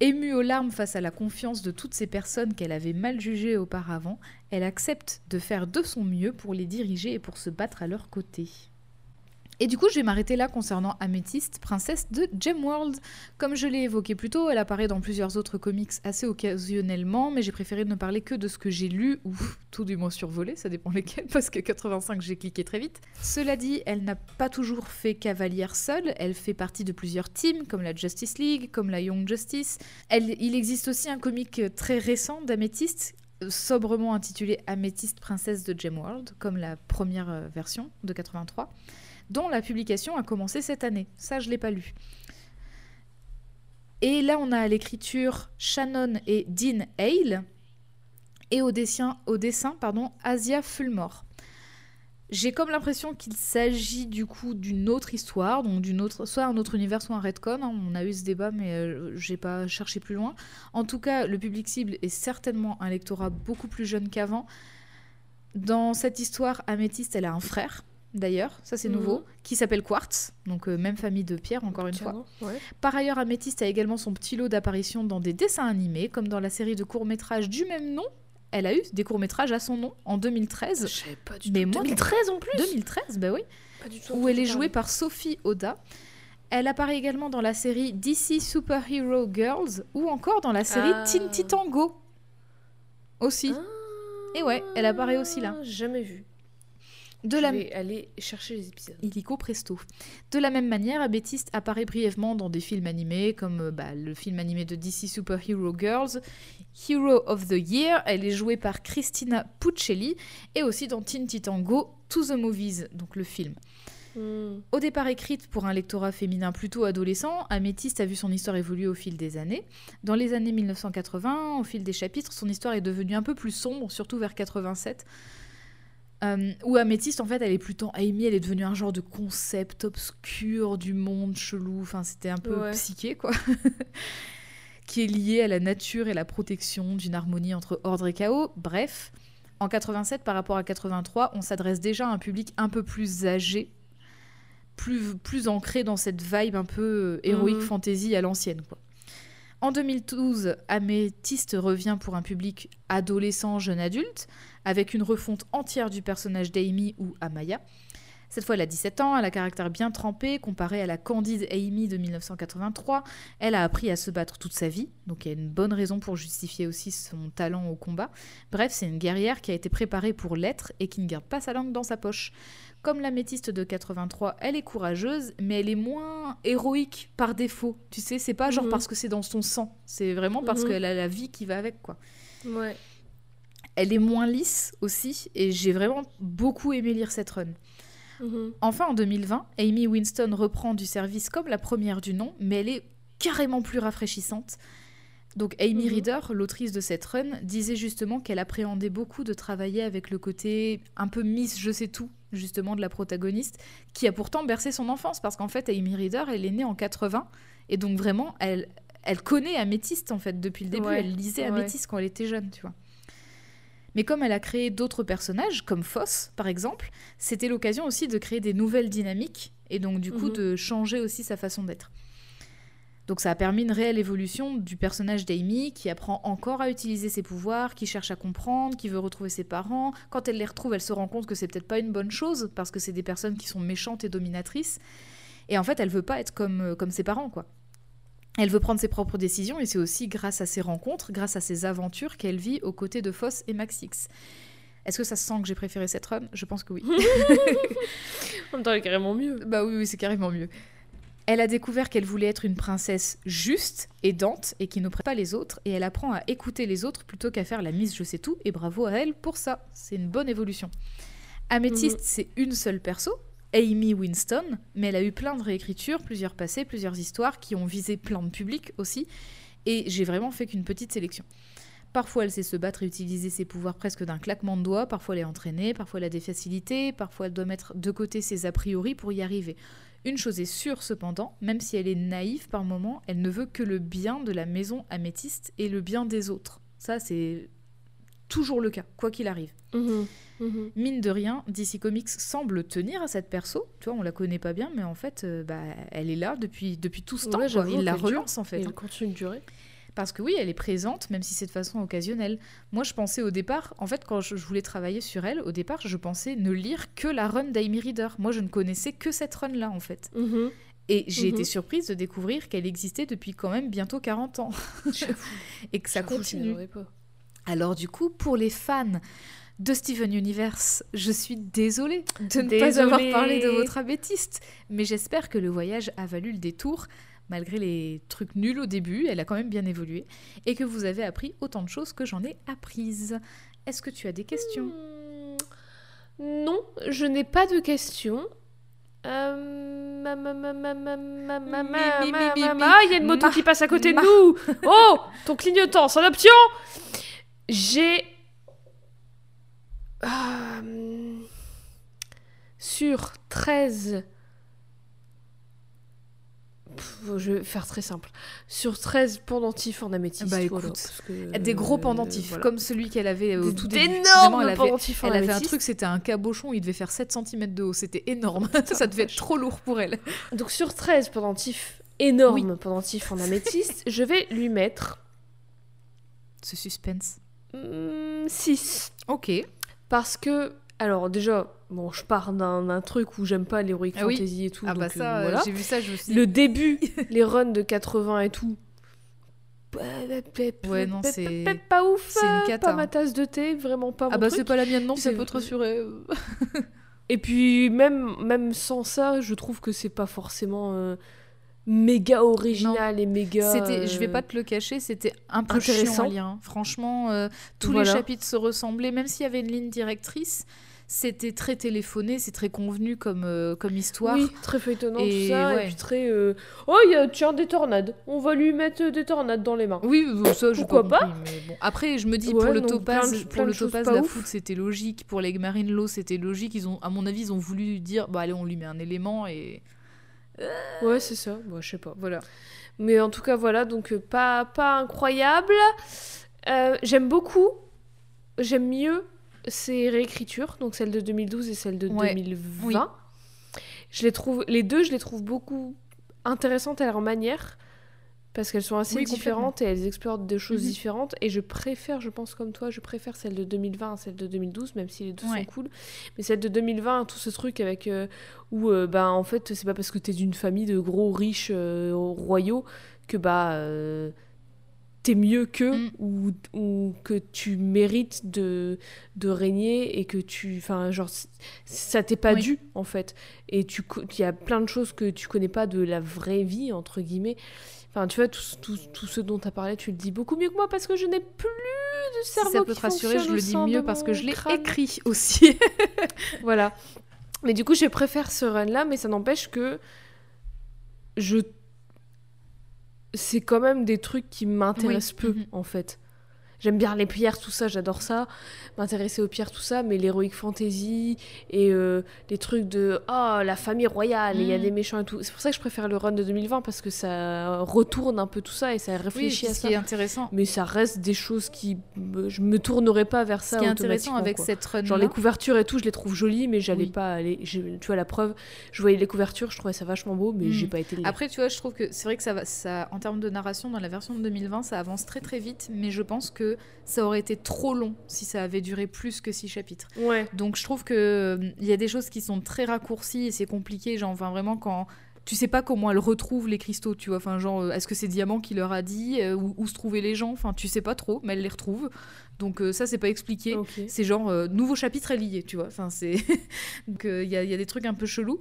Émue aux larmes face à la confiance de toutes ces personnes qu'elle avait mal jugées auparavant, elle accepte de faire de son mieux pour les diriger et pour se battre à leur côté. Et du coup, je vais m'arrêter là concernant Améthyste, princesse de Gemworld. Comme je l'ai évoqué plus tôt, elle apparaît dans plusieurs autres comics assez occasionnellement, mais j'ai préféré ne parler que de ce que j'ai lu, ou tout du moins survolé, ça dépend lesquels, parce que 85 j'ai cliqué très vite. Cela dit, elle n'a pas toujours fait cavalière seule, elle fait partie de plusieurs teams, comme la Justice League, comme la Young Justice. Il existe aussi un comic très récent d'Améthyste, sobrement intitulé Améthyste princesse de Gemworld, comme la première euh, version de 83 dont la publication a commencé cette année. Ça, je l'ai pas lu. Et là, on a à l'écriture Shannon et Dean Hale, et au dessin, pardon, Asia Fulmore. J'ai comme l'impression qu'il s'agit du coup d'une autre histoire, donc d'une autre, soit un autre univers, soit un retcon. hein. On a eu ce débat, mais euh, j'ai pas cherché plus loin. En tout cas, le public cible est certainement un lectorat beaucoup plus jeune qu'avant. Dans cette histoire, Améthyste, elle a un frère d'ailleurs, ça c'est Mhm. nouveau, qui s'appelle Quartz, donc euh, même famille de pierre encore une fois. Ouais. Par ailleurs, Améthyste a également son petit lot d'apparitions dans des dessins animés, comme dans la série de courts-métrages du même nom. Elle a eu des courts-métrages à son nom en 2013. Je savais pas du Mais tout. moi, 2013 en plus 2013, bah oui. Pas du tout où elle est jouée par Sophie Oda. Elle apparaît également dans la série DC Superhero Girls ou encore dans la série Ah. Teen Titan Go. Aussi. Ah, Et ouais, elle apparaît aussi là. Jamais vu. De Je la vais aller chercher les épisodes. illico presto. De la même manière, Améthyste apparaît brièvement dans des films animés comme euh, bah, le film animé de DC Superhero Girls, Hero of the Year. Elle est jouée par Christina Puccelli et aussi dans Teen Titan Go To the Movies, donc le film. Hmm. Au départ écrite pour un lectorat féminin plutôt adolescent, Améthyste a vu son histoire évoluer au fil des années. Dans les années 1980, au fil des chapitres, son histoire est devenue un peu plus sombre, surtout vers 87. Euh, où Améthyste, en fait, elle est plutôt Amy, elle est devenue un genre de concept obscur du monde chelou. Enfin, c'était un peu Ouais. psyché, quoi. qui est lié à la nature et la protection d'une harmonie entre ordre et chaos. Bref, en 87 par rapport à 83, on s'adresse déjà à un public un peu plus âgé, plus, plus ancré dans cette vibe un peu euh, héroïque Mhm. fantasy à l'ancienne. quoi. En 2012, Améthyste revient pour un public adolescent, jeune adulte, avec une refonte entière du personnage d'Amy ou Amaya. Cette fois, elle a 17 ans, elle a un caractère bien trempé, comparé à la candide Amy de 1983. Elle a appris à se battre toute sa vie, donc il y a une bonne raison pour justifier aussi son talent au combat. Bref, c'est une guerrière qui a été préparée pour l'être et qui ne garde pas sa langue dans sa poche. Comme l'améthyste de 83, elle est courageuse, mais elle est moins héroïque par défaut. Tu sais, c'est pas genre Mhm. parce que c'est dans son sang, c'est vraiment parce Mhm. qu'elle a la vie qui va avec, quoi. Ouais. Elle est moins lisse aussi, et j'ai vraiment beaucoup aimé lire cette run. Mhm. Enfin, en 2020, Amy Winston reprend du service comme la première du nom, mais elle est carrément plus rafraîchissante. Donc Amy Mhm. Reader, l'autrice de cette run, disait justement qu'elle appréhendait beaucoup de travailler avec le côté un peu Miss Je sais tout, justement, de la protagoniste, qui a pourtant bercé son enfance, parce qu'en fait, Amy Reader, elle est née en 80, et donc vraiment, elle, elle connaît Améthyste, en fait, depuis le début. Ouais, Elle lisait ouais. Améthyste quand elle était jeune, tu vois. Mais comme elle a créé d'autres personnages, comme Foss par exemple, c'était l'occasion aussi de créer des nouvelles dynamiques et donc du coup Mhm. de changer aussi sa façon d'être. Donc ça a permis une réelle évolution du personnage d'Amy qui apprend encore à utiliser ses pouvoirs, qui cherche à comprendre, qui veut retrouver ses parents. Quand elle les retrouve, elle se rend compte que c'est peut-être pas une bonne chose parce que c'est des personnes qui sont méchantes et dominatrices. Et en fait, elle veut pas être comme, euh, comme ses parents, quoi. Elle veut prendre ses propres décisions et c'est aussi grâce à ses rencontres, grâce à ses aventures qu'elle vit aux côtés de Foss et Maxix. Est-ce que ça se sent que j'ai préféré cette run? Je pense que oui. En même temps, elle est carrément mieux. Bah oui, oui, c'est carrément mieux. Elle a découvert qu'elle voulait être une princesse juste, aidante et qui n'oppresse pas les autres, et elle apprend à écouter les autres plutôt qu'à faire la mise je sais tout, et bravo à elle pour ça. C'est une bonne évolution. Améthyste, c'est une seule perso, Amy Winston, mais elle a eu plein de réécritures, plusieurs passés, plusieurs histoires qui ont visé plein de publics aussi, et j'ai vraiment fait qu'une petite sélection. Parfois, elle sait se battre et utiliser ses pouvoirs presque d'un claquement de doigts. Parfois, elle est entraînée. Parfois, elle a des facilités. Parfois, elle doit mettre de côté ses a priori pour y arriver. Une chose est sûre, cependant, même si elle est naïve par moments, elle ne veut que le bien de la maison améthyste et le bien des autres. Ça, c'est toujours le cas, quoi qu'il arrive. Mhm. Mhm. Mine de rien, DC Comics semble tenir à cette perso. Tu vois, on la connaît pas bien, mais en fait, euh, bah, elle est là depuis, depuis tout ce temps. Quoi. Il la dure. relance, en fait. Et hein. elle continue de durer. Parce que oui, elle est présente, même si c'est de façon occasionnelle. Moi, je pensais au départ, en fait, quand je, je voulais travailler sur elle, au départ, je pensais ne lire que la run d'Amy Reader. Moi, je ne connaissais que cette run-là, en fait. Et j'ai été surprise de découvrir qu'elle existait depuis quand même bientôt 40 ans. Et que ça je continue. pas. Alors du coup, pour les fans de Steven Universe, je suis désolée de ne pas avoir parlé de votre améthyste. Mais j'espère que le voyage a valu le détour. Malgré les trucs nuls au début, elle a quand même bien évolué. Et que vous avez appris autant de choses que j'en ai apprises. Est-ce que tu as des questions? Hmm, Non, je n'ai pas de questions. Euh, ma- ma- ma- il y a une moto qui passe à côté de nous. Oh, ton clignotant, son option. J'ai Euh, sur 13 je vais faire très simple. Sur 13 pendentifs en améthyste. Bah, écoute, que, Des gros euh, pendentifs, voilà. comme celui qu'elle avait au Des- tout début. d'énormes Vraiment, elle avait, elle avait un truc, c'était un cabochon, il devait faire 7 cm de haut. C'était énorme. ça devait être trop lourd pour elle. Donc sur 13 pendentifs énormes pendentifs en améthyste, je vais lui mettre Ce suspense. 6. Ok. Parce que, alors déjà, bon, je pars d'un truc où j'aime pas l'heroic Ah oui. fantasy et tout. Ah bah donc, euh, ça, euh, voilà. j'ai vu ça, je dit, Le début, les runs de 80 et tout. Ouais, non, c'est- Pas ouf, c'est une cata, pas ma hein. tasse de thé, vraiment pas Ah mon bah truc. c'est pas la mienne non, ça C'est- peut te rassurer. Et puis même, même sans ça, je trouve que c'est pas forcément euh, méga original et méga. C'était, je vais euh, pas te le cacher, c'était un peu chiant intéressant. à lire. hein. Franchement, euh, tous Voilà. les chapitres se ressemblaient, même s'il y avait une ligne directrice. C'était très téléphoné, c'est très convenu comme, euh, comme histoire. Oui, très feuilletonnant Et tout ça, ouais. et puis très. euh, Oh, il y a tiens des tornades. On va lui mettre des tornades dans les mains. Oui, ça, j'ai Pourquoi pas, compris, mais bon. Après, je me dis, Ouais, pour le non, topaz, plein de- pour plein le topaz pas la c'était logique. Pour les marine low, c'était logique. Ils ont, à mon avis, ils ont voulu dire, bah allez, on lui met un élément et Ouais, c'est ça. Bon, je sais pas. voilà. Mais en tout cas, voilà, donc euh, pas, pas incroyable. Euh, j'aime beaucoup, j'aime mieux ces réécritures, donc celle de 2012 et celle de Ouais, 2020. oui. Je les trouve, les deux, je les trouve beaucoup intéressantes à leur manière. Parce qu'elles sont assez Oui, différentes et elles explorent des choses Mhm. différentes. Et je préfère, je pense comme toi, je préfère celle de 2020 à celle de 2012, même si les deux Ouais. sont cool. Mais celle de 2020, tout ce truc avec euh, où, euh, bah, en fait, c'est pas parce que t'es d'une famille de gros riches euh, royaux que bah t'es mieux qu'eux Mm. ou, ou que tu mérites de, de régner et que tu. Enfin, genre, ça t'est pas Oui. dû, en fait. Et il y a plein de choses que tu connais pas de la vraie vie, entre guillemets. Enfin, tu vois, tout, tout, tout ce dont tu as parlé, tu le dis beaucoup mieux que moi parce que je n'ai plus de Si cerveau ça peut qui te rassurer, je le dis mieux parce que je l'ai écrit aussi. Voilà. Mais du coup, je préfère ce run-là, mais ça n'empêche que je... C'est quand même des trucs qui m'intéressent Oui. peu, Mhm. en fait. J'aime bien les pierres, tout ça, j'adore ça. M'intéresser aux pierres, tout ça, mais l'heroic fantasy et euh, les trucs de oh la famille royale, il y a des méchants et tout. C'est pour ça que je préfère le run de 2020 parce que ça retourne un peu tout ça et ça Oui, réfléchit puis à ce ça. qui est intéressant, Mais ça reste des choses qui. me- Je me tournerai pas vers ça. ce qui est intéressant avec quoi. cette run Genre les couvertures et tout, je les trouve jolies, mais j'allais Oui. pas aller. tu vois, la preuve, je voyais les couvertures, je trouvais ça vachement beau, mais Mm. j'ai pas été. Après, tu vois, je trouve que c'est vrai que ça va, ça, en termes de narration, dans la version de 2020, ça avance très très vite, mais je pense que ça aurait été trop long si ça avait duré plus que six chapitres. Ouais. Donc je trouve que euh, il y a des choses qui sont très raccourcies et c'est compliqué, genre enfin vraiment quand tu sais pas comment elle retrouve les cristaux, tu vois, enfin genre euh, est-ce que c'est Diamant qui leur a dit euh, où, où se trouvaient les gens, enfin tu sais pas trop, mais elle les retrouve. Donc euh, ça c'est pas expliqué. C'est genre euh, nouveau chapitre est lié, tu vois. Enfin c'est donc il y, a, il y a des trucs un peu chelous.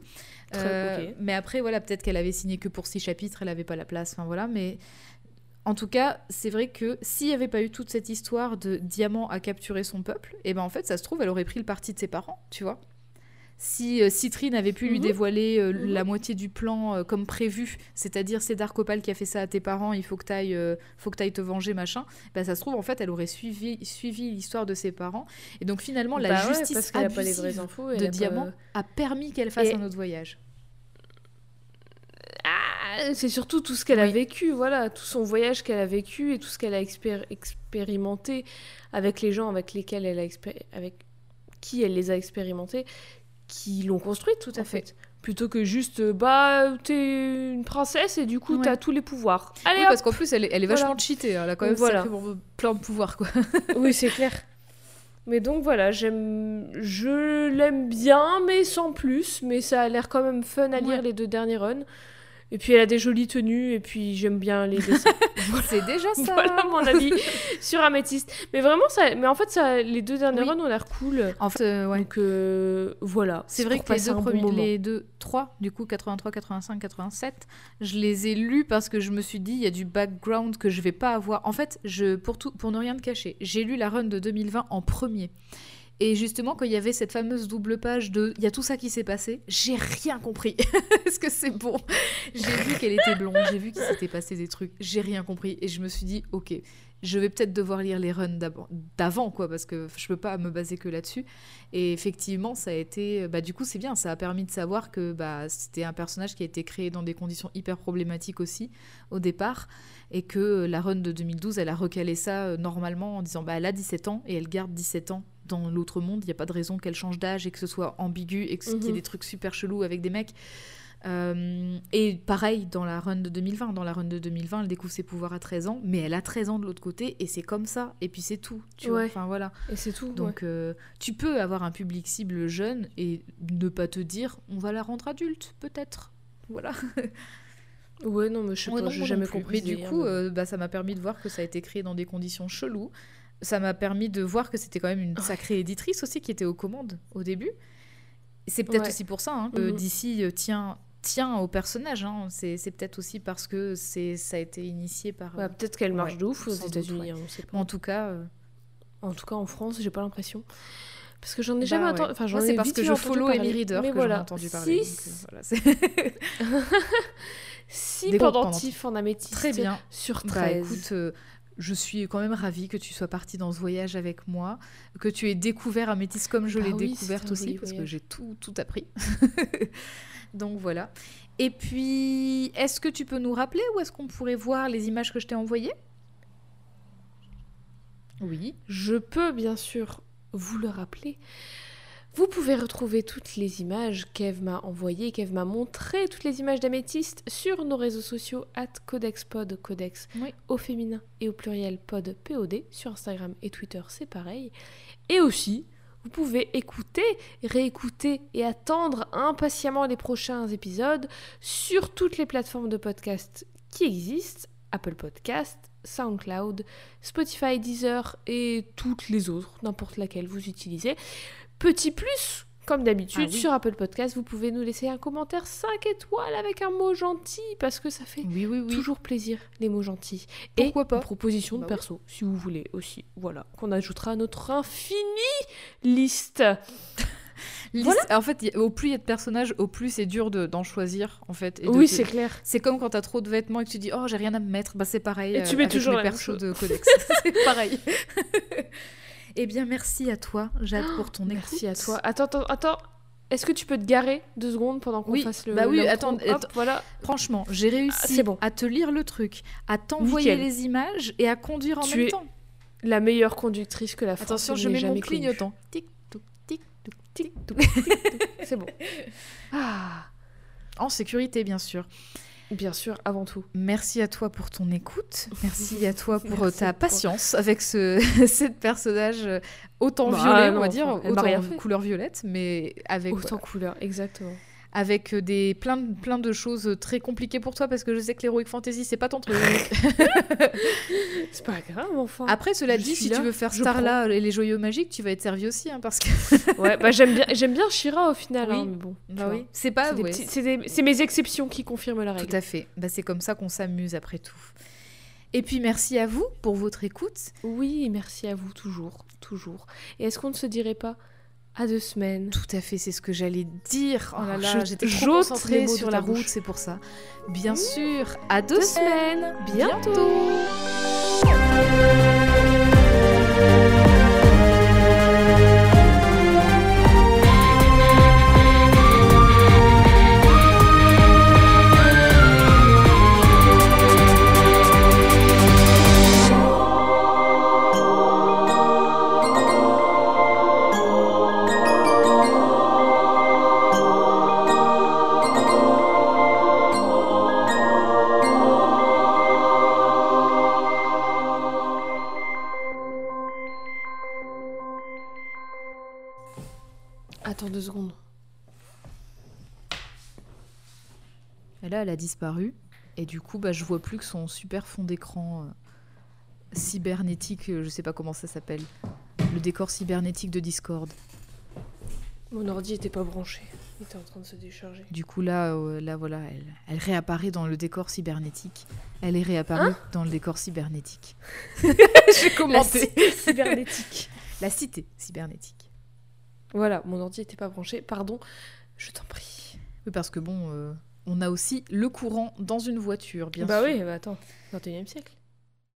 Mais après voilà peut-être qu'elle avait signé que pour six chapitres, elle avait pas la place. Enfin voilà, mais en tout cas, c'est vrai que s'il n'y avait pas eu toute cette histoire de Diamant à capturer son peuple, et ben en fait, ça se trouve, elle aurait pris le parti de ses parents, tu vois. Si euh, Citrine avait pu lui Mhm. dévoiler euh, Mhm. la moitié du plan euh, comme prévu, c'est-à-dire c'est Dark Opal qui a fait ça à tes parents, il faut que tu ailles, faut que ailles te venger, machin, ben ça se trouve, en fait, elle aurait suivi, suivi l'histoire de ses parents. Et donc finalement, la Bah ouais, justice parce qu'elle a pas les vraies abusive infos. de pas- Diamant a permis qu'elle fasse Et- un autre voyage. C'est surtout tout ce qu'elle a vécu, voilà, tout son voyage qu'elle a vécu et tout ce qu'elle a expér- expérimenté avec les gens avec lesquels elle a avec qui elle les a expérimentés, qui l'ont construite, Tout à en fait. Plutôt que juste, euh, bah, t'es une princesse et du coup, Ouais. t'as tous les pouvoirs. Allez, Oui, parce qu'en plus, elle est, elle est vachement Voilà. cheatée, hein, elle a quand même Donc voilà. sacrément plein de pouvoirs, quoi. Oui, c'est clair. Mais donc voilà, j'aime, je l'aime bien, mais sans plus. Mais ça a l'air quand même fun à lire Ouais. les deux derniers runs. Et puis elle a des jolies tenues, et puis j'aime bien les dessins. C'est déjà ça. voilà mon avis sur Améthyste. Mais vraiment, ça, mais en fait, ça, les deux derniers Oui. runs ont l'air cool. En fait, euh, ouais. Donc euh, voilà. C'est vrai que les deux bon premiers, les deux, trois, du coup 83, 85, 87, je les ai lus parce que je me suis dit il y a du background que je vais pas avoir. En fait, je pour tout, pour ne rien te cacher, j'ai lu la run de 2020 en premier. Et justement, quand il y avait cette fameuse double page de il y a tout ça qui s'est passé, j'ai rien compris. Est-ce que c'est bon? J'ai vu qu'elle était blonde, j'ai vu qu'il s'était passé des trucs, j'ai rien compris. Et je me suis dit, ok, je vais peut-être devoir lire les runs d'avant, quoi, parce que je peux pas me baser que là-dessus. Et effectivement, ça a été. Bah, du coup, c'est bien, ça a permis de savoir que bah, c'était un personnage qui a été créé dans des conditions hyper problématiques aussi, au départ, et que la run de 2012, elle a recalé ça euh, normalement en disant bah, elle a 17 ans et elle garde 17 ans dans l'autre monde. Il n'y a pas de raison qu'elle change d'âge et que ce soit ambigu et qu'il y ait mhm. des trucs super chelous avec des mecs. Euh, et pareil dans la run de 2020. Dans la run de 2020, elle découvre ses pouvoirs à 13 ans, mais elle a 13 ans de l'autre côté et c'est comme ça. Et puis c'est tout. Tu vois enfin voilà. Et c'est tout. Donc euh, tu peux avoir un public cible jeune et ne pas te dire on va la rendre adulte, peut-être. Voilà. Ouais, non, mais je sais pas, j'ai jamais compris. Mais du coup, euh, bah, ça m'a permis de voir que ça a été créé dans des conditions cheloues. Ça m'a permis de voir que c'était quand même une sacrée éditrice aussi qui était aux commandes au début. C'est peut-être aussi pour ça hein, que mhm. DC tient tient au personnage. Hein. C'est, peut-être aussi parce que c'est, ça a été initié par. peut-être qu'elle marche de ouf aux États-Unis. Hein, en tout cas. Euh, en tout cas, en France, j'ai pas l'impression. Parce que j'en ai bah jamais entendu. Enfin, j'en c'est parce que je follow Amy Reader que voilà. j'en ai entendu parler. Si, euh, si pendentif en améthyste Très bien. sur 13. Bah, écoute, euh, je suis quand même ravie que tu sois partie dans ce voyage avec moi, que tu aies découvert Améthyste comme je bah l'ai découverte aussi, parce que j'ai tout, tout appris. Donc voilà. Et puis, est-ce que tu peux nous rappeler où est-ce qu'on pourrait voir les images que je t'ai envoyées? Oui. Je peux bien sûr vous le rappeler. Vous pouvez retrouver toutes les images qu'Eve m'a envoyées, qu'Eve m'a montrées, toutes les images d'améthyste sur nos réseaux sociaux at codexpod, codex au féminin et au pluriel pod POD, sur Instagram et Twitter c'est pareil. Et aussi, vous pouvez écouter, réécouter et attendre impatiemment les prochains épisodes sur toutes les plateformes de podcast qui existent, Apple Podcast, SoundCloud, Spotify, Deezer et toutes les autres, n'importe laquelle vous utilisez. Petit plus, comme d'habitude, ah sur Apple Podcast, vous pouvez nous laisser un commentaire 5 étoiles avec un mot gentil, parce que ça fait toujours plaisir, les mots gentils. Pourquoi Et pas une proposition de bah perso, si vous voulez aussi. Voilà, qu'on ajoutera à notre infinie liste. En fait, au plus il y a de personnages, au plus c'est dur d'en choisir, en fait. oui, c'est clair. C'est comme quand t'as trop de vêtements et que tu dis, oh, j'ai rien à me mettre. Bah, c'est pareil. Et tu mets toujours les persos de Codex. c'est pareil. Eh bien, merci à toi, Jade, pour ton écoute. Merci à toi. Attends, attends, attends. Est-ce que tu peux te garer deux secondes pendant qu'on fasse le. Bah oui, attends, voilà. Franchement, j'ai réussi ah, à te lire le truc, à t'envoyer les images et à conduire en même temps. La meilleure conductrice que la France Attention, je mets mon clignotant. Tic, toc, tic, toc, tic, toc. C'est bon. Ah. En sécurité, bien sûr. Bien sûr, avant tout. Merci à toi pour ton écoute. Merci à toi pour ta patience avec ce cette personnage euh, autant bah, violet, on va dire, autant couleur violette, mais avec autant couleur, exactement avec euh, des, plein, de, plein de choses très compliquées pour toi parce que je sais que l'heroic fantasy c'est pas ton truc. c'est pas grave, enfin. Après, cela dit, si tu veux faire Starla et les joyaux magiques, tu vas être servi aussi, hein, parce que. ouais, bah j'aime bien, j'aime bien Shira au final, hein, mais bon. Bah oui, c'est pas. C'est mes exceptions qui confirment la règle. Tout à fait. Bah, c'est comme ça qu'on s'amuse après tout. Et puis merci à vous pour votre écoute. Oui, merci à vous toujours, toujours. Et est-ce qu'on ne se dirait pas à deux semaines. Tout à fait, c'est ce que j'allais dire. Oh là là, j'étais trop concentrée sur la route, c'est pour ça. Bien sûr, à deux, semaines. Bientôt. A disparu. Et du coup, bah, je vois plus que son super fond d'écran euh, cybernétique, euh, je sais pas comment ça s'appelle. Le décor cybernétique de Discord. Mon ordi était pas branché. Il était en train de se décharger. Du coup, là, euh, là voilà, elle, elle, réapparaît dans le décor cybernétique. Elle est réapparue hein dans le décor cybernétique. J'ai commencé. cybernétique. La cité cybernétique. Voilà, mon ordi n'était pas branché. Pardon, je t'en prie. Oui, parce que bon, on a aussi le courant dans une voiture, bien bah sûr. oui, bah attends, 21 e siècle.